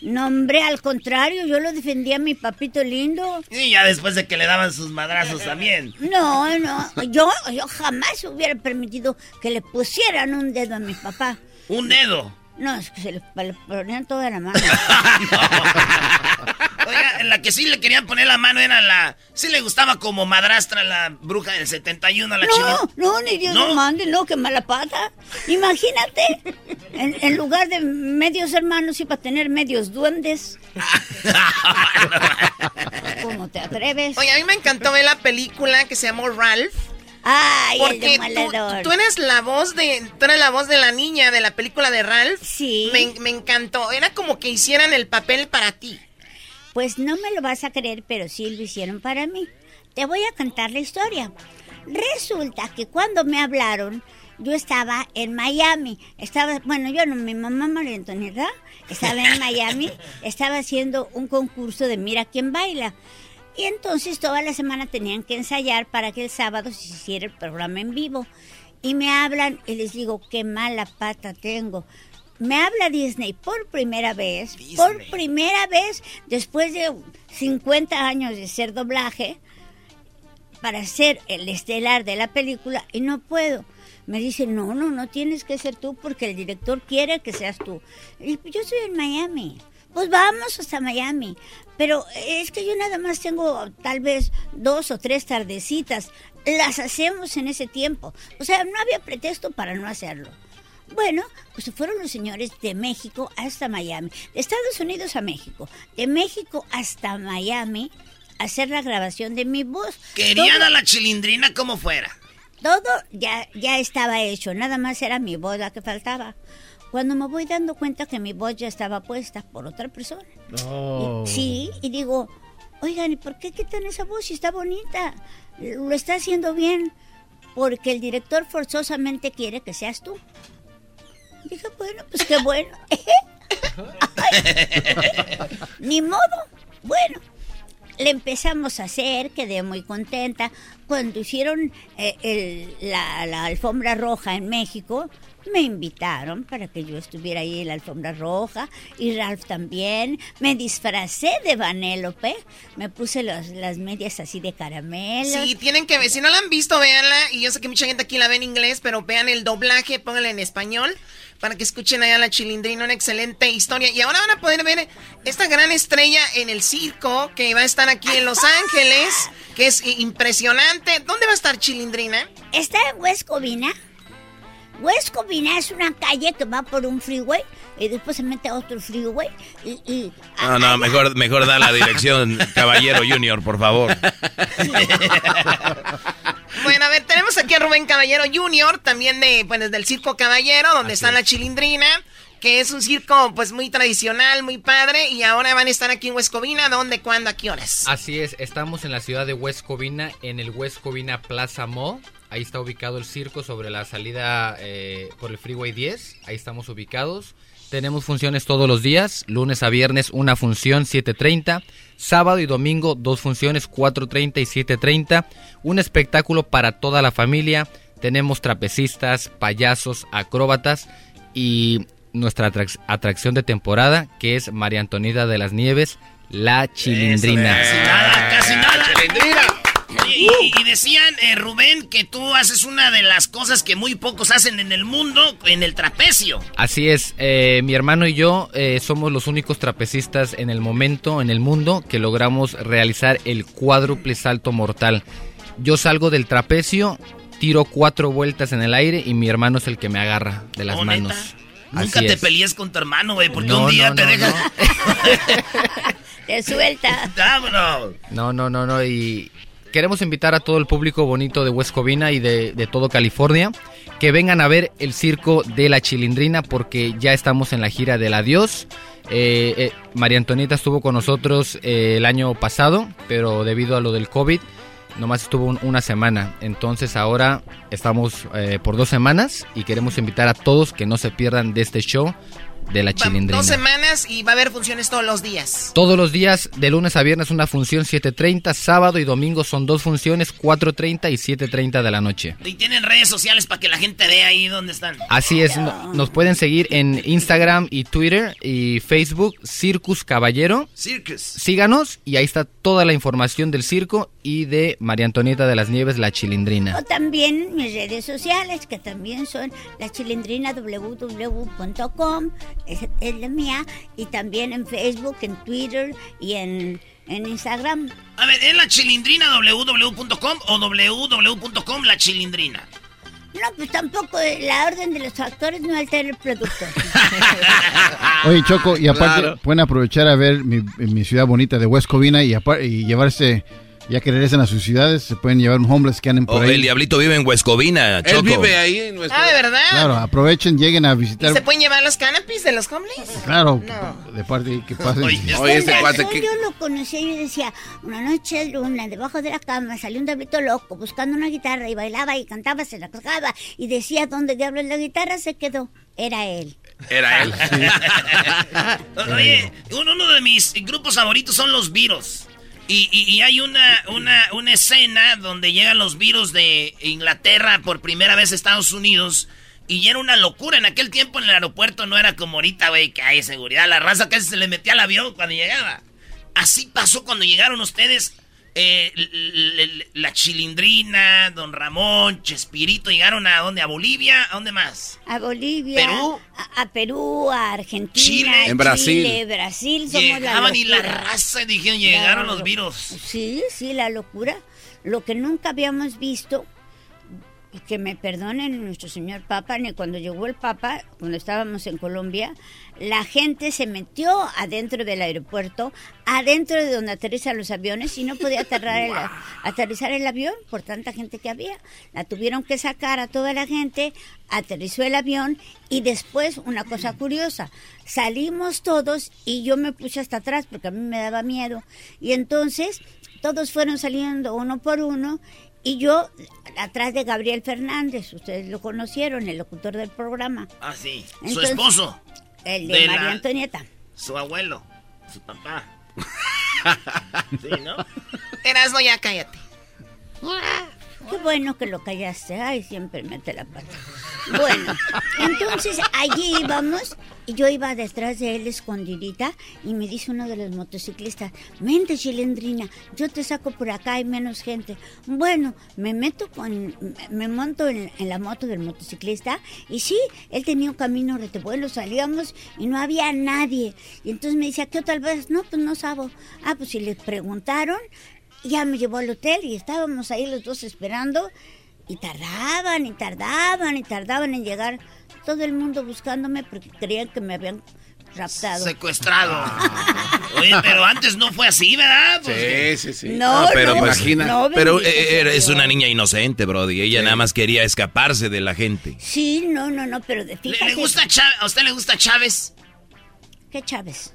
No, hombre, al contrario, yo lo defendía a mi papito lindo. Y ya después de que le daban sus madrazos también. No, no, yo, yo jamás hubiera permitido que le pusieran un dedo a mi papá. Un dedo. No, es que se le, le ponían toda la mano. Oiga, la que sí le querían poner la mano era la... Sí le gustaba como madrastra la bruja del 71 a la No, no, ni Dios ¿No? lo mande, no, qué mala pata. Imagínate, en, en lugar de medios hermanos iba a tener medios duendes. ¿Cómo te atreves? Oye, a mí me encantó ver la película que se llamó Ralph. Ay, el Porque tú, demoledor. tú eres la voz de tú eres la voz de la niña de la película de Ralph. Sí. Me, me encantó. Era como que hicieran el papel para ti. Pues no me lo vas a creer, pero sí lo hicieron para mí. Te voy a contar la historia. Resulta que cuando me hablaron, yo estaba en Miami. Estaba, bueno, yo no, mi mamá María Antonieta estaba en Miami, estaba haciendo un concurso de Mira quién baila. Y entonces toda la semana tenían que ensayar para que el sábado se hiciera el programa en vivo. Y me hablan y les digo, qué mala pata tengo. Me habla Disney por primera vez, por primera vez después de 50 años de ser doblaje, para ser el estelar de la película y no puedo. Me dice, no, no, no tienes que ser tú porque el director quiere que seas tú. Y yo estoy en Miami. Pues vamos hasta Miami. Pero es que yo nada más tengo tal vez dos o tres tardecitas. Las hacemos en ese tiempo. O sea, no había pretexto para no hacerlo. Bueno, pues se fueron los señores de México hasta Miami, de Estados Unidos a México, de México hasta Miami, a hacer la grabación de mi voz. Querían Todo- a la chilindrina como fuera. todo ya, ya estaba hecho, nada más era mi voz la que faltaba. Cuando me voy dando cuenta que mi voz ya estaba puesta por otra persona. Oh. Y- sí, y digo, oigan, ¿y por qué quitan esa voz si está bonita? Lo está haciendo bien. Porque el director forzosamente quiere que seas tú. Dije, bueno, pues qué bueno. Ni modo. Bueno, le empezamos a hacer, quedé muy contenta. Cuando hicieron eh, la alfombra roja en México, me invitaron para que yo estuviera ahí en la alfombra roja y Ralph también. Me disfracé de Vanélope, me puse los- las medias así de caramelo. Sí, tienen que ver. Si no la han visto, véanla. Y yo sé que mucha gente aquí la ve en inglés, pero vean el doblaje, pónganla en español para que escuchen allá la chilindrina. Una excelente historia. Y ahora van a poder ver esta gran estrella en el circo que va a estar aquí en Los Ángeles, que es impresionante. ¿Dónde va a estar chilindrina? Está en West Covina. West Covina es una calle que va por un freeway y después se mete a otro freeway y, y No, no, mejor, mejor da la dirección, Caballero Junior, por favor. Bueno, a ver, tenemos aquí a Rubén Caballero Jr., también de, pues, del Circo Caballero, donde está la Chilindrina, que es un circo, pues, muy tradicional, muy padre, y ahora van a estar aquí en Huescovina, ¿dónde, cuándo, a qué horas? Así es, estamos en la ciudad de West Covina, en el West Covina Plaza Mall. Ahí está ubicado el circo sobre la salida eh, por el Freeway 10. Ahí estamos ubicados. Tenemos funciones todos los días, lunes a viernes una función 7.30, sábado y domingo dos funciones 4.30 y 7.30, un espectáculo para toda la familia, tenemos trapecistas, payasos, acróbatas y nuestra atrac- atracción de temporada que es María Antonida de las Nieves, la Chilindrina. Casi nada, casi nada. Y, y- y decían, eh, Rubén, que tú haces una de las cosas que muy pocos hacen en el mundo, en el trapecio. Así es, eh, mi hermano y yo eh, somos los únicos trapecistas en el momento, en el mundo, que logramos realizar el cuádruple salto mortal. Yo salgo del trapecio, tiro cuatro vueltas en el aire y mi hermano es el que me agarra de las Oh, manos. Nunca Así te es. pelees con tu hermano, güey, porque No, un día no, te no, deja. te suelta. Vámonos. No, no, no, no. Y queremos invitar a todo el público bonito de West Covina y de, de todo California que vengan a ver el circo de la Chilindrina porque ya estamos en la gira del adiós. Eh, eh, María Antonieta estuvo con nosotros eh, el año pasado, pero debido a lo del COVID, nomás estuvo un- una semana. Entonces ahora estamos por dos semanas y queremos invitar a todos que no se pierdan de este show de la Chilindrina. Dos semanas y va a haber funciones todos los días. Todos los días, de lunes a viernes, una función 7.30, sábado y domingo son dos funciones, 4.30 y 7.30 de la noche. Y tienen redes sociales para que la gente vea ahí dónde están. Así es, no- nos pueden seguir en Instagram y Twitter y Facebook, Circus Caballero. Circus. Síganos y ahí está toda la información del circo y de María Antonieta de las Nieves, la Chilindrina. O también mis redes sociales, que también son la chilindrina www.com, es, es la mía, y también en Facebook, en Twitter y en, en Instagram. A ver, ¿es la chilindrina www.com o www.com la chilindrina? No, pues tampoco eh, la orden de los factores no altera el producto. Oye, Choco, y aparte Claro. pueden aprovechar a ver mi, mi ciudad bonita de West Covina y, apar- y llevarse, ya que regresen a sus ciudades, se pueden llevar un homeless que anden por Oh, ahí. el diablito vive en Huescovina, Choco. Él vive ahí en nuestro... Ah, ¿de verdad? Claro, aprovechen, lleguen a ¿Y visitar. se pueden llevar los canapis de los homeless? Claro, de parte que pasen. Oye, Con este cuate que... Yo lo conocí y yo decía, una noche de luna, debajo de la cama, salió un diablito loco buscando una guitarra y bailaba y cantaba, se la cargaba y decía, ¿dónde diablos la guitarra se quedó? Era él. Era él. Oye, uno, uno de mis grupos favoritos son los virus. Y, y- y hay una, una, una escena donde llegan los virus de Inglaterra por primera vez a Estados Unidos. Y era una locura. En aquel tiempo en el aeropuerto no era como ahorita, güey, que hay seguridad. La raza casi se le metía al avión cuando llegaba. Así pasó cuando llegaron ustedes. Eh, la Chilindrina, Don Ramón, Chespirito, llegaron a dónde? ¿A Bolivia? ¿A dónde más? A Bolivia, Perú. A, a Perú, a Argentina, Chile. En Brasil. Chile, Brasil, somos la Llegaban y la raza dijeron, llegaron los virus. Sí, sí, la locura. Lo que nunca habíamos visto. que me perdonen nuestro señor Papa, ni cuando llegó el Papa, cuando estábamos en Colombia, la gente se metió adentro del aeropuerto, adentro de donde aterrizan los aviones y no podía aterrar el- aterrizar el avión por tanta gente que había. La tuvieron que sacar a toda la gente, aterrizó el avión y después una cosa curiosa, salimos todos y yo me puse hasta atrás porque a mí me daba miedo y entonces todos fueron saliendo uno por uno y yo atrás de Gabriel Fernández, ustedes lo conocieron, el locutor del programa. Ah, sí. Su esposo. El de, De María la- Antonieta. Su abuelo. Su papá. sí, ¿no? Erasmo, ya cállate. Qué bueno que lo callaste. Ay, siempre mete la pata. Bueno, entonces allí íbamos y yo iba detrás de él escondidita y me dice uno de los motociclistas, mente chilendrina, yo te saco por acá, hay menos gente. Bueno, me meto con, me monto en, la moto del motociclista y sí, él tenía un camino rete bueno, salíamos y no había nadie. Y entonces me dice, ¿a qué tal vez? No, pues no sabo. Ah, pues si le preguntaron, ya me llevó al hotel y estábamos ahí los dos esperando y tardaban y tardaban y tardaban en llegar todo el mundo buscándome porque creían que me habían raptado. Secuestrado. Oye, pero antes no fue así, ¿verdad? Pues, Sí, sí, sí. No, Ah, pero no, no, pero eh, era- es una niña inocente, Brody. Ella nada más quería escaparse de la gente. Sí, no, no, no, pero de- ¿Le, gusta Chávez? ¿A usted le gusta Chávez? ¿Qué Chávez?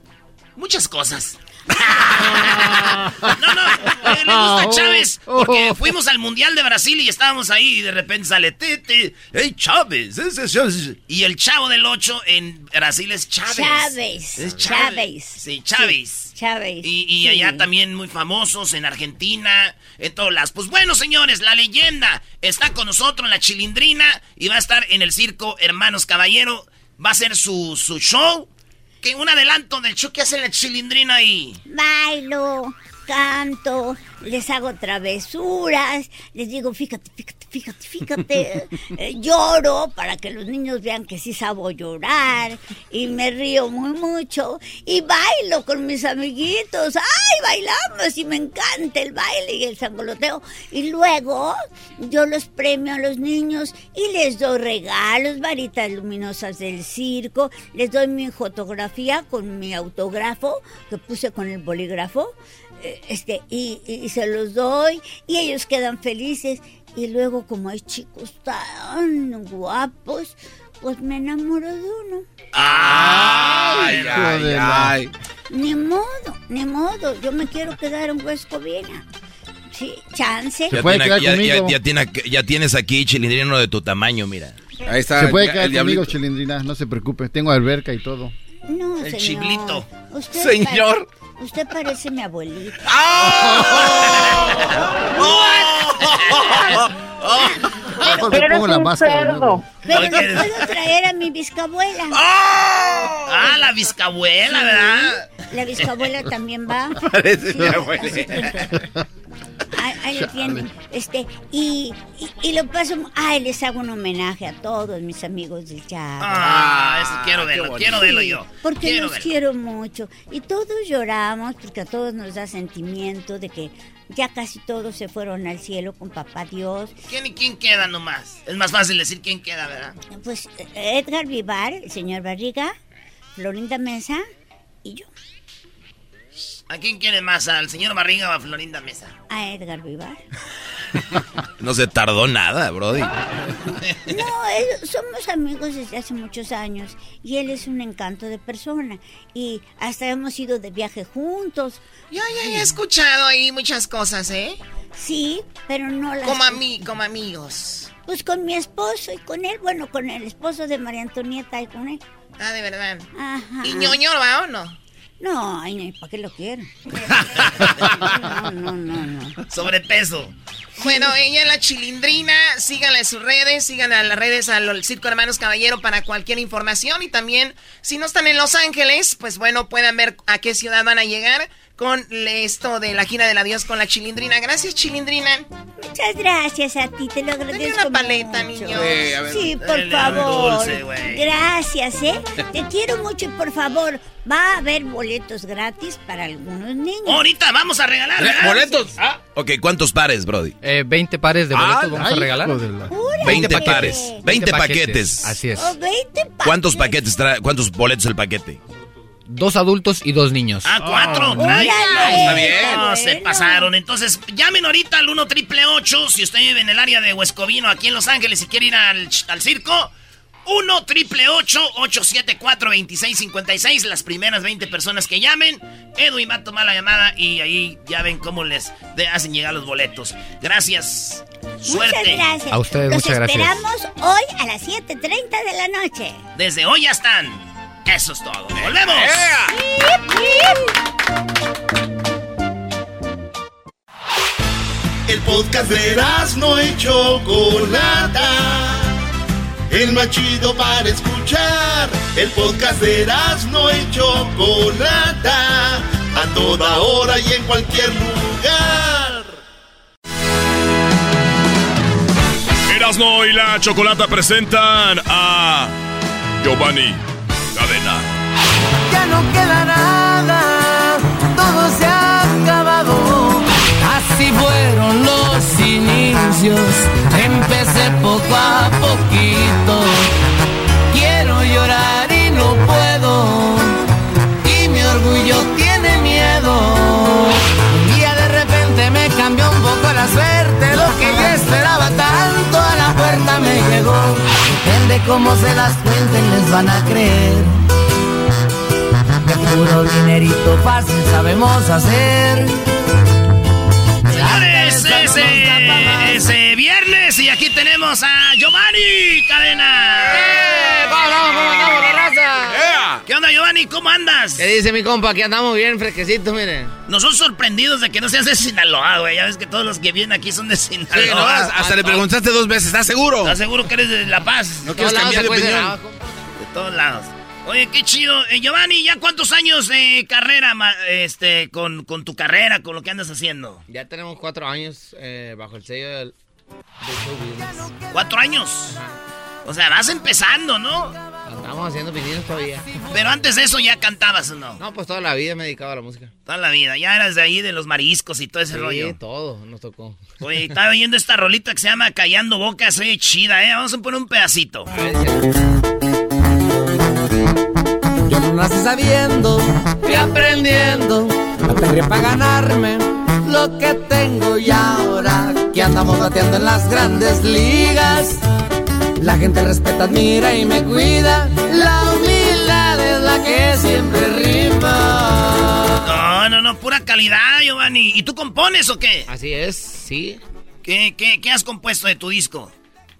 Muchas cosas. No, no, eh, le gusta Chávez porque fuimos al Mundial de Brasil y estábamos ahí y de repente sale Tete, hey Chávez, ese es Chávez". y el chavo del 8 en Brasil es Chávez. Chávez. Es Chávez. Sí, Chávez. Sí, Chávez. Y, y sí. allá también muy famosos en Argentina, en todas las. Pues bueno, señores, la leyenda está con nosotros en la chilindrina y va a estar en el circo Hermanos Caballero. Va a ser su, su show. Que un adelanto del que hace la chilindrina ahí. Bailo, canto, les hago travesuras, les digo, fíjate, fíjate, fíjate, fíjate, eh, lloro para que los niños vean que sí sabo llorar y me río muy mucho y bailo con mis amiguitos, ay, bailamos y me encanta el baile y el sangoloteo. Y luego yo los premio a los niños y les doy regalos, varitas luminosas del circo, les doy mi fotografía con mi autógrafo que puse con el bolígrafo este y, y se los doy y ellos quedan felices y luego como hay chicos tan guapos pues me enamoro de uno Ay, ay, ay. ni modo ni modo yo me quiero quedar en Huescovina sí chance Ya, tiene- ya- ya- ya tiene- ya tienes aquí chilindrino de tu tamaño, mira. Ahí está. Se puede el quedar conmigo, diablito. Chilindrina, no se preocupe. Tengo alberca y todo. no El señor. chiblito. Usted Señor. pa- usted parece mi abuelita Mejor me pongo la máscara. de nuevo. pero le puedo traer a mi bisabuela Ah, la bisabuela, ¿verdad? La bisabuela también va. Parece mi Sí, así que- Ahí, ahí lo tienen. Este, y, y, y lo paso. Ay, les hago un homenaje a todos mis amigos del Chavo. Ah, eso quiero verlo, quiero verlo Sí, yo. Porque quiero los verlo. quiero mucho. Y todos lloramos porque a todos nos da sentimiento de que ya casi todos se fueron al cielo con papá Dios. ¿Quién y quién queda nomás? Es más fácil decir quién queda, ¿verdad? Pues eh, Edgar Vivar, el señor Barriga, Florinda Mesa y yo. ¿A quién quiere más? ¿Al señor Barriga o a Florinda Mesa? A Edgar Vivar. No se tardó nada, Brody. No, él- somos amigos desde hace muchos años y él es un encanto de persona y hasta hemos ido de viaje juntos. Yo ya he escuchado ahí muchas cosas, ¿eh? Sí, pero no las... Como, ami como amigos. Pues con mi esposo y con él, bueno, con el esposo de María Antonieta y con él. Ah, de verdad. Ajá. ¿Y ñoño va o no? No, ay, ¿para qué lo quiero? No, no, no, no. Sobrepeso. Bueno, ella es la chilindrina. Síganla en sus redes, síganla en las redes al Circo Hermanos Caballero para cualquier información. Y también, si no están en Los Ángeles, pues bueno, puedan ver a qué ciudad van a llegar con esto de la gira del adiós con la chilindrina. Gracias, chilindrina. Muchas gracias a ti, te lo agradezco una paleta, mucho. niño. Sí, a ver. Sí, por favor. dulce, gracias, ¿eh? Te quiero mucho y por favor, va a haber boletos gratis para algunos niños. Ahorita vamos a regalar, ¿verdad? ¿Boletos? Ah, Ok, ¿cuántos pares, Brody? Eh, 20 pares de boletos Ah, vamos a regalar. la- ¡Órale! 20 pares. 20 paquetes. Así es. Oh, 20 paquetes. ¿Cuántos paquetes trae? ¿Cuántos boletos el paquete? Dos adultos y dos niños. Ah, cuatro. Oh, Ay, está bien. No, se pasaron. Entonces, llamen ahorita al 1 triple 8 si usted vive en el área de Huescovino, aquí en Los Ángeles, y quiere ir al, al circo. 1 triple 874 2656 Las primeras 20 personas que llamen. Edwin va a tomar la llamada y ahí ya ven cómo les hacen llegar los boletos. Gracias. Suerte. Muchas gracias. A ustedes, Los muchas gracias. esperamos hoy a las 7.30 de la noche. Desde hoy ya están. Eso es todo. ¡Volvemos! El podcast de no y Chocolata. El más chido para escuchar. El podcast de no y Chocolata. A toda hora y en cualquier lugar. Erasmo y la Chocolata presentan a Giovanni Ya no queda nada, todo se ha acabado. Así fueron los inicios, empecé poco a poquito. Quiero llorar y no puedo, y mi orgullo tiene miedo. Un día de repente me cambió un poco la suerte, lo que yo esperaba tanto a la puerta me llegó. Depende cómo se las cuenten, les van a creer. Que puro dinerito fácil sabemos hacer. Señores, ese, ese viernes y aquí tenemos a Giovanni Cadena. ¿Cómo andamos, la raza? ¿Cómo andas? ¿Qué dice mi compa? Aquí andamos bien fresquecitos, miren. Nosotros sorprendidos de que no seas de Sinaloa, güey. Ya ves que todos los que vienen aquí son de Sinaloa. Sí, no, hasta le preguntaste dos veces, ¿estás seguro? ¿Estás seguro que eres de La Paz? No quieres cambiar de opinión. De todos lados. Oye, qué chido. Eh, Giovanni, ¿ya cuántos años de carrera, este, con, con tu carrera, con lo que andas haciendo? Ya tenemos cuatro años eh, bajo el sello del, de. ¿Cuatro años? O sea, vas empezando, ¿no? Andamos haciendo pininos todavía. Pero antes de eso ya cantabas, ¿o no? No, pues toda la vida me he dedicado a la música. Toda la vida. Ya eras de ahí, de los mariscos y todo ese Sí, rollo. todo nos tocó. Oye, estaba oyendo esta rolita que se llama Callando Bocas. Oye, chida, ¿eh? Vamos a poner un pedacito. Yo no nací sabiendo y aprendiendo. Aprendí para ganarme lo que tengo y ahora que andamos bateando en las grandes ligas. La gente respeta, admira y me cuida. La humildad es la que siempre rima. No, no, no, pura calidad, Giovanni. ¿Y tú compones o qué? Así es, sí. ¿Qué, qué, qué has compuesto de tu disco?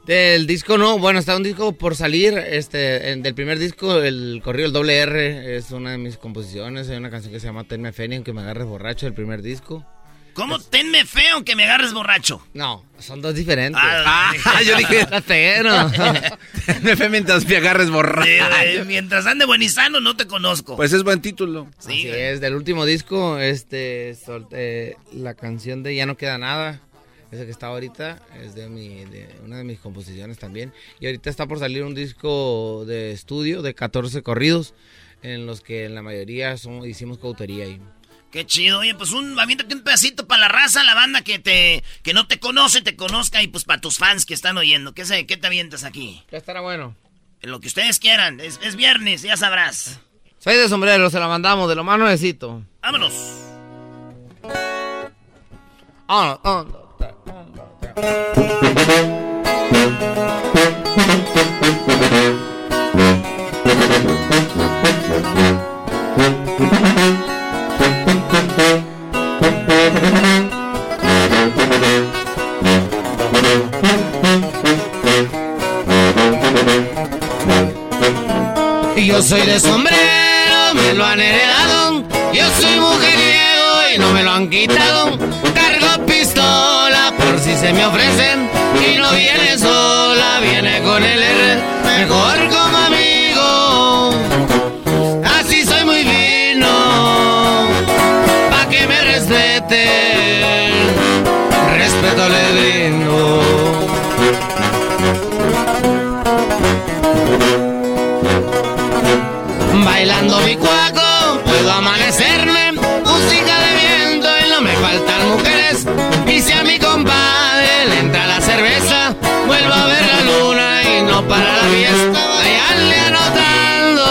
Del disco no, bueno, está un disco por salir, este, en- del primer disco, el corrido El Doble R, es una de mis composiciones, hay una canción que se llama Tenme Fe, ni aunque me agarres borracho, el primer disco. ¿Cómo tenme feo aunque me agarres borracho? No, son dos diferentes. Ah, yo dije- La pegué, ¿no? Me fe mientras me agarres borracho. Eh, mientras ande buenizano, no te conozco. Pues es buen título. Así es, del último disco, este, solté la canción de Ya no queda nada, esa que está ahorita, es de, mi, de una de mis composiciones también. Y ahorita está por salir un disco de estudio de 14 corridos, en los que en la mayoría son, hicimos cautería ahí. Qué chido. Oye, pues un, aviéntate un pedacito para la raza, la banda que te que no te conoce, te conozca y pues para tus fans que están oyendo. ¿Qué, se, qué te avientas aquí? Ya estará bueno. Lo que ustedes quieran. Es, es viernes, ya sabrás. Soy de sombrero, se la mandamos, de lo más nuevecito. Vámonos. Ah, ah, Yo soy de sombrero, me lo han heredado. Yo soy mujeriego y no me lo han quitado. Cargo pistola por si se me ofrecen. Y no viene sola, viene con el R. Mejor como amigo. Así soy muy fino. Pa' que me respeten. Respeto le brindo. Bailando mi cuaco, puedo amanecerme. Música de viento y no me faltan mujeres. Y si a mi compadre le entra la cerveza, vuelvo a ver la dinero para la fiesta, vayanle anotando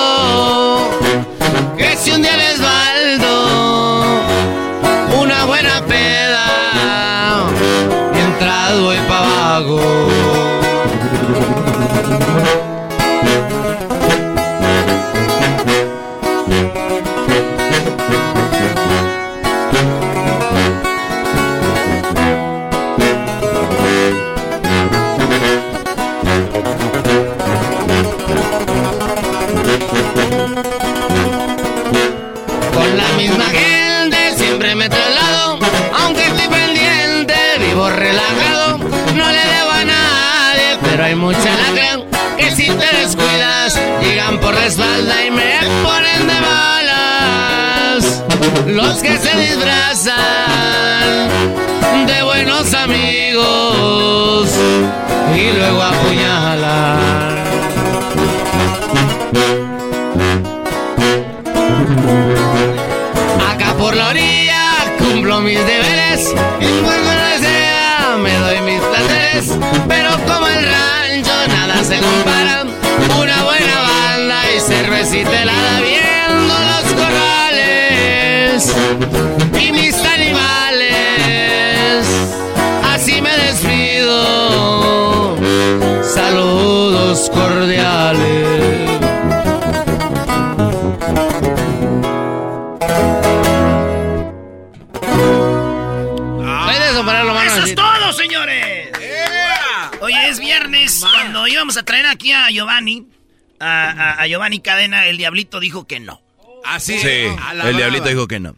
que si un día les baldo una buena peda, entrado y pa' abajo. Pero hay mucha lacra que si te descuidas, llegan por la espalda y me ponen de malas. Los que se disfrazan de buenos amigos y luego apuñalan. Acá por la orilla cumplo mis deberes cervecita helada viendo los corrales y mis animales. Así me despido. Saludos cordiales. ¡Eso es todo, señores! Oye, es viernes. Cuando íbamos a traer aquí a Giovanni, a, a- a Giovanni Cadena, el diablito dijo que no. Así. Sí, el diablito dijo que no.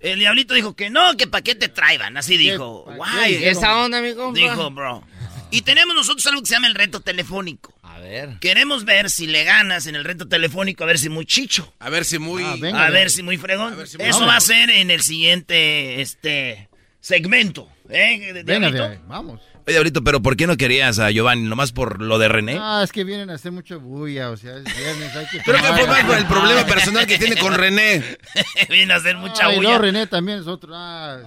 El diablito dijo que no, que pa' qué te traigan. Así dijo. Guay. ¿Qué esa onda, mi compa? Dijo, bro. Y tenemos nosotros algo que se llama el reto telefónico. A ver. Queremos ver si le ganas en el reto telefónico, a ver si muy chicho. A ver si muy. a ver si muy fregón. si muy- Eso Vamos. va a ser en el siguiente este segmento. ¿eh, Venga, vamos. Oye, Diablito, pero ¿por qué no querías a Giovanni? ¿Nomás por lo de René? Ah, es que vienen a hacer mucho bulla, o sea, es viernes, hay que... Creo que fue más por el problema personal que tiene con René. Viene a hacer mucha Ay, bulla. no, René también es otro. Ah,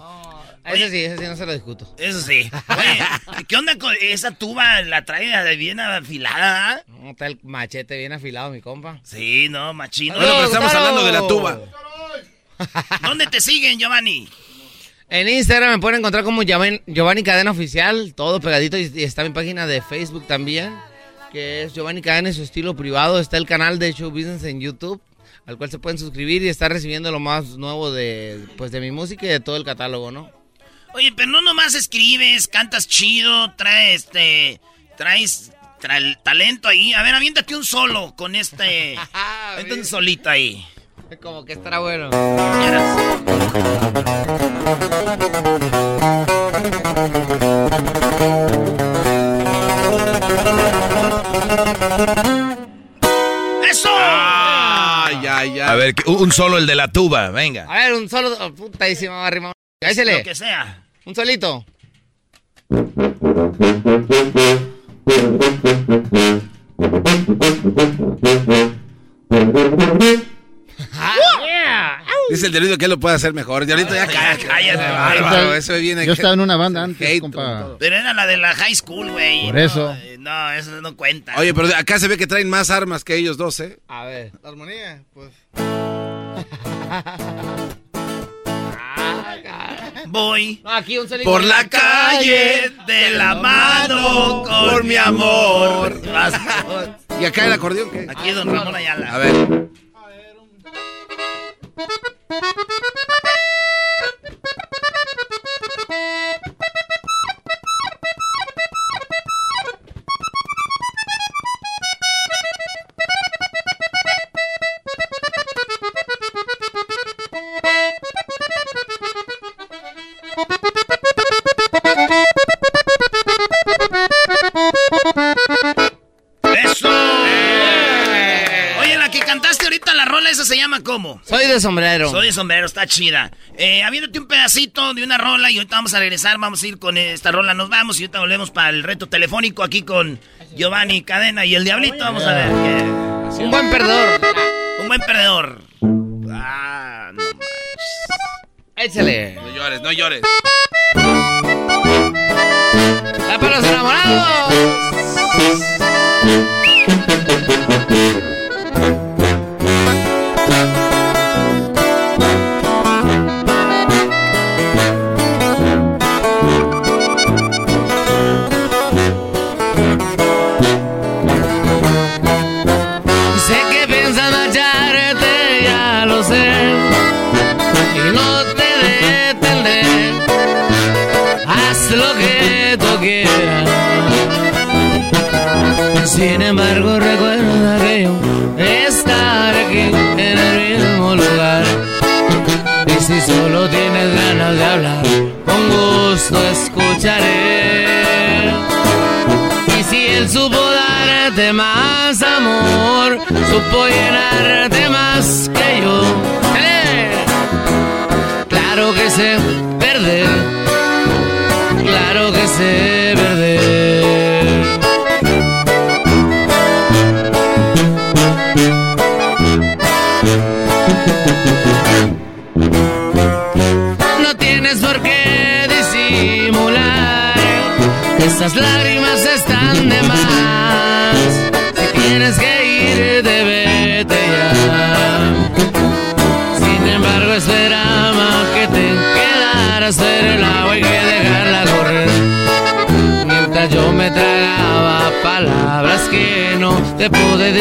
Ese sí, ese sí, no se lo discuto. Eso sí. Oye, ¿qué onda con esa tuba? ¿La trae bien afilada? No, está el machete bien afilado, mi compa. Sí, no, machino. Bueno, pero estamos hablando de la tuba. ¿Dónde te siguen, Giovanni? En Instagram me pueden encontrar como Giovanni, Cadena Oficial, todo pegadito, y, y está mi página de Facebook también, que es Giovanni Cadena y su estilo privado. Está el canal de Show Business en YouTube, al cual se pueden suscribir y estar recibiendo lo más nuevo de, pues, de mi música y de todo el catálogo, ¿no? Oye, pero no nomás escribes, cantas chido, traes este. Traes tra- talento ahí. A ver, aviéntate un solo con este. Aviéntate un solito ahí. Como que estará bueno. ¡Eso! Ay, ay, ay. A ver, un solo el de la tuba, venga. A ver, un solo. oh, putadísima, arriba. Cállese. Lo que sea. Un solito. Dice el diablito que él lo puede hacer mejor. Diablito, ya cállate. cállate, bárbaro, Eso viene. Yo estaba en una banda antes, compa. Pero era la de la high school, güey. Por eso. No, eh, no, eso no cuenta. Oye, pero acá se ve que traen más armas que ellos dos, ¿eh? A ver. La armonía, pues. Voy aquí un por la calle de la mano con mi amor. ¿Y acá el acordeón qué? Aquí don Ramón Ayala. A ver. ¡Eso! Thank you. ¿Cómo? Soy de sombrero. Soy de sombrero, está chida. Eh, habiéndote un pedacito de una rola y ahorita vamos a regresar, vamos a ir con esta rola, nos vamos y ahorita volvemos para el reto telefónico aquí con Giovanni Cadena y el Diablito. Vamos a ver. Un buen perdedor. Un buen perdedor. Ah, no manches. Échale. No llores, no llores. ¡La para los enamorados!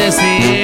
acontecer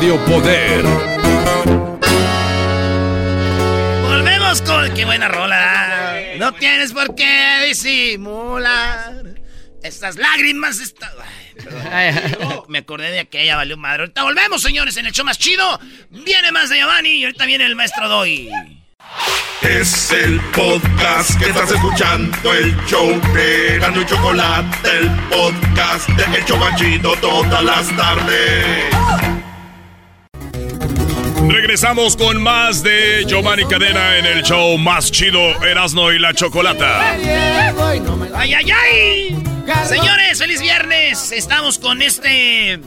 Radio Poder. Volvemos con. ¡Qué buena rola! No tienes por qué disimular. Estas lágrimas están. Me acordé de aquella, valió madre. Ahorita volvemos, señores, en el show más chido. Viene más de Giovanni y ahorita viene el maestro Doy. Es el podcast que estás escuchando, el show de Gano y Chocolate, el podcast de El Chobachito todas las tardes. Regresamos con más de Giovanni Cadena en el show más chido Erasno y la Chocolata. ¡Ay, ay, ay! Señores, feliz viernes. Estamos con este.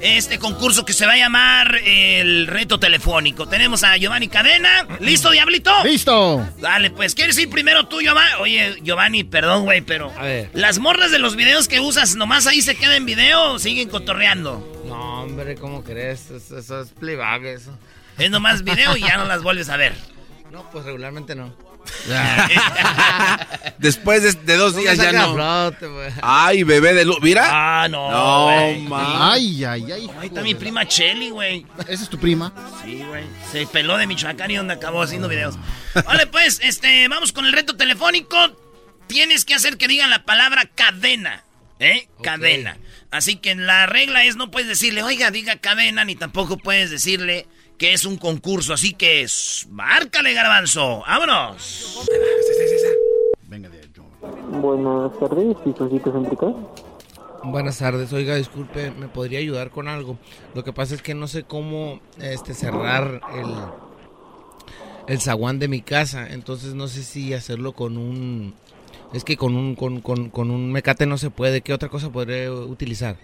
Este concurso que se va a llamar el reto telefónico. Tenemos a Giovanni Cadena. ¿Listo, Diablito? ¡Listo! Dale, pues, ¿quieres ir primero tú, Giovanni? Oye, Giovanni, perdón, güey, pero. A ver. Las morras de los videos que usas, ¿nomás ahí se quedan en video o siguen cotorreando? No, hombre, ¿cómo crees? Eso, eso es playback, eso. Es nomás video y ya no las vuelves a ver. No, pues regularmente no. Después de, de dos No días ya no. flote. Ay, bebé de luz. Mira. Ah, no. Ay, ay, ay. Ahí está mi prima Chelly, güey. ¿Esa es tu prima? Sí, güey. Se peló de Michoacán y donde acabó haciendo videos. Vale, pues, este, vamos con el reto telefónico. Tienes que hacer que digan la palabra cadena. ¿Eh? Cadena. Así que la regla es no puedes decirle, oiga, diga cadena, ni tampoco puedes decirle que es un concurso. Así que, s- márcale, garbanzo. ¡Vámonos! Buenas tardes, Pisositos Céntricas. Buenas tardes, oiga, disculpe, ¿me podría ayudar con algo? Lo que pasa es que no sé cómo este cerrar el el zaguán de mi casa, entonces no sé si hacerlo con un es que con un con, con, con un mecate no se puede, ¿qué otra cosa podré utilizar?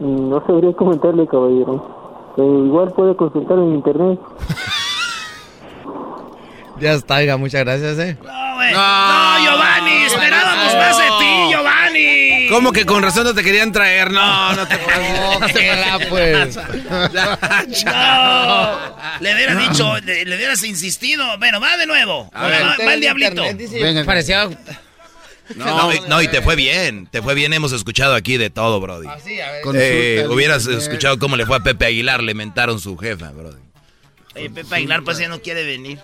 Mm, No sabría comentarle, caballero. Eh, igual puede consultar en internet. Ya está, oiga, muchas gracias, eh. No, güey. No, Giovanni, esperábamos más de ti, Giovanni. ¿Cómo que con razón no te querían traer? No, no te Ojalá, pues. No. Le hubieras dicho, le, le hubieras insistido. Bueno, va de nuevo. A ver. va, va el diablito. Venga. Parecía No, y- no, y te fue bien, te fue bien, hemos escuchado aquí de todo, Brody. sí, a ver. Eh, hubieras escuchado cómo le fue a Pepe Aguilar, le mentaron su jefa, Brody. Oye, Pepe Aguilar pues ya no quiere venir.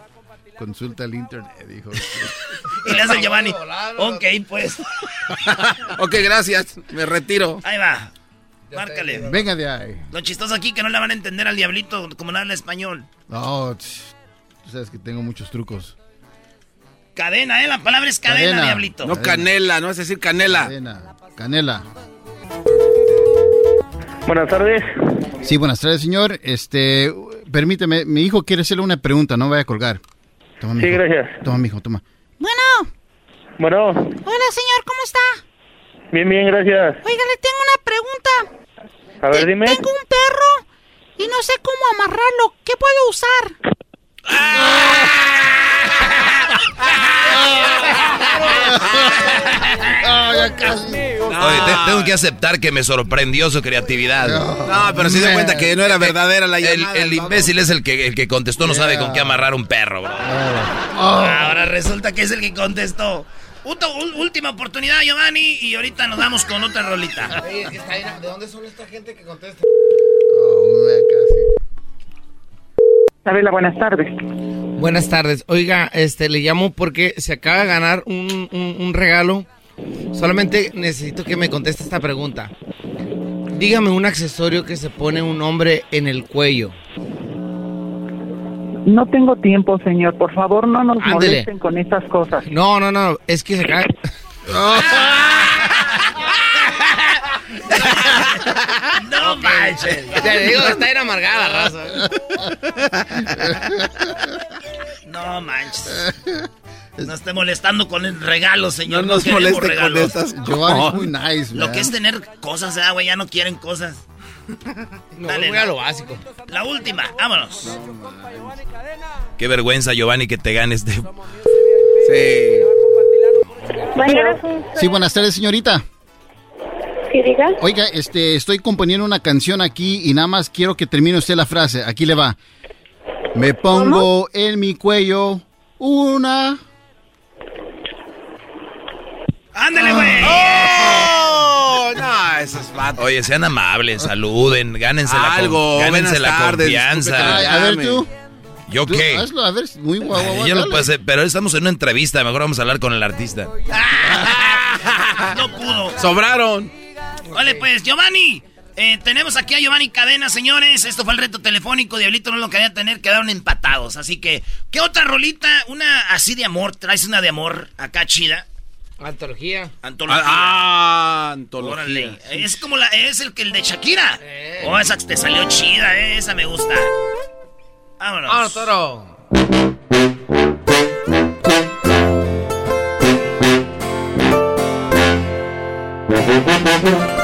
Consulta el internet, dijo. y le hace Giovanni. Ok, pues. ok, gracias. Me retiro. Ahí va. Márcale. Venga de ahí. Lo chistoso aquí que no le van a entender al diablito como no habla español. No, tú sabes que tengo muchos trucos. Cadena, ¿eh? La palabra es cadena, diablito. No canela, no es decir canela. Cadena, canela. Buenas tardes. Sí, buenas tardes, señor. Este, permíteme, mi hijo quiere hacerle una pregunta, no vaya a colgar. Toma, Sí, mijo. gracias. Toma, mijo, toma. Bueno, Bueno, hola señor, ¿cómo está? bien, bien, gracias. Oiga, le tengo una pregunta. A ver, dime. Tengo un perro y no sé cómo amarrarlo. ¿Qué puedo usar? Oye, te- tengo que aceptar que me sorprendió su creatividad. No, pero se dio cuenta que no era verdadera la llamada. el imbécil es el que, el que contestó, no sabe con qué amarrar un perro, bro. Ahora resulta que es el que contestó. Uto- última oportunidad, Giovanni, y ahorita nos vamos con otra rolita. ¿De dónde son esta gente que contesta? Isabela, buenas tardes. Buenas tardes. Oiga, este le llamo porque se acaba de ganar un, un- un regalo. Solamente necesito que me conteste esta pregunta. Dígame un accesorio que se pone un hombre en el cuello. No tengo tiempo, señor. Por favor, no nos Ándele. molesten con estas cosas. No, no, no. Es que se acaba. No manches. Te digo, está bien amargada, raza. No manches. No esté molestando con el regalo, señor. No nos moleste con regalos. estas Giovanni es muy nice, Lo man. que es tener cosas, ah, güey, ya no quieren cosas. No, Dale, voy a lo básico. La última, vámonos. Qué vergüenza, Giovanni, que te ganes de... Sí. Sí, buenas tardes, señorita. Oiga, este, estoy componiendo una canción aquí y nada más quiero que termine usted la frase. Aquí le va. Me pongo en mi cuello una... ¡Ándale, güey! ¡Oh! No, eso es vato. Oye, sean amables, saluden, gánense la, Algo, con- gánense la tardes, confianza. Ay, a ver tú. ¿Yo Tú, qué? Hazlo, a ver, muy guau, guau, Yo dale. puedo hacer, pero estamos en una entrevista, mejor vamos a hablar con el artista. No pudo. Sobraron. Vale, pues, Giovanni. eh, tenemos aquí a Giovanni Cadena, señores. Esto fue el reto telefónico. Diablito no lo quería tener, quedaron empatados. Así que, ¿qué otra rolita? Una así de amor. ¿Traes una de amor acá chida? Antología. Antología. Ah, antología. Órale. Es como la, es el que el de Shakira. Oh, esa que te salió chida, eh, esa me gusta. Vámonos. ¡Ah, toro!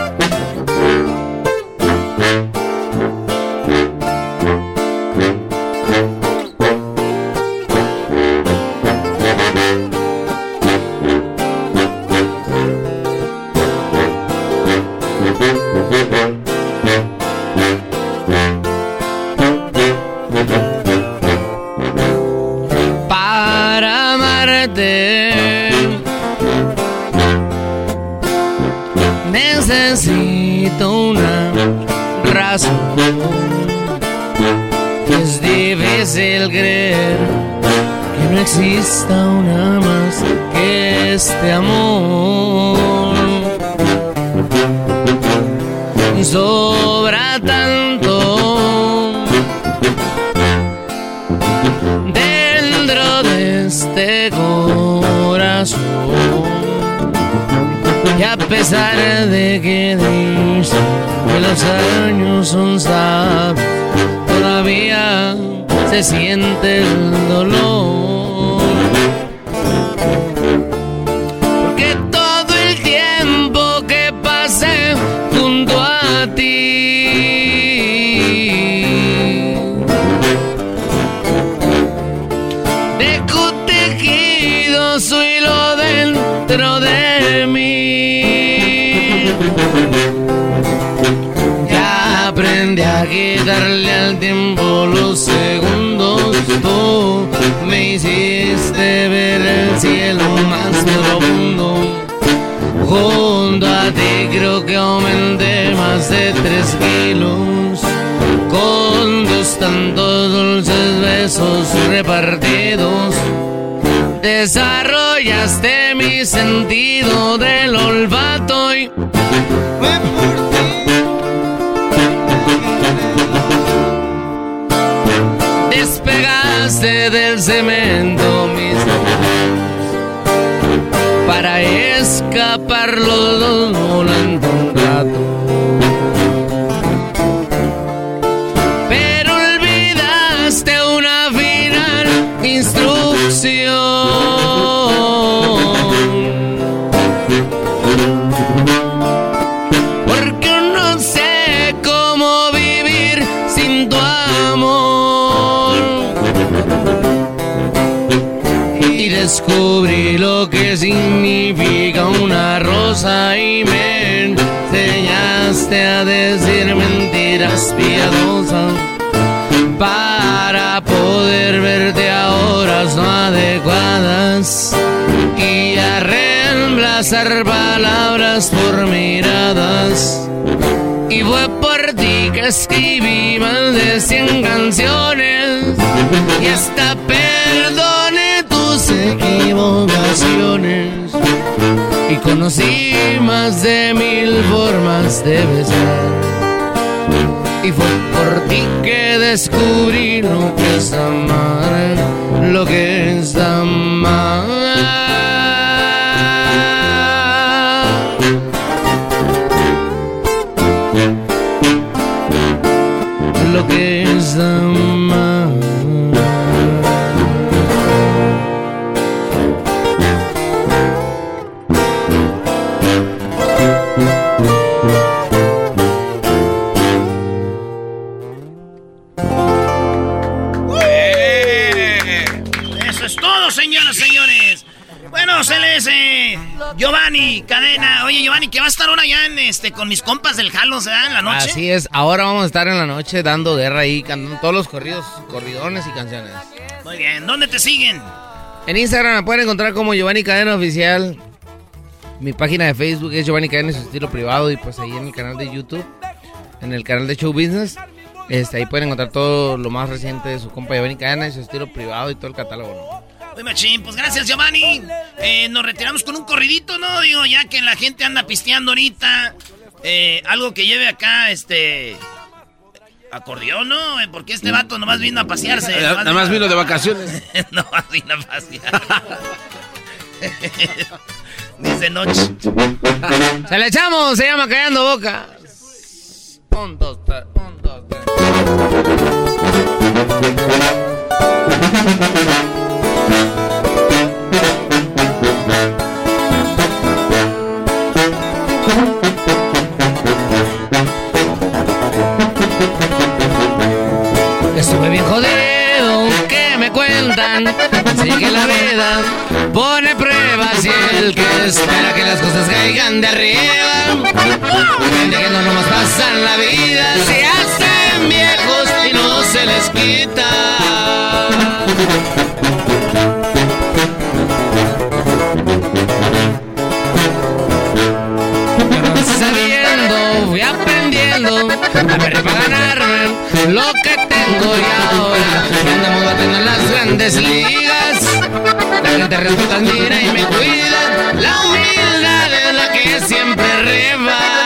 Así es, ahora vamos a estar en la noche dando guerra ahí, cantando todos los corridos, corridones y canciones. Muy bien, ¿dónde te siguen? En Instagram me pueden encontrar como Giovanni Cadena Oficial. Mi página de Facebook es Giovanni Cadena y su estilo privado. Y pues ahí en el canal de YouTube, en el canal de Show Business, este, ahí pueden encontrar todo lo más reciente de su compa Giovanni Cadena y su estilo privado y todo el catálogo. ¿no? Muy machín, pues gracias Giovanni. Eh, nos retiramos con un corridito, ¿no? Digo, ya que la gente anda pisteando ahorita. Eh, algo que lleve acá, este... Acordeón, ¿no? Eh, Porque este vato nomás vino a pasearse. Eh, Nada más vino de vacaciones. nomás vino a pasear. Dice noche. Se le echamos, se llama Callando Boca. Espera que las cosas caigan de arriba. Gente que no nomás pasan la vida, se hacen viejos y no se les quita. Sabiendo, fui aprendiendo, aprendí para ganarme lo que tengo y ahora andamos batiendo en las grandes ligas. La gente respeto, admira y me cuida. Siempre reba.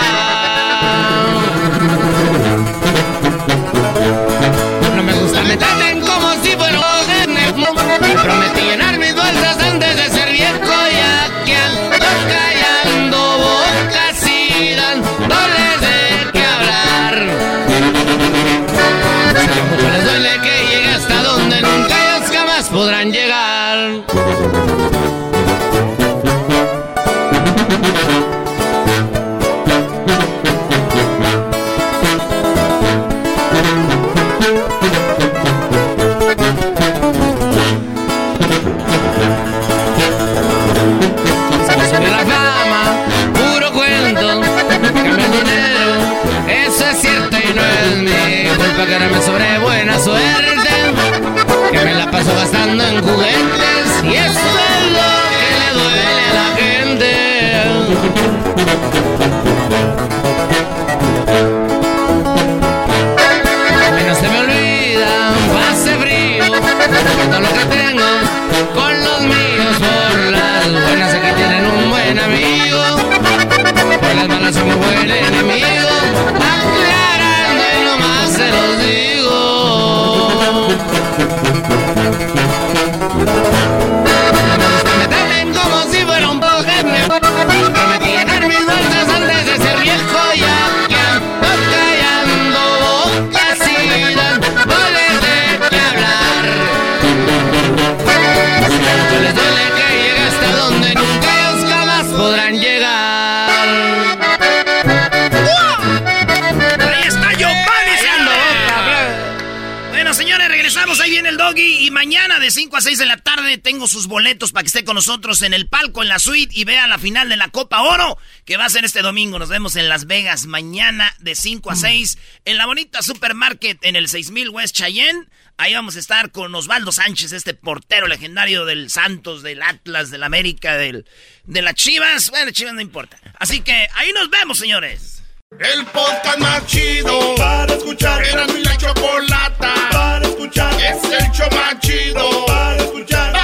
Sus boletos para que esté con nosotros en el palco, en la suite y vea la final de la Copa Oro que va a ser este domingo. Nos vemos en Las Vegas mañana de 5 a 6 en la bonita Supermarket en el 6000 West Cheyenne. Ahí vamos a estar con Osvaldo Sánchez, este portero legendario del Santos, del Atlas, del América, del, de las Chivas. Bueno, Chivas no importa. Así que ahí nos vemos, señores. El podcast más chido para escuchar. Era mi la chocolata para escuchar. Es el show más chido para escuchar.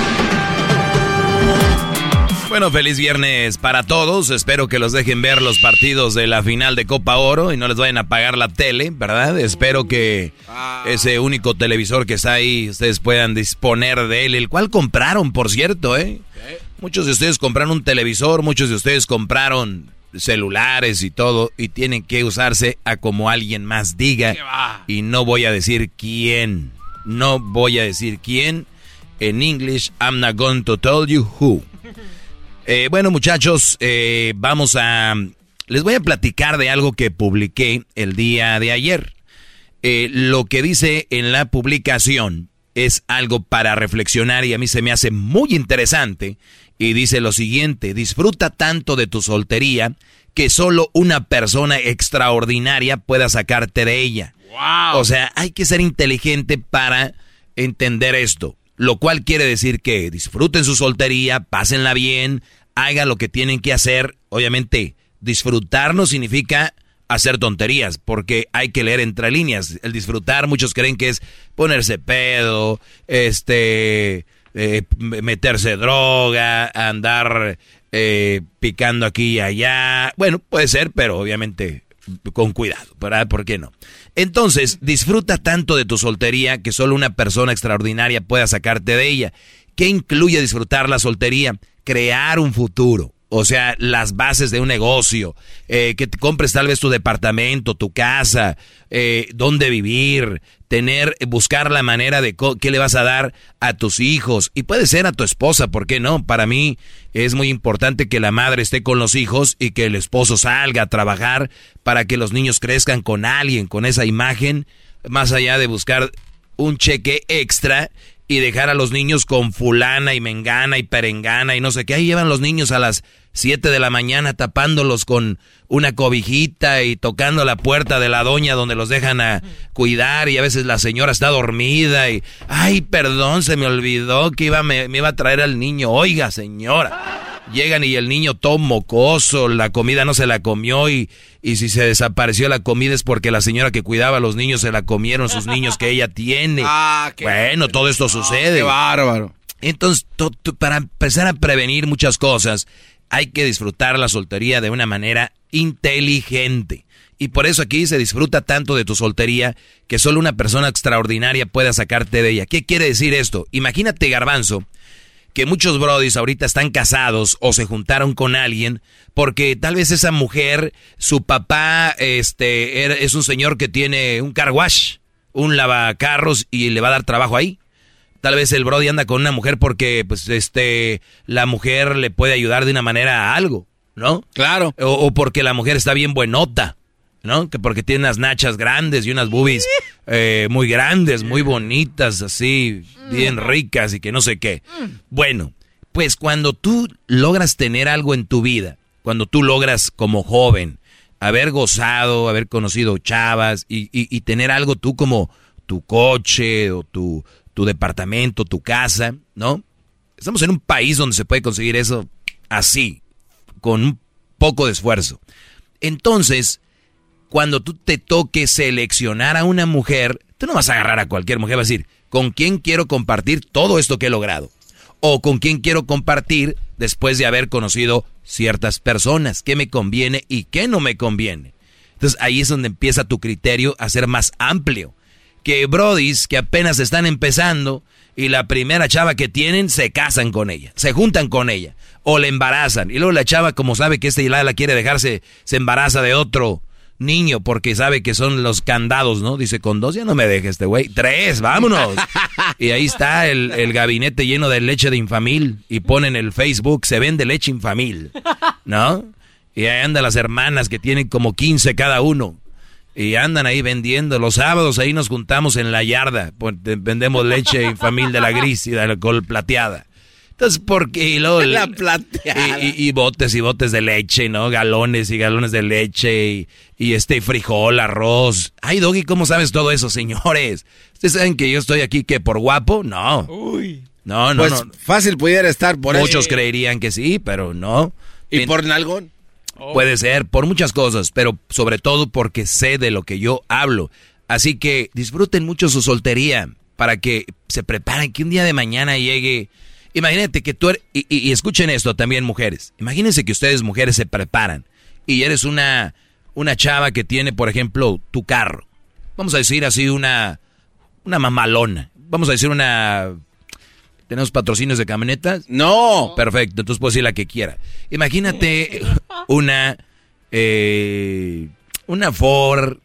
Bueno, feliz viernes para todos. Espero que los dejen ver los partidos de la final de Copa Oro y no les vayan a apagar la tele, ¿verdad? Espero que ese único televisor que está ahí ustedes puedan disponer de él, el cual compraron, por cierto, ¿eh? Muchos de ustedes compraron un televisor, muchos de ustedes compraron celulares y todo y tienen que usarse a como alguien más diga y no voy a decir quién. No voy a decir quién. En English, I'm not going to tell you who. Eh, bueno, muchachos, eh, vamos a... Les voy a platicar de algo que publiqué el día de ayer. Eh, lo que dice en la publicación es algo para reflexionar y a mí se me hace muy interesante. Y dice lo siguiente, disfruta tanto de tu soltería que solo una persona extraordinaria pueda sacarte de ella. O sea, hay que ser inteligente para entender esto. Lo cual quiere decir que disfruten su soltería, pásenla bien, hagan lo que tienen que hacer. Obviamente, disfrutar no significa hacer tonterías, porque hay que leer entre líneas. El disfrutar, muchos creen que es ponerse pedo, este, eh, meterse droga, andar eh, picando aquí y allá. Bueno, puede ser, pero obviamente con cuidado, ¿verdad? ¿Por qué no? Entonces, disfruta tanto de tu soltería que solo una persona extraordinaria pueda sacarte de ella. ¿Qué incluye disfrutar la soltería? Crear un futuro. O sea, las bases de un negocio, eh, que te compres tal vez tu departamento, tu casa, eh, dónde vivir, tener, buscar la manera de qué le vas a dar a tus hijos y puede ser a tu esposa, ¿por qué no? Para mí es muy importante que la madre esté con los hijos y que el esposo salga a trabajar para que los niños crezcan con alguien, con esa imagen, más allá de buscar un cheque extra y dejar a los niños con fulana y mengana y perengana y no sé qué. Ahí llevan los niños a las 7 de la mañana tapándolos con una cobijita y tocando la puerta de la doña donde los dejan a cuidar y a veces la señora está dormida y, ay, perdón, se me olvidó que iba, me, me iba a traer al niño. Oiga, señora. Llegan y el niño todo mocoso, la comida no se la comió y, y si se desapareció la comida es porque la señora que cuidaba a los niños se la comieron sus niños que ella tiene. Ah, bueno, todo esto sucede. Qué bárbaro. Entonces, para empezar a prevenir muchas cosas, hay que disfrutar la soltería de una manera inteligente. Y por eso aquí se disfruta tanto de tu soltería que solo una persona extraordinaria pueda sacarte de ella. ¿Qué quiere decir esto? Imagínate, garbanzo, que muchos brodis ahorita están casados o se juntaron con alguien porque tal vez esa mujer, su papá, este, es un señor que tiene un car wash, un lavacarros y le va a dar trabajo ahí. Tal vez el brody anda con una mujer porque, pues, este, la mujer le puede ayudar de una manera a algo, ¿no? Claro. O, o porque la mujer está bien buenota, ¿no? Que porque tiene unas nachas grandes y unas boobies eh, muy grandes, muy bonitas, así, bien ricas y que no sé qué. Bueno, pues cuando tú logras tener algo en tu vida, cuando tú logras como joven haber gozado, haber conocido chavas y, y- y tener algo tú como tu coche o tu, tu departamento, tu casa, ¿no? Estamos en un país donde se puede conseguir eso así, con un poco de esfuerzo. Entonces, cuando tú te toques seleccionar a una mujer, tú no vas a agarrar a cualquier mujer, vas a decir, ¿con quién quiero compartir todo esto que he logrado? O con quién quiero compartir después de haber conocido ciertas personas, qué me conviene y qué no me conviene. Entonces ahí es donde empieza tu criterio a ser más amplio. Que brodis que apenas están empezando y la primera chava que tienen se casan con ella, se juntan con ella o le embarazan y luego la chava como sabe que este ya la quiere dejarse, se embaraza de otro niño porque sabe que son los candados, ¿no? Dice, con dos ya no me deje este güey. Tres, vámonos. y ahí está el, el, gabinete lleno de leche de infamil. Y ponen el Facebook, se vende leche infamil, ¿no? Y ahí andan las hermanas que tienen como 15 cada uno. Y andan ahí vendiendo. Los sábados ahí nos juntamos en la yarda. Vendemos leche infamil de la gris y de col plateada. Entonces, porque y luego, la plateada. Y, y, botes y botes de leche, ¿no? Galones y galones de leche y, y este frijol, arroz. Ay, Doggy, ¿cómo sabes todo eso, señores? ¿Ustedes saben que yo estoy aquí que por guapo? No. Uy. No, no, pues no. fácil pudiera estar por Muchos creerían que sí, pero no. ¿Y por nalgón? Puede ser, por muchas cosas, pero sobre todo porque sé de lo que yo hablo. Así que disfruten mucho su soltería para que se preparen que un día de mañana llegue. Imagínate que tú eres, y, y, y, escuchen esto también mujeres. Imagínense que ustedes mujeres se preparan y eres una, una chava que tiene, por ejemplo, tu carro. Vamos a decir así una, una mamalona. Vamos a decir una ¿Tenemos patrocinios de camionetas? No. Perfecto, entonces puedo decir la que quiera. Imagínate una, eh, una Ford.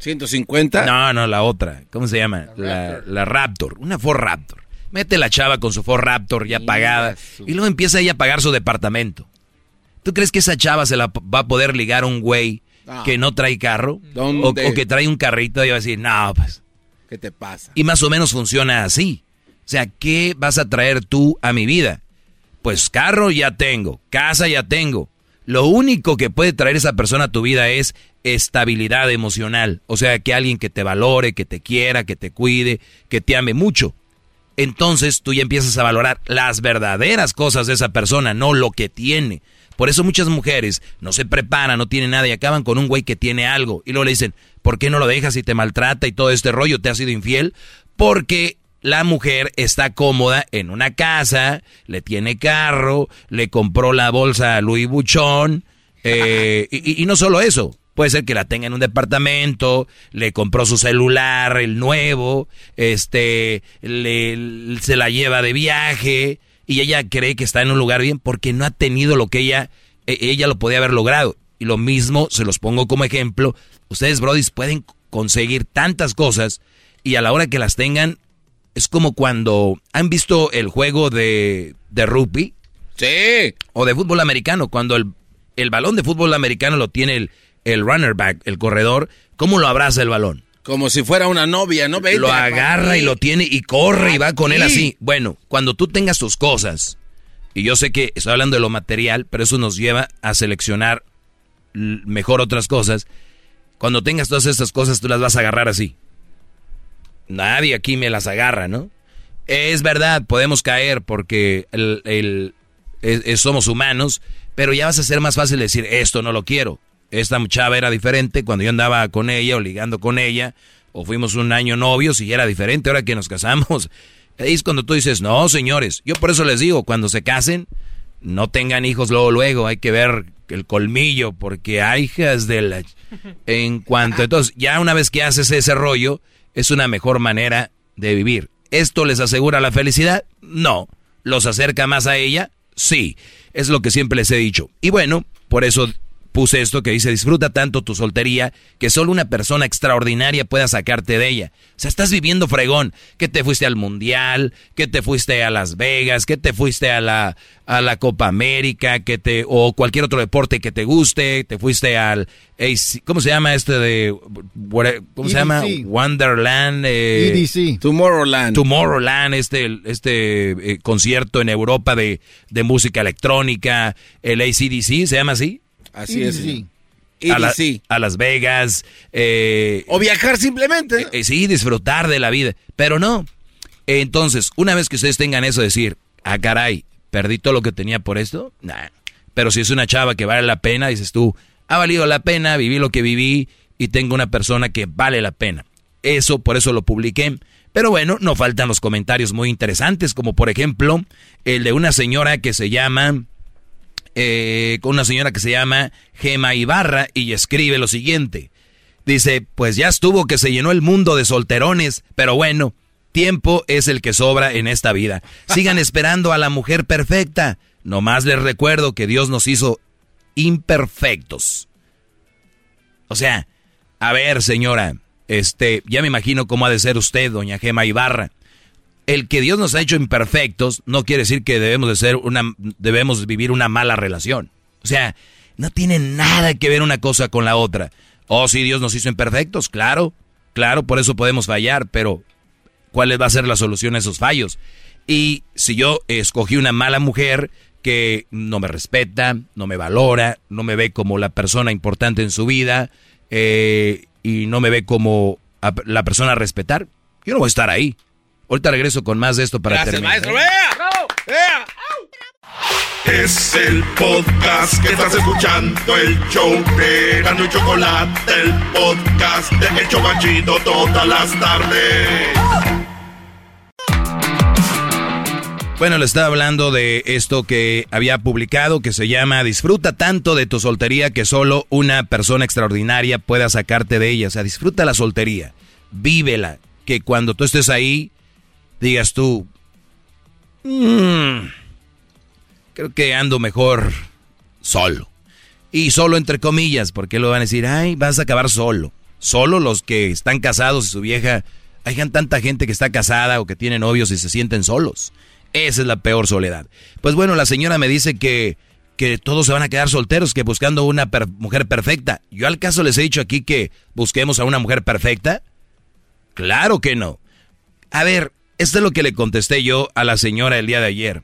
150. No, no, la otra. ¿Cómo se llama? La, Raptor. la Raptor. Una Ford Raptor. Mete la chava con su Ford Raptor ya pagada. Y luego empieza ella a pagar su departamento. ¿Tú crees que esa chava se la va a poder ligar a un güey Ah. que no trae carro? O, o que trae un carrito y va a decir, no, pues. ¿Qué te pasa? Y más o menos funciona así. O sea, ¿qué vas a traer tú a mi vida? Pues carro ya tengo, casa ya tengo. Lo único que puede traer esa persona a tu vida es estabilidad emocional. O sea, que alguien que te valore, que te quiera, que te cuide, que te ame mucho. Entonces tú ya empiezas a valorar las verdaderas cosas de esa persona, no lo que tiene. Por eso muchas mujeres no se preparan, no tienen nada y acaban con un güey que tiene algo. Y luego le dicen, ¿por qué no lo dejas y te maltrata y todo este rollo? ¿Te ha sido infiel? Porque la mujer está cómoda en una casa, le tiene carro, le compró la bolsa Louis Vuitton, eh, y, no solo eso, puede ser que la tenga en un departamento, le compró su celular, el nuevo, este, le, se la lleva de viaje, y ella cree que está en un lugar bien porque no ha tenido lo que ella, ella lo podía haber logrado. Y lo mismo, se los pongo como ejemplo, ustedes, brodis, pueden conseguir tantas cosas, y a la hora que las tengan, es como cuando han visto el juego de, de rugby. Sí. O de fútbol americano, cuando el, el balón de fútbol americano lo tiene el, el runner back, el corredor, ¿cómo lo abraza el balón? Como si fuera una novia, ¿no? Vete lo agarra y lo tiene y corre y va con él así. Bueno, cuando tú tengas tus cosas, y yo sé que estoy hablando de lo material, pero eso nos lleva a seleccionar mejor otras cosas. Cuando tengas todas estas cosas, tú las vas a agarrar así. Nadie aquí me las agarra, ¿no? Es verdad, podemos caer porque el, el, es, es, somos humanos, pero ya vas a ser más fácil decir, esto no lo quiero. Esta chava era diferente cuando yo andaba con ella o ligando con ella, o fuimos un año novios y era diferente ahora que nos casamos. Es cuando tú dices, no, señores, yo por eso les digo, cuando se casen, no tengan hijos luego, luego, hay que ver el colmillo, porque hay hijas de la... En cuanto, entonces, ya una vez que haces ese rollo, es una mejor manera de vivir. ¿Esto les asegura la felicidad? No. ¿Los acerca más a ella? Sí. Es lo que siempre les he dicho. Y bueno, por eso puse esto que dice, disfruta tanto tu soltería que solo una persona extraordinaria pueda sacarte de ella. O sea, estás viviendo fregón, que te fuiste al Mundial, que te fuiste a Las Vegas, que te fuiste a la, a la Copa América, que te, o cualquier otro deporte que te guste, te fuiste al, ¿cómo se llama este de, cómo se EDC. llama? Wonderland. Eh, EDC. Tomorrowland. Tomorrowland, este, este eh, concierto en Europa de, de música electrónica, el ACDC, ¿se llama así? Así es. Sí. A, la, a, Las Vegas. Eh, o viajar simplemente. Eh, sí, disfrutar de la vida. Pero no. Entonces, una vez que ustedes tengan eso, decir, ah, caray, ¿perdí todo lo que tenía por esto? Nah. Pero si es una chava que vale la pena, dices tú, ha valido la pena, viví lo que viví y tengo una persona que vale la pena. Eso, por eso lo publiqué. Pero bueno, no faltan los comentarios muy interesantes, como por ejemplo el de una señora que se llama eh, con una señora que se llama Gema Ibarra y escribe lo siguiente. Dice, pues ya estuvo que se llenó el mundo de solterones, pero bueno, tiempo es el que sobra en esta vida. Sigan esperando a la mujer perfecta. Nomás les recuerdo que Dios nos hizo imperfectos. O sea, a ver, señora, este, ya me imagino cómo ha de ser usted, doña Gema Ibarra. El que Dios nos ha hecho imperfectos no quiere decir que debemos de ser una, debemos vivir una mala relación. O sea, no tiene nada que ver una cosa con la otra. Oh, sí, Dios nos hizo imperfectos, claro, claro, por eso podemos fallar, pero ¿cuál va a ser la solución a esos fallos? Y si yo escogí una mala mujer que no me respeta, no me valora, no me ve como la persona importante en su vida eh, y no me ve como la persona a respetar, yo no voy a estar ahí. Ahorita regreso con más de esto para Gracias, terminar. maestro. ¡Vea! Es el podcast que estás escuchando, el show de Gano y Chocolate, el podcast de El Chocachito todas las tardes. Bueno, le estaba hablando de esto que había publicado que se llama Disfruta tanto de tu soltería que solo una persona extraordinaria pueda sacarte de ella. O sea, disfruta la soltería, vívela, que cuando tú estés ahí digas tú, "Mm, creo que ando mejor solo. Y solo entre comillas, porque lo van a decir, ay, vas a acabar solo. Solo los que están casados y su vieja, hay tanta gente que está casada o que tiene novios y se sienten solos. Esa es la peor soledad. Pues bueno, la señora me dice que, que todos se van a quedar solteros, que buscando una mujer perfecta. Yo al caso les he dicho aquí que busquemos a una mujer perfecta. Claro que no. A ver, esto es lo que le contesté yo a la señora el día de ayer.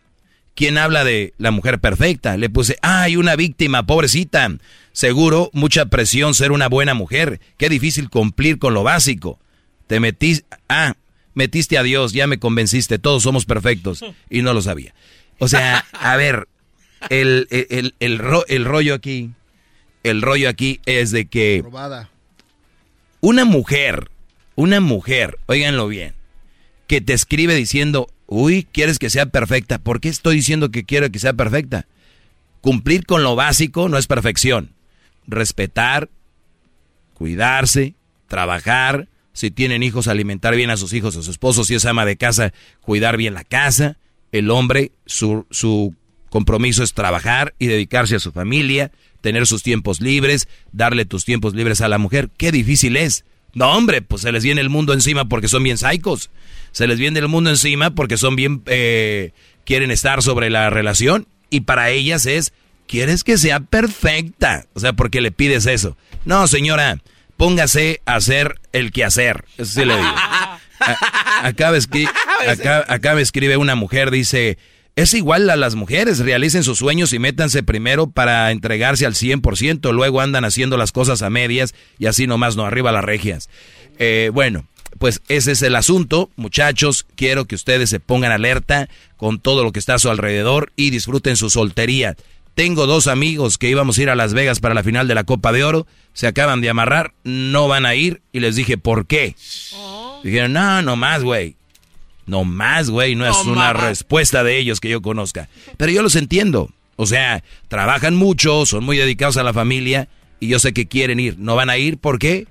¿Quién habla de la mujer perfecta? Le puse, ay, una víctima, pobrecita. Seguro, mucha presión ser una buena mujer. Qué difícil cumplir con lo básico. Te metiste, ah, metiste a Dios, ya me convenciste, todos somos perfectos. Y no lo sabía. O sea, a ver, el, el, el, el ro- el rollo aquí, el rollo aquí es de que una mujer, una mujer, óiganlo bien, que te escribe diciendo, uy, quieres que sea perfecta. ¿Por qué estoy diciendo que quiero que sea perfecta? Cumplir con lo básico no es perfección. Respetar, cuidarse, trabajar, si tienen hijos, alimentar bien a sus hijos, a su esposo, si es ama de casa, cuidar bien la casa. El hombre, su, su compromiso es trabajar y dedicarse a su familia, tener sus tiempos libres, darle tus tiempos libres a la mujer. Qué difícil es. No, hombre, pues se les viene el mundo encima porque son bien psicos. Se les viene el mundo encima porque son bien... eh, quieren estar sobre la relación y para ellas es, ¿quieres que sea perfecta? O sea, ¿por qué le pides eso? No, señora, póngase a hacer el quehacer. Eso sí le digo. A- acá, me escri- acá, acá me escribe una mujer, dice, es igual a las mujeres, realicen sus sueños y métanse primero para entregarse al 100%, luego andan haciendo las cosas a medias y así nomás no, arriba las regias. Eh, bueno, pues ese es el asunto, muchachos, quiero que ustedes se pongan alerta con todo lo que está a su alrededor y disfruten su soltería. Tengo dos amigos que íbamos a ir a Las Vegas para la final de la Copa de Oro, se acaban de amarrar, no van a ir y les dije, ¿por qué? Dijeron, no, no más, güey. No más, güey, no, es una respuesta de ellos que yo conozca. Pero yo los entiendo. O sea, trabajan mucho, son muy dedicados a la familia y yo sé que quieren ir. ¿No van a ir? ¿Por qué?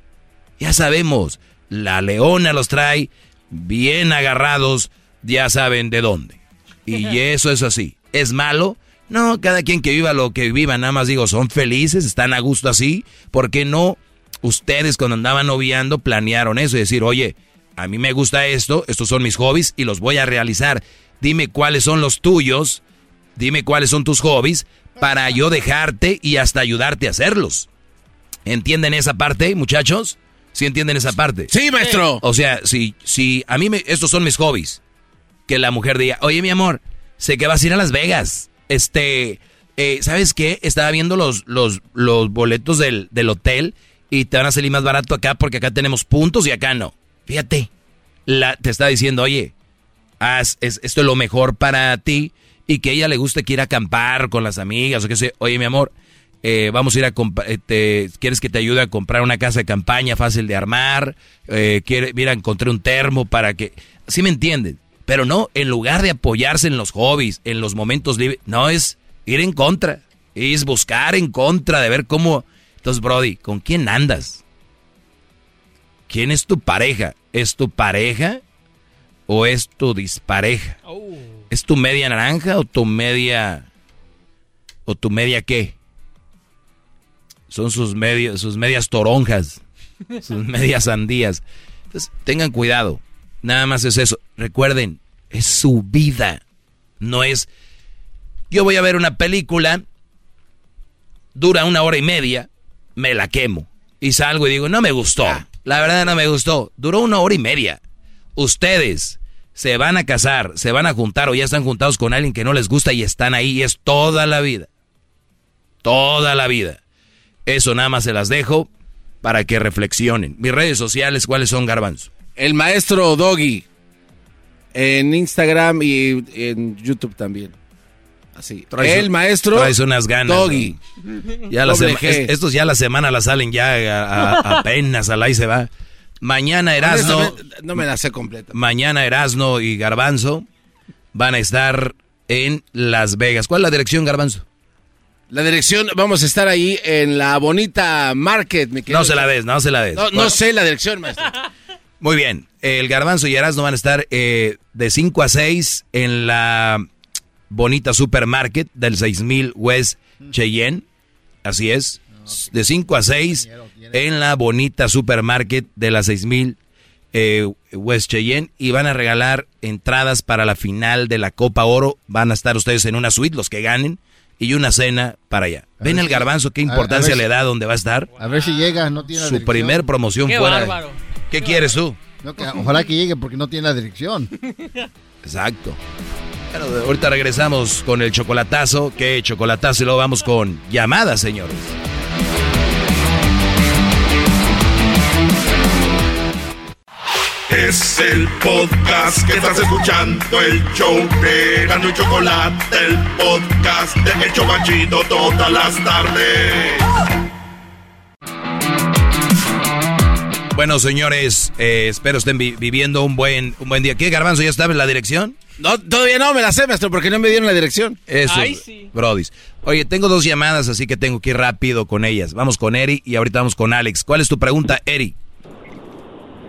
Ya sabemos, la leona los trae bien agarrados, ya saben de dónde. Y eso es así. ¿Es malo? No, cada quien que viva lo que viva, nada más digo, son felices, están a gusto así. ¿Por qué no ustedes cuando andaban noviando planearon eso y decir, oye, a mí me gusta esto, estos son mis hobbies y los voy a realizar. Dime cuáles son los tuyos, dime cuáles son tus hobbies para yo dejarte y hasta ayudarte a hacerlos. ¿Entienden esa parte, muchachos? ¿Sí entienden esa parte? Sí, maestro. O sea, si, si a mí me, estos son mis hobbies, que la mujer diga, oye, mi amor, sé que vas a ir a Las Vegas. Este, eh, ¿sabes qué? Estaba viendo los, los, los boletos del, del hotel y te van a salir más barato acá porque acá tenemos puntos y acá no. Fíjate, la, te está diciendo, oye, haz, es, esto es lo mejor para ti y que ella le guste que ir a acampar con las amigas o qué sé. Oye, mi amor, eh, vamos a ir a eh, te- ¿Quieres que te ayude a comprar una casa de campaña fácil de armar? Eh, quiere, mira, encontré un termo para que... ¿Sí me entienden? Pero no, en lugar de apoyarse en los hobbies, en los momentos libres, no es ir en contra, es buscar en contra de ver cómo... Entonces, Brody, ¿con quién andas? ¿Quién es tu pareja? ¿Es tu pareja o es tu dispareja? ¿Es tu media naranja o tu media... o tu media qué? son sus, medios, sus medias toronjas, sus medias sandías. Entonces, tengan cuidado. Nada más es eso. Recuerden, es su vida. No es, yo voy a ver una película, dura una hora y media, me la quemo. Y salgo y digo, no me gustó. La verdad no me gustó. Duró una hora y media. Ustedes se van a casar, se van a juntar o ya están juntados con alguien que no les gusta y están ahí y es toda la vida. Toda la vida. Eso nada más se las dejo para que reflexionen. Mis redes sociales, ¿cuáles son, Garbanzo? El maestro Doggy. En Instagram y en YouTube también. Así. el maestro traes unas ganas. Doggy. Ya la sema- es- estos ya la semana la salen ya a- a- apenas al ahí se va. Mañana Erasno, No me la sé completa. mañana Erasno y Garbanzo van a estar en Las Vegas. ¿Cuál es la dirección, Garbanzo? La dirección, vamos a estar ahí en la bonita Market. mi No se la des, no se la des. No, sé la dirección, maestro. Muy bien, el Garbanzo y Erasmo van a estar eh, de 5 a 6 en la bonita supermarket del 6000 West Cheyenne. Así es, de 5 a 6 en la bonita supermarket de la 6000 eh, West Cheyenne y van a regalar entradas para la final de la Copa Oro. Van a estar ustedes en una suite, los que ganen, y una cena para allá. A ¿Ven el si- Garbanzo qué a- a importancia le da donde va a estar? A ver si llega, no tiene la Su primer promoción Qué fuera. ¿Qué quieres tú? No, que ojalá que llegue porque no tiene la dirección. Exacto. Bueno, ahorita regresamos con el chocolatazo. ¿Qué chocolatazo? Y luego vamos con llamadas, señores. Es el podcast que estás escuchando, el show de Gano Chocolate, el podcast de El Chobachito todas las tardes. Bueno, señores, eh, espero estén vi- viviendo un buen, un buen día. ¿Qué, Garbanzo? ¿Ya estaba en la dirección? No, todavía no me la sé, maestro, porque no me dieron la dirección. Eso, Brodis. Oye, tengo dos llamadas, así que tengo que ir rápido con ellas. Vamos con Eri y ahorita vamos con Alex. ¿Cuál es tu pregunta, Eri?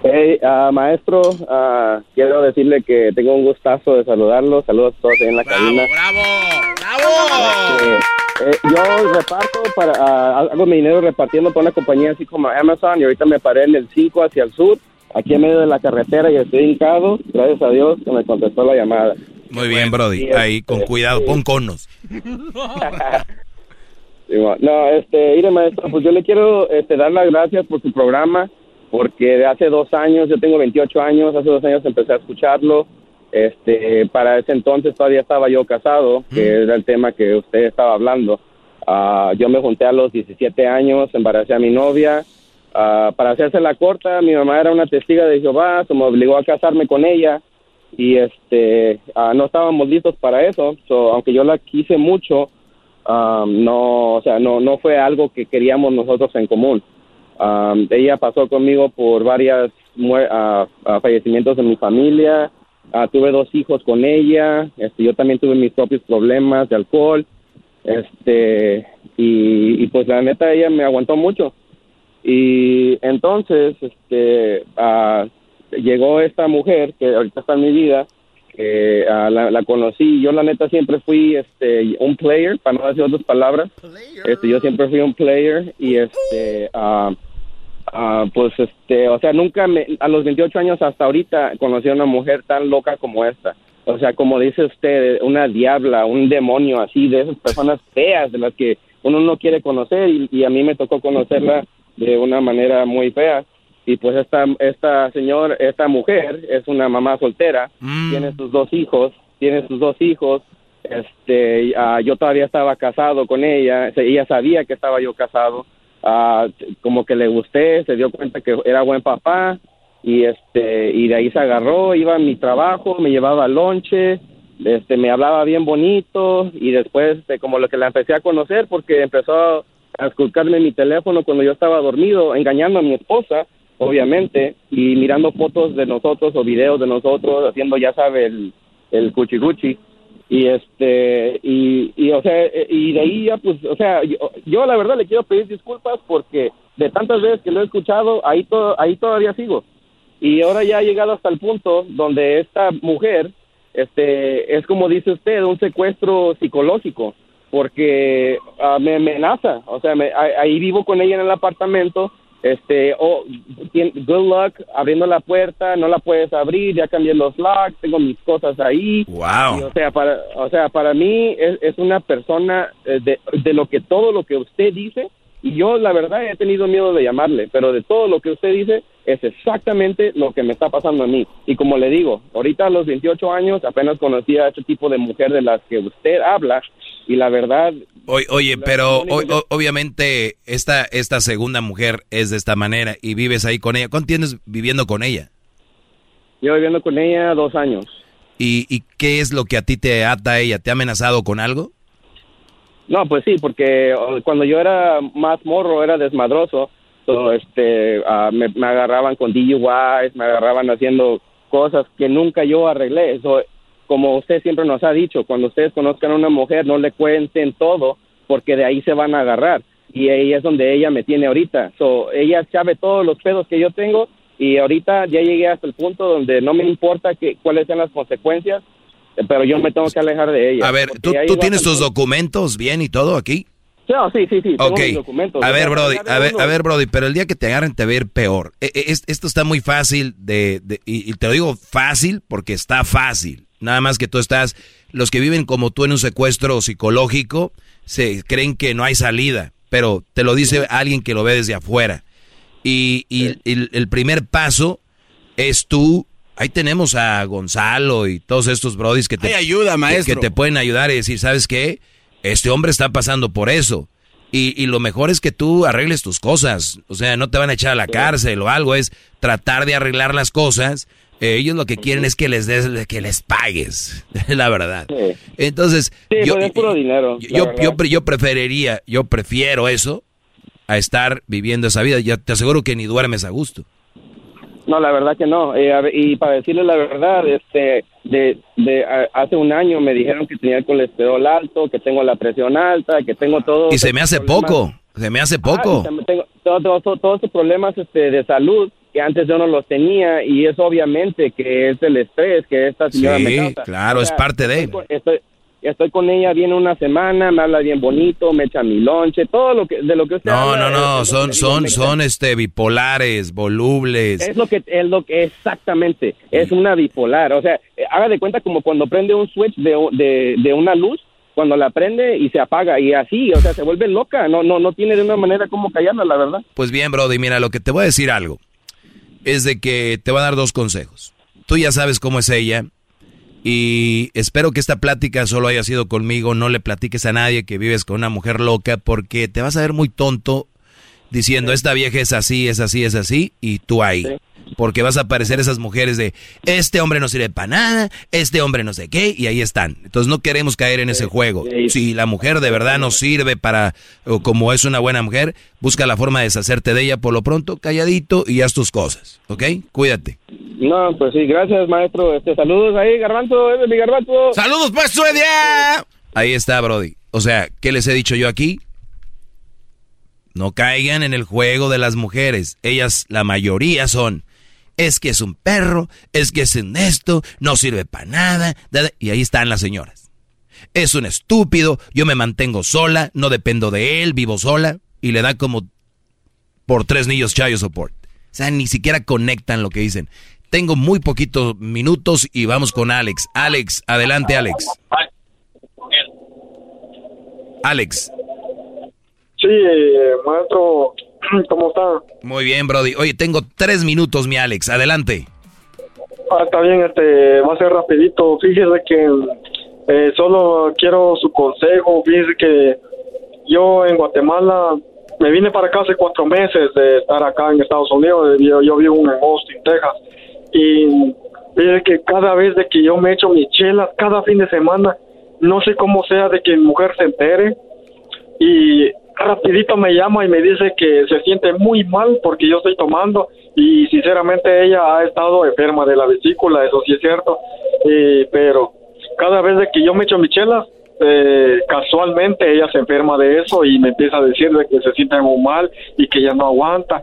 Hey, ah, maestro, ah, quiero decirle que tengo un gustazo de saludarlo. Saludos a todos ahí en la cabina. ¡Bravo! ¡Bravo! Eh, eh, yo reparto para, ah, hago mi dinero repartiendo para una compañía así como Amazon y ahorita me paré en el 5 hacia el sur, aquí en medio de la carretera y estoy hincado. Gracias a Dios que me contestó la llamada. Muy bien, Brody. Sí, Ahí, con este, cuidado, sí. pon conos. No, este, mire, maestro, pues yo le quiero este, dar las gracias por su programa, porque de hace dos años, yo tengo 28 años, hace dos años empecé a escucharlo. Este, para ese entonces todavía estaba yo casado, que era el tema que usted estaba hablando. Ah, yo me junté a los 17 años, embaracé a mi novia. Ah, para hacerse la corta, mi mamá era una testiga de Jehová, se me obligó a casarme con ella y este, ah, no estábamos listos para eso. So, aunque yo la quise mucho, um, no, o sea, no, no fue algo que queríamos nosotros en común. Um, ella pasó conmigo por varios fallecimientos de mi familia. Ah, tuve dos hijos con ella. Este, yo también tuve mis propios problemas de alcohol. Este, y, y pues la neta ella me aguantó mucho. Y entonces, este, ah, llegó esta mujer que ahorita está en mi vida, que ah, la, la conocí. Yo la neta siempre fui este un player, para no decir otras palabras. Este, yo siempre fui un player y este, ah, pues este, o sea, nunca me, a los 28 años hasta ahorita conocí a una mujer tan loca como esta. O sea, como dice usted, una diabla, un demonio así, de esas personas feas de las que uno no quiere conocer y, y a mí me tocó conocerla de una manera muy fea. Y pues esta, esta señor, esta mujer es una mamá soltera, tiene sus dos hijos, tiene sus dos hijos. Este, ah, yo todavía estaba casado con ella, ella sabía que estaba yo casado. Ah, como que le gusté, se dio cuenta que era buen papá y este y de ahí se agarró, iba a mi trabajo, me llevaba al lonche, este me hablaba bien bonito y después de como lo que la empecé a conocer porque empezó a esculcarme mi teléfono cuando yo estaba dormido, engañando a mi esposa, obviamente, y mirando fotos de nosotros o videos de nosotros haciendo ya sabe el el cuchiguchi y este y, y o sea eh, y de ahí ya pues o sea yo, yo la verdad le quiero pedir disculpas porque de tantas veces que lo he escuchado ahí todo ahí todavía sigo y ahora ya ha llegado hasta el punto donde esta mujer este es como dice usted un secuestro psicológico porque ah, me amenaza. O sea, me- ahí vivo con ella en el apartamento. Este, oh, good luck abriendo la puerta, no la puedes abrir, ya cambié los locks, tengo mis cosas ahí. Wow. Y, o sea, para, o sea, para mí es, es una persona eh, de, de lo que todo lo que usted dice y yo la verdad he tenido miedo de llamarle, pero de todo lo que usted dice es exactamente lo que me está pasando a mí. Y como le digo, ahorita a los 28 años apenas conocí a este tipo de mujer de las que usted habla y la verdad Oye, oye, pero o- o- obviamente esta, esta segunda mujer es de esta manera y vives ahí con ella. ¿Cuánto tienes viviendo con ella? Yo viviendo con ella dos años. ¿Y, y qué es lo que a ti te ata a ella? ¿Te ha amenazado con algo? No, pues sí, porque cuando yo era más morro, era desmadroso, so, este, ah, me, agarraban con DUIs, me agarraban haciendo cosas que nunca yo arreglé. Eso, como usted siempre nos ha dicho, cuando ustedes conozcan a una mujer, no le cuenten todo, porque de ahí se van a agarrar. Y ahí es donde ella me tiene ahorita. So, ella sabe todos los pedos que yo tengo y ahorita ya llegué hasta el punto donde no me importa que, cuáles sean las consecuencias, pero yo me tengo que alejar de ella. A ver, ¿tú, tienes tus documentos bien y todo aquí? No, sí, sí, sí. tengo Ok, documentos. a ver, Brody, a ver, a ver, Brody, pero el día que te agarren te va a ir peor. E- e- es- esto está muy fácil de, de- y, y te lo digo fácil porque está fácil. Nada más que tú estás, los que viven como tú en un secuestro psicológico, se creen que no hay salida, pero te lo dice alguien que lo ve desde afuera. Y, y el, el primer paso es tú, ahí tenemos a Gonzalo y todos estos brodis que te, Hay ayuda, que- maestro. que te pueden ayudar y decir, ¿sabes qué? Este hombre está pasando por eso. Y, y lo mejor es que tú arregles tus cosas. O sea, no te van a echar a la cárcel o algo. Es tratar de arreglar las cosas. Eh, ellos lo que quieren es que les des, que les pagues. la verdad. Entonces, Sí, yo, es puro dinero. la yo, verdad. yo, pre- yo preferiría, yo prefiero eso a estar viviendo esa vida. Ya te aseguro que ni duermes a gusto. No, la verdad que no. Eh, a y para decirle la verdad, este, de, de a- hace un año me dijeron que tenía el colesterol alto, que tengo la presión alta, que tengo todo. Y se me hace poco. Se me hace poco. Ah, y también tengo todo- todo- todo- todos estos problemas este, de salud que antes yo no los tenía y es obviamente que es el estrés que esta señora me Sí, causa. claro, es parte de- Estoy con, estoy, estoy con ella bien una semana, me habla bien bonito, me echa mi lonche, todo lo que de lo que usted No, habla, no, no, son, digo, son, son este bipolares, volubles. es lo que es lo que exactamente es una bipolar, o sea, eh, haga de cuenta como cuando prende un switch de, de, de una luz, cuando la prende y se apaga y así, o sea, se vuelve loca, no no no tiene de una manera como callarla, la verdad. Pues bien, Brody, mira, lo que te voy a decir algo es de que te voy a dar dos consejos. Tú ya sabes cómo es ella y espero que esta plática solo haya sido conmigo, no le platiques a nadie que vives con una mujer loca porque te vas a ver muy tonto diciendo esta vieja es así, es así, es así y tú ahí. Porque vas a aparecer esas mujeres de este hombre no sirve para nada, este hombre no sé qué, y ahí están. Entonces no queremos caer en ese juego. Si la mujer de verdad no sirve para, o como es una buena mujer, busca la forma de deshacerte de ella por lo pronto, calladito y haz tus cosas, ¿ok? Cuídate. No, pues sí, gracias, maestro. Este, saludos ahí, Garbanzo, es mi Garbanzo. Saludos, pues, Suedia. Ahí está, Brody. O sea, ¿qué les he dicho yo aquí? No caigan en el juego de las mujeres. Ellas, la mayoría son, es que es un perro, es que es un esto, no sirve para nada. da, da, Y ahí están las señoras. Es un estúpido, yo me mantengo sola, no dependo de él, vivo sola. Y le da como por tres niños chayo support. O sea, ni siquiera conectan lo que dicen. Tengo muy poquitos minutos y vamos con Alex. Alex, adelante Alex. Alex. Sí, eh, maestro, ¿cómo está? Muy bien, Brody. Oye, tengo tres minutos, mi Alex. Adelante. Ah, está bien, este, va a ser rapidito. Fíjese que eh, solo quiero su consejo. Fíjese que yo en Guatemala me vine para acá hace cuatro meses de estar acá en Estados Unidos. Yo, yo vivo en Austin, Texas. Y fíjese que cada vez de que yo me echo mis chelas, cada fin de semana, no sé cómo sea de que mi mujer se entere y rapidito me llama y me dice que se siente muy mal porque yo estoy tomando y sinceramente ella ha estado enferma de la vesícula, eso sí es cierto, Eh, pero cada vez que yo me echo mis chelas, eh, casualmente ella se enferma de eso y me empieza a decir de que se siente muy mal y que ya no aguanta.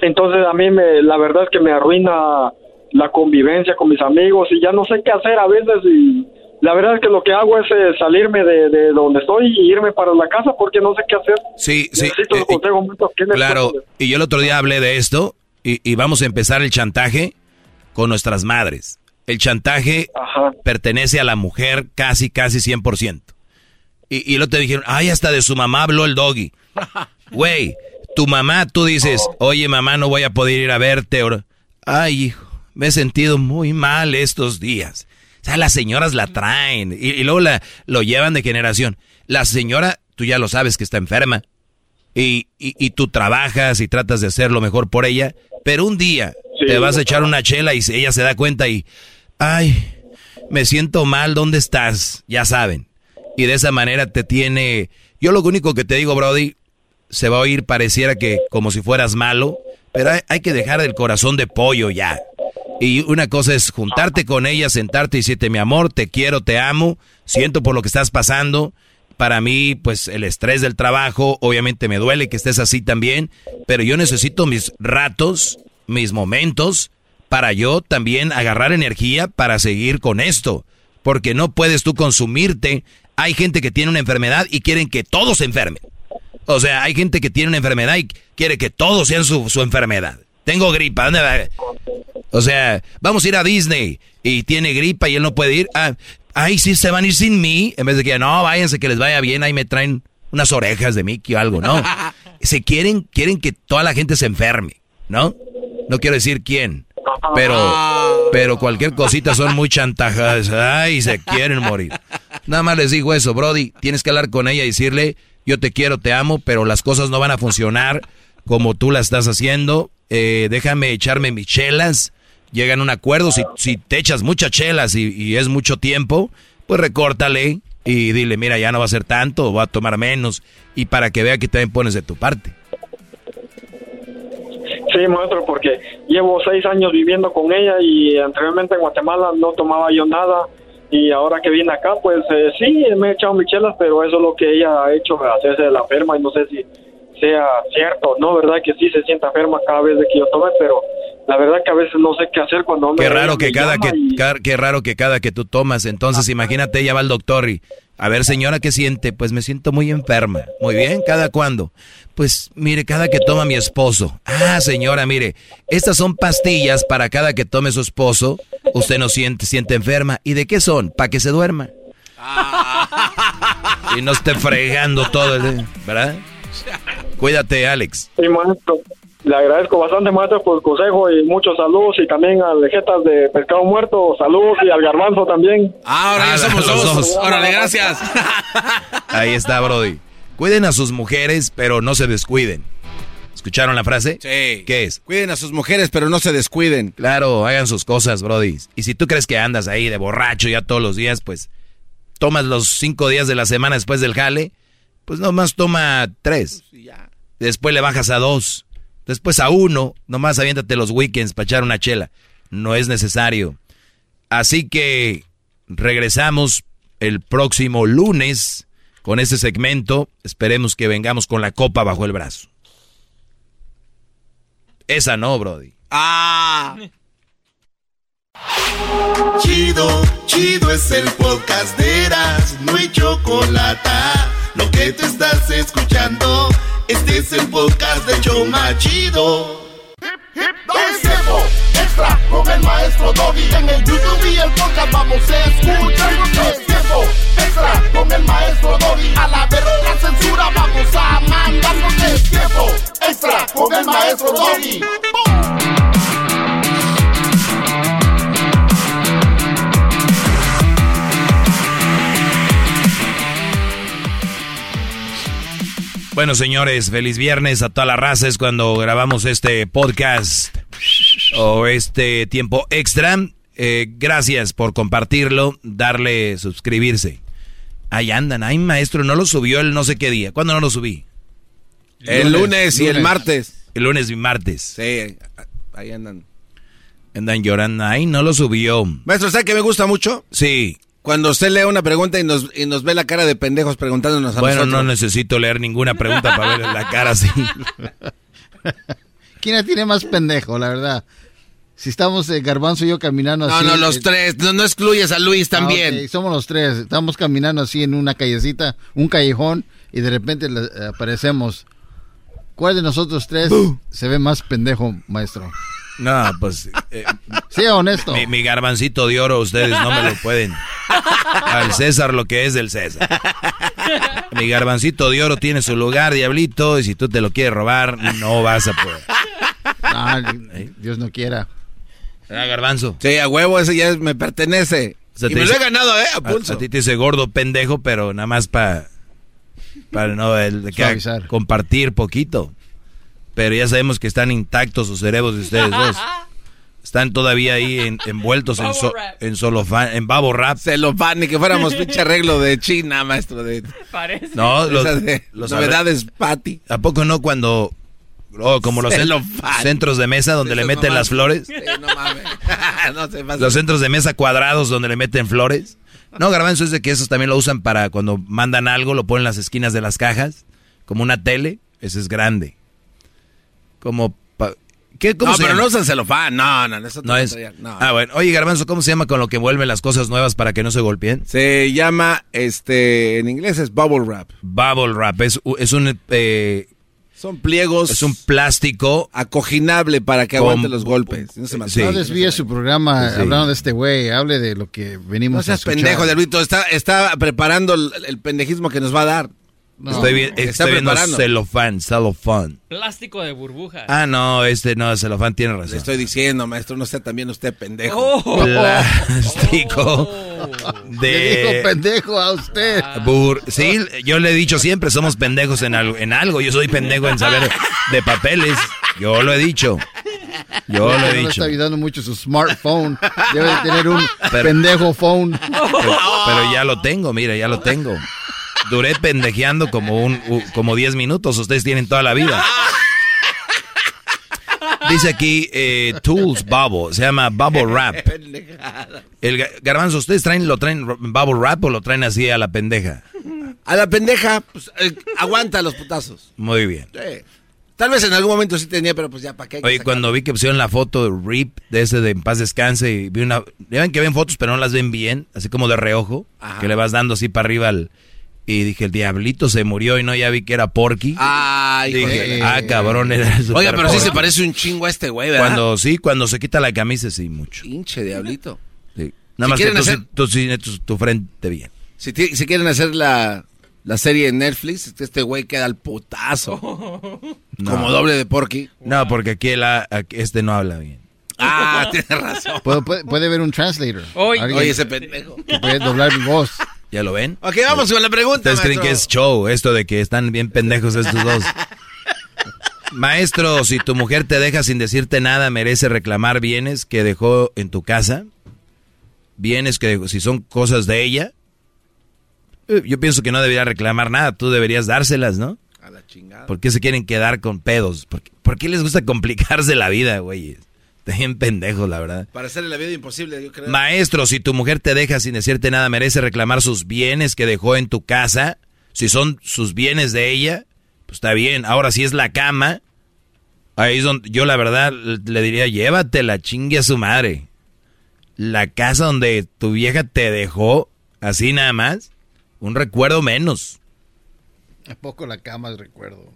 Entonces a mí me, la verdad es que me arruina la convivencia con mis amigos y ya no sé qué hacer a veces y la verdad es que lo que hago es eh, salirme de, de donde estoy y irme para la casa porque no sé qué hacer. Sí, sí. Necesito eh, un consejo mucho. ¿Qué me Claro, puedes- y yo el otro día hablé de esto y, y vamos a empezar el chantaje con nuestras madres. El chantaje pertenece a la mujer casi, casi 100%. Y, y otro día dijeron, ay, hasta de su mamá habló el doggy. Güey, tu mamá, tú dices, oye mamá, no voy a poder ir a verte. ahora". Ay, hijo, me he sentido muy mal estos días. O sea, las señoras la traen y, y luego la, lo llevan de generación. La señora, tú ya lo sabes que está enferma y, y, y tú trabajas y tratas de hacer lo mejor por ella, pero un día te vas a echar una chela y ella se da cuenta y, ay, me siento mal, ¿dónde estás? Ya saben. Y de esa manera te tiene... Yo lo único que te digo, Brody, se va a oír pareciera que como si fueras malo, pero hay, hay que dejar el corazón de pollo ya. Y una cosa es juntarte con ella, sentarte y decirte, mi amor, te quiero, te amo, siento por lo que estás pasando. Para mí, pues el estrés del trabajo, obviamente me duele que estés así también, pero yo necesito mis ratos, mis momentos, para yo también agarrar energía para seguir con esto. Porque no puedes tú consumirte. Hay gente que tiene una enfermedad y quieren que todos se enfermen. O sea, hay gente que tiene una enfermedad y quiere que todos sean su, su enfermedad. Tengo gripa, ¿dónde va? O sea, vamos a ir a Disney y tiene gripa y él no puede ir. Ah, ay, sí, se van a ir sin mí. En vez de que, no, váyanse, que les vaya bien, ahí me traen unas orejas de Mickey o algo, ¿no? Se quieren, quieren que toda la gente se enferme, ¿no? No quiero decir quién, pero, pero cualquier cosita son muy chantajadas. Ay, se quieren morir. Nada más les digo eso, Brody. Tienes que hablar con ella y decirle, yo te quiero, te amo, pero las cosas no van a funcionar como tú las estás haciendo. Eh, déjame echarme mis chelas. Llegan a un acuerdo. Si, si te echas muchas chelas y, es mucho tiempo, pues recórtale y dile, mira, ya no va a ser tanto, va a tomar menos. Y para que vea que también pones de tu parte. Sí, maestro, porque llevo seis años viviendo con ella y anteriormente en Guatemala no tomaba yo nada y ahora que vine acá, pues eh, sí, me he echado mis chelas, pero eso es lo que ella ha hecho, hacerse de la enferma y no sé si sea cierto, ¿no? ¿Verdad? Que sí se sienta enferma cada vez de que yo tome, pero la verdad que a veces no sé qué hacer cuando Qué raro que me cada que y- qué raro que cada que tú tomas, entonces imagínate ella va al doctor y a ver señora qué siente, pues me siento muy enferma. Muy bien, cada cuándo? Pues mire, cada que toma mi esposo. Ah, señora, mire, estas son pastillas para cada que tome su esposo, usted no siente siente enferma. ¿Y de qué son? Para que se duerma. Y no esté fregando todo, el- ¿verdad? Cuídate, Alex. Sí, maestro. Le agradezco bastante, maestro, por el consejo y muchos saludos y también al Lejetas de Pescado Muerto, saludos y al Garbanzo también. Ahora ya somos los dos. dos. Órale, gracias. Ahí está, Brody. Cuiden a sus mujeres, pero no se descuiden. ¿Escucharon la frase? Sí. ¿Qué es? Cuiden a sus mujeres, pero no se descuiden. Claro, hagan sus cosas, Brody. Y si tú crees que andas ahí de borracho ya todos los días, pues tomas los cinco días de la semana después del jale, pues nomás toma tres. Después le bajas a dos. Después a uno. Nomás aviéntate los weekends para echar una chela. No es necesario. Así que regresamos el próximo lunes con este segmento. Esperemos que vengamos con la copa bajo el brazo. Esa no, Brody. Ah. Chido, chido es el podcast de Eras, no hay chocolate. Lo que te estás escuchando, este es el podcast de Choma Chido. Es tiempo extra con el maestro Doggy. En el YouTube y el podcast vamos a escuchar. Es extra con el maestro Doggy. A la verga censura vamos a mandarnos. Es tiempo extra con el maestro Doggy. Bueno, señores, feliz viernes a toda la raza. Es cuando grabamos este podcast o este tiempo extra. Eh, gracias por compartirlo, darle suscribirse. Ahí andan, ay maestro, no lo subió el no sé qué día. ¿Cuándo no lo subí? El lunes y el martes. El lunes y martes. Sí, ahí andan. Andan llorando, ay, no lo subió. Maestro, ¿sabe que me gusta mucho? Sí. Cuando usted lee una pregunta y nos, y nos ve la cara de pendejos preguntándonos a Bueno, nosotros. no necesito leer ninguna pregunta para ver la cara así. ¿Quién la tiene más pendejo, la verdad? Si estamos eh, Garbanzo y yo caminando No, así. no, los eh, tres. No, no excluyes a Luis ah, también. ok, somos los tres. Estamos caminando así en una callecita, un callejón, y de repente le- eh, aparecemos. ¿Cuál de nosotros tres se ve más pendejo, maestro? No, pues. eh, Sí, honesto. Mi, mi garbancito de oro, ustedes no me lo pueden. Al César lo que es del César. Mi garbancito de oro tiene su lugar, diablito, y si tú te lo quieres robar, no vas a poder. Ah, Dios no quiera. ¿Verdad, garbanzo? Sí, a huevo, ese ya es- me pertenece. O sea, y me lo he ganado, ¿eh? A A, pulso. a ti te dice gordo pendejo, pero nada más para para no el, que compartir poquito. Pero ya sabemos que están intactos sus cerebros de ustedes dos. Están todavía ahí en- envueltos en, so- en solofán, en babo rap. Celofán, ni que fuéramos pinche arreglo de China, maestro. De, Parece. No, los, Esas de los novedades, Patty. ¿A poco no cuando oh, como los centros de mesa donde le meten las flores? Sí, no mames. no se pasa. Los centros de mesa cuadrados donde le meten flores. No, garbanzo es de que esos también lo usan para cuando mandan algo, lo ponen en las esquinas de las cajas, como una tele, ese es grande. Como pa- ¿qué, cómo no, se pero llama? no usan celofán. No, no, eso No es. No. Ah, bueno. Oye, garbanzo, ¿cómo se llama con lo que vuelven las cosas nuevas para que no se golpeen? Se llama, este, en inglés es bubble wrap. Bubble wrap es, es un eh, Son pliegos. es un plástico acoginable para que Con- aguante los golpes. No se Sí. No desvíe su programa Sí. hablando de este güey. Hable de lo que venimos No a seas escuchar. pendejo, Diablito. Está, está preparando el, el pendejismo que nos va a dar. No. estoy, vi- Está estoy viendo preparando. celofán, celofán. Plástico de burbuja. Ah, no, este no, celofán tiene Le razón. estoy diciendo, maestro, no sea también usted pendejo. Oh. Plástico Le dijo de pendejo a usted. bur- Sí, yo le he dicho siempre, somos pendejos en algo, en algo. Yo soy pendejo en saber de papeles. Yo lo he dicho. Yo lo he le dicho. está ayudando mucho su smartphone. Debe de tener un Pero- pendejo phone. Pero, pero ya lo tengo, mira, ya lo tengo. Duré pendejeando como un como 10 minutos. Ustedes tienen toda la vida. Dice aquí eh, Tools Bubble, se llama Bubble Wrap. El ga- garbanzo, ¿ustedes traen lo traen Bubble Wrap o lo traen así a la pendeja? A la pendeja, pues, eh, aguanta los putazos. Muy bien. Sí. Tal vez en algún momento sí tenía, pero pues ya, ¿para qué? Oye, cuando vi que pusieron la foto de Rip, de ese de En Paz Descanse, y vi una... Ya ven que ven fotos, pero no las ven bien, así como de reojo, Ajá. que le vas dando así para arriba al... Y dije, el diablito se murió y no, ya vi que era Porky. Ay, dije, ah, cabrón, era super Oiga, pero sí se Porky". parece un chingo a este güey, ¿verdad? Cuando, sí, cuando se quita la camisa, sí, mucho. Pinche diablito. Sí. Si Nada más que tú, hacer- sí- tú tu, frente bien. Si, si quieren hacer la, la serie en Netflix, este güey queda al putazo. No. Como doble de Porky. No, porque aquí, el, aquí este no habla bien. Ah, tienes razón. Puede, puede, puede haber un translator. Oye, ese pendejo. que puede doblar mi voz. ¿Ya lo ven? Ok, vamos con la pregunta, ¿Ustedes creen que es show esto de que están bien pendejos estos dos? Maestro, si tu mujer te deja sin decirte nada, ¿merece reclamar bienes que dejó en tu casa? Bienes que dejó- si son cosas de ella. Eh, Yo pienso que no debería reclamar nada, tú deberías dárselas, ¿no? A la chingada. ¿Por qué se quieren quedar con pedos? ¿Por qué, por qué les gusta complicarse la vida, güey? Están bien pendejos, la verdad. Para hacerle la vida imposible, yo creo. Maestro, si tu mujer te deja sin decirte nada, merece reclamar sus bienes que dejó en tu casa. Si son sus bienes de ella, pues está bien. Ahora, si es la cama, ahí es donde yo la verdad le diría, llévatela, chingue a su madre. La casa donde tu vieja te dejó, así nada más, un recuerdo menos. ¿A poco la cama recuerdo?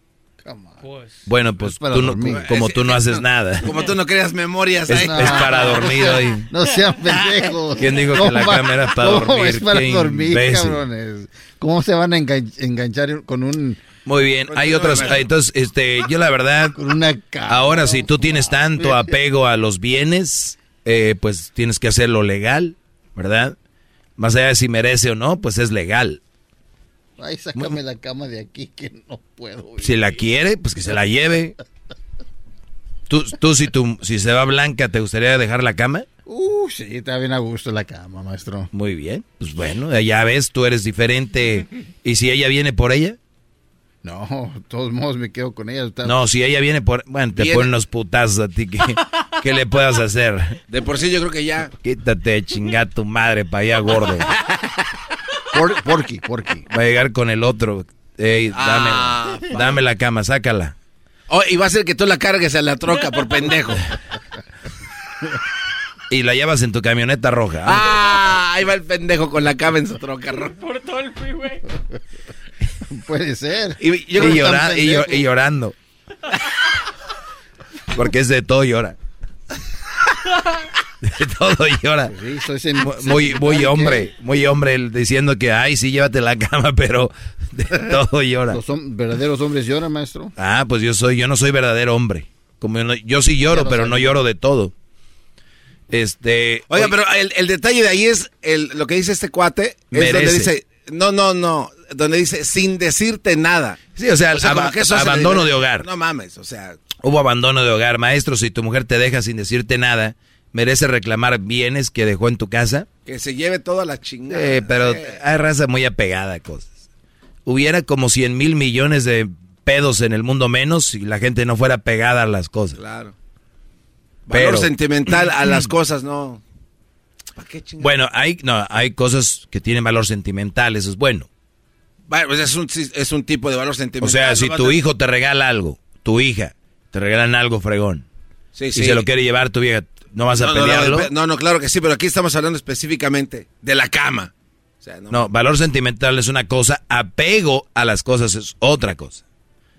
Pues. Bueno, pues Es tú no- como tú no haces nada. Como tú no creas memorias Es, ahí. es para dormir hoy. No sean pendejos. ¿Quién dijo que ¿Cómo la va- cama era para dormir? es para dormir, imbécil. cabrones? ¿Cómo se van a engan- enganchar con un... Muy bien, hay otras, entonces, este, yo la verdad, Con una ahora si tú tienes tanto apego a los bienes, eh, pues tienes que hacerlo legal, ¿verdad? Más allá de si merece o no, pues es legal. Ay, sácame la cama de aquí que no puedo. güey. Si la quiere, pues que se la lleve. Tú, tú si, tú, si se va blanca, ¿te gustaría dejar la cama? Uh, sí, está bien a gusto la cama, maestro. Muy bien, pues bueno, ya ves, tú eres diferente. ¿Y si ella viene por ella? No, de todos modos me quedo con ella. está- No, si ella viene por... Bueno, te Viene. ponen los putazos a ti, ¿qué, qué le puedas hacer? De por sí yo creo que ya. Quítate, chinga tu madre para allá, gordo. Por- porky, porky. Va a llegar con el otro. Ey, dame, Ah, dame la cama, sácala. Oh, y va a ser que tú la cargues a la troca por pendejo. y la llevas en tu camioneta roja. Ah, ahí va el pendejo con la cama en su troca roja. Por todo el freeway. Puede ser. Yo llora- y llorando. Porque es de todo llora. De todo llora. Muy, muy hombre, muy hombre el diciendo que, ay, sí, llévate la cama, pero de todo llora. Los hom- verdaderos hombres lloran, maestro. Ah, pues yo soy, yo no soy verdadero hombre. Como yo, no- yo sí lloro, pero no lloro de todo. Este. Oiga, pero el, el detalle de ahí es el, lo que dice este cuate. Es donde dice, no, no, no. Donde dice, sin decirte nada. Sí, o sea, que eso abandono de hogar. No mames, o sea. Hubo abandono de hogar, maestro. Si tu mujer te deja sin decirte nada, merece reclamar bienes que dejó en tu casa. Que se lleve toda la chingada. Eh, pero hay raza muy apegada a cosas. Hubiera como 100 mil millones de pedos en el mundo menos si la gente no fuera pegada a las cosas. Claro. Valor Pero- sentimental a las cosas, no. Bueno, hay, no, hay cosas que tienen valor sentimental, eso es bueno. Bueno, pues es un, es un tipo de valor O sentimental. sea, no si tu hijo te regala algo, tu hija, te regalan algo fregón, Sí, y sí. se lo quiere llevar tu vieja, ¿no vas a no, no, pelearlo? No, no, no, claro que sí, pero aquí estamos hablando específicamente de la cama. O sea, no. No, valor sentimental es una cosa, apego a las cosas es otra cosa.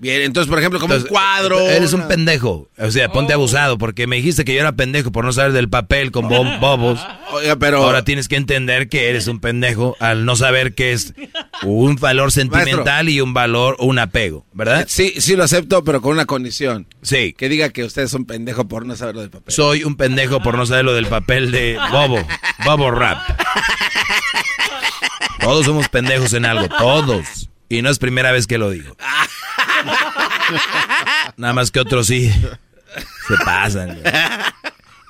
Bien, entonces, por ejemplo, como Entonces, un cuadro. Eres un pendejo. O sea, Oh. ponte abusado porque me dijiste que yo era pendejo por no saber del papel con bo- bobos. Oiga, pero. Ahora tienes que entender que eres un pendejo al no saber qué es un valor sentimental y un valor, un apego, ¿verdad? Sí, sí lo acepto, pero con una condición. Sí. Que diga que usted es un pendejo por no saber lo del papel. Soy un pendejo por no saber lo del papel de bobo, bobo rap. Todos somos pendejos en algo, todos. Y no es primera vez que lo digo. Nada más que otros sí se pasan. güey.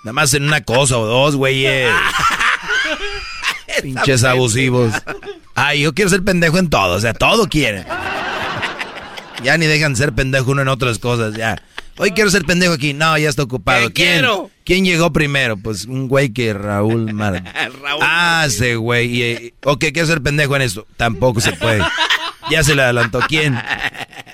Nada más en una cosa o dos, güeyes. Pinches abusivos. Ay, yo quiero ser pendejo en todo, o sea, todo quieren. Ya ni dejan ser pendejo uno en otras cosas, ya. Hoy quiero ser pendejo aquí. No, ya está ocupado. ¿Qué ¿Quién? quiero? ¿Quién llegó primero? Pues un güey que Raúl Mar... ah, ese güey. Eh, ok, quiero ser pendejo en esto. Tampoco se puede. Ya se le adelantó. ¿Quién?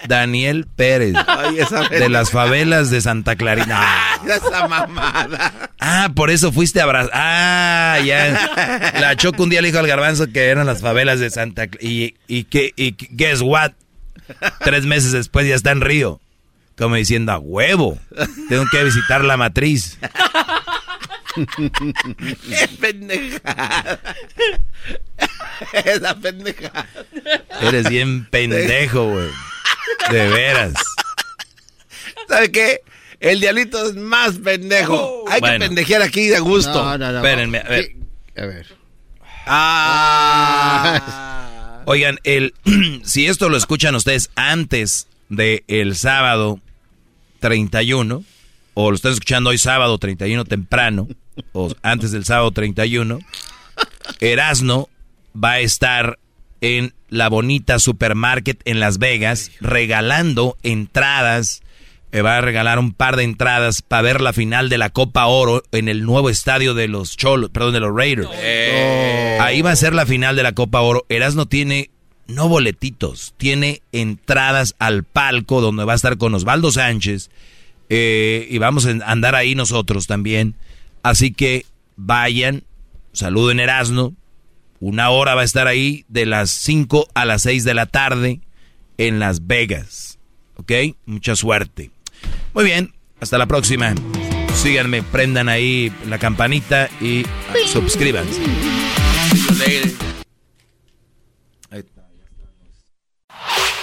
Daniel Pérez. Ay, esa de las favelas de Santa Clarita. Ah, Esa mamada. Ah, por eso fuiste a abrazar. Ah, ya. La Choco un día le dijo al garbanzo que eran las favelas de Santa Cl- y y que y que- guess what? Tres meses después ya está en Río. Como diciendo, a huevo. Tengo que visitar la matriz. ¡Qué pendejada! Esa pendejada. Eres bien pendejo, güey. De veras. ¿Sabe qué? El diablito es más pendejo. Hay Bueno. que pendejear aquí de gusto. No, no, no. Espérenme, a ver. A ver. Ah. Oigan, el, si esto lo escuchan ustedes antes del el sábado 31, o lo están escuchando hoy sábado 31 temprano, o antes del sábado 31, Erasno va a estar en la bonita supermarket en Las Vegas regalando entradas. eh, va a regalar un par de entradas para ver la final de la Copa Oro en el nuevo estadio de los Cholos, perdón, de los Raiders. Ahí va a ser la final de la Copa Oro. Erasno tiene no boletitos, tiene entradas al palco donde va a estar con Osvaldo Sánchez eh, y vamos a andar ahí nosotros también. Así que vayan, saluden Erasno. Una hora va a estar ahí de las 5 a las 6 de la tarde en Las Vegas. ¿Ok? Mucha suerte. Muy bien, hasta la próxima. Síganme, prendan ahí la campanita y suscríbanse.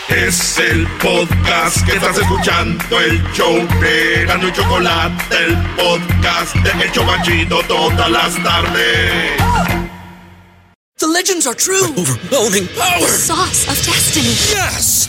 Es el podcast que estás escuchando, el show de Gano y Chocolate, el podcast de El Chocachito todas las tardes. The legends are true. overwhelming power! The sauce of destiny. Yes!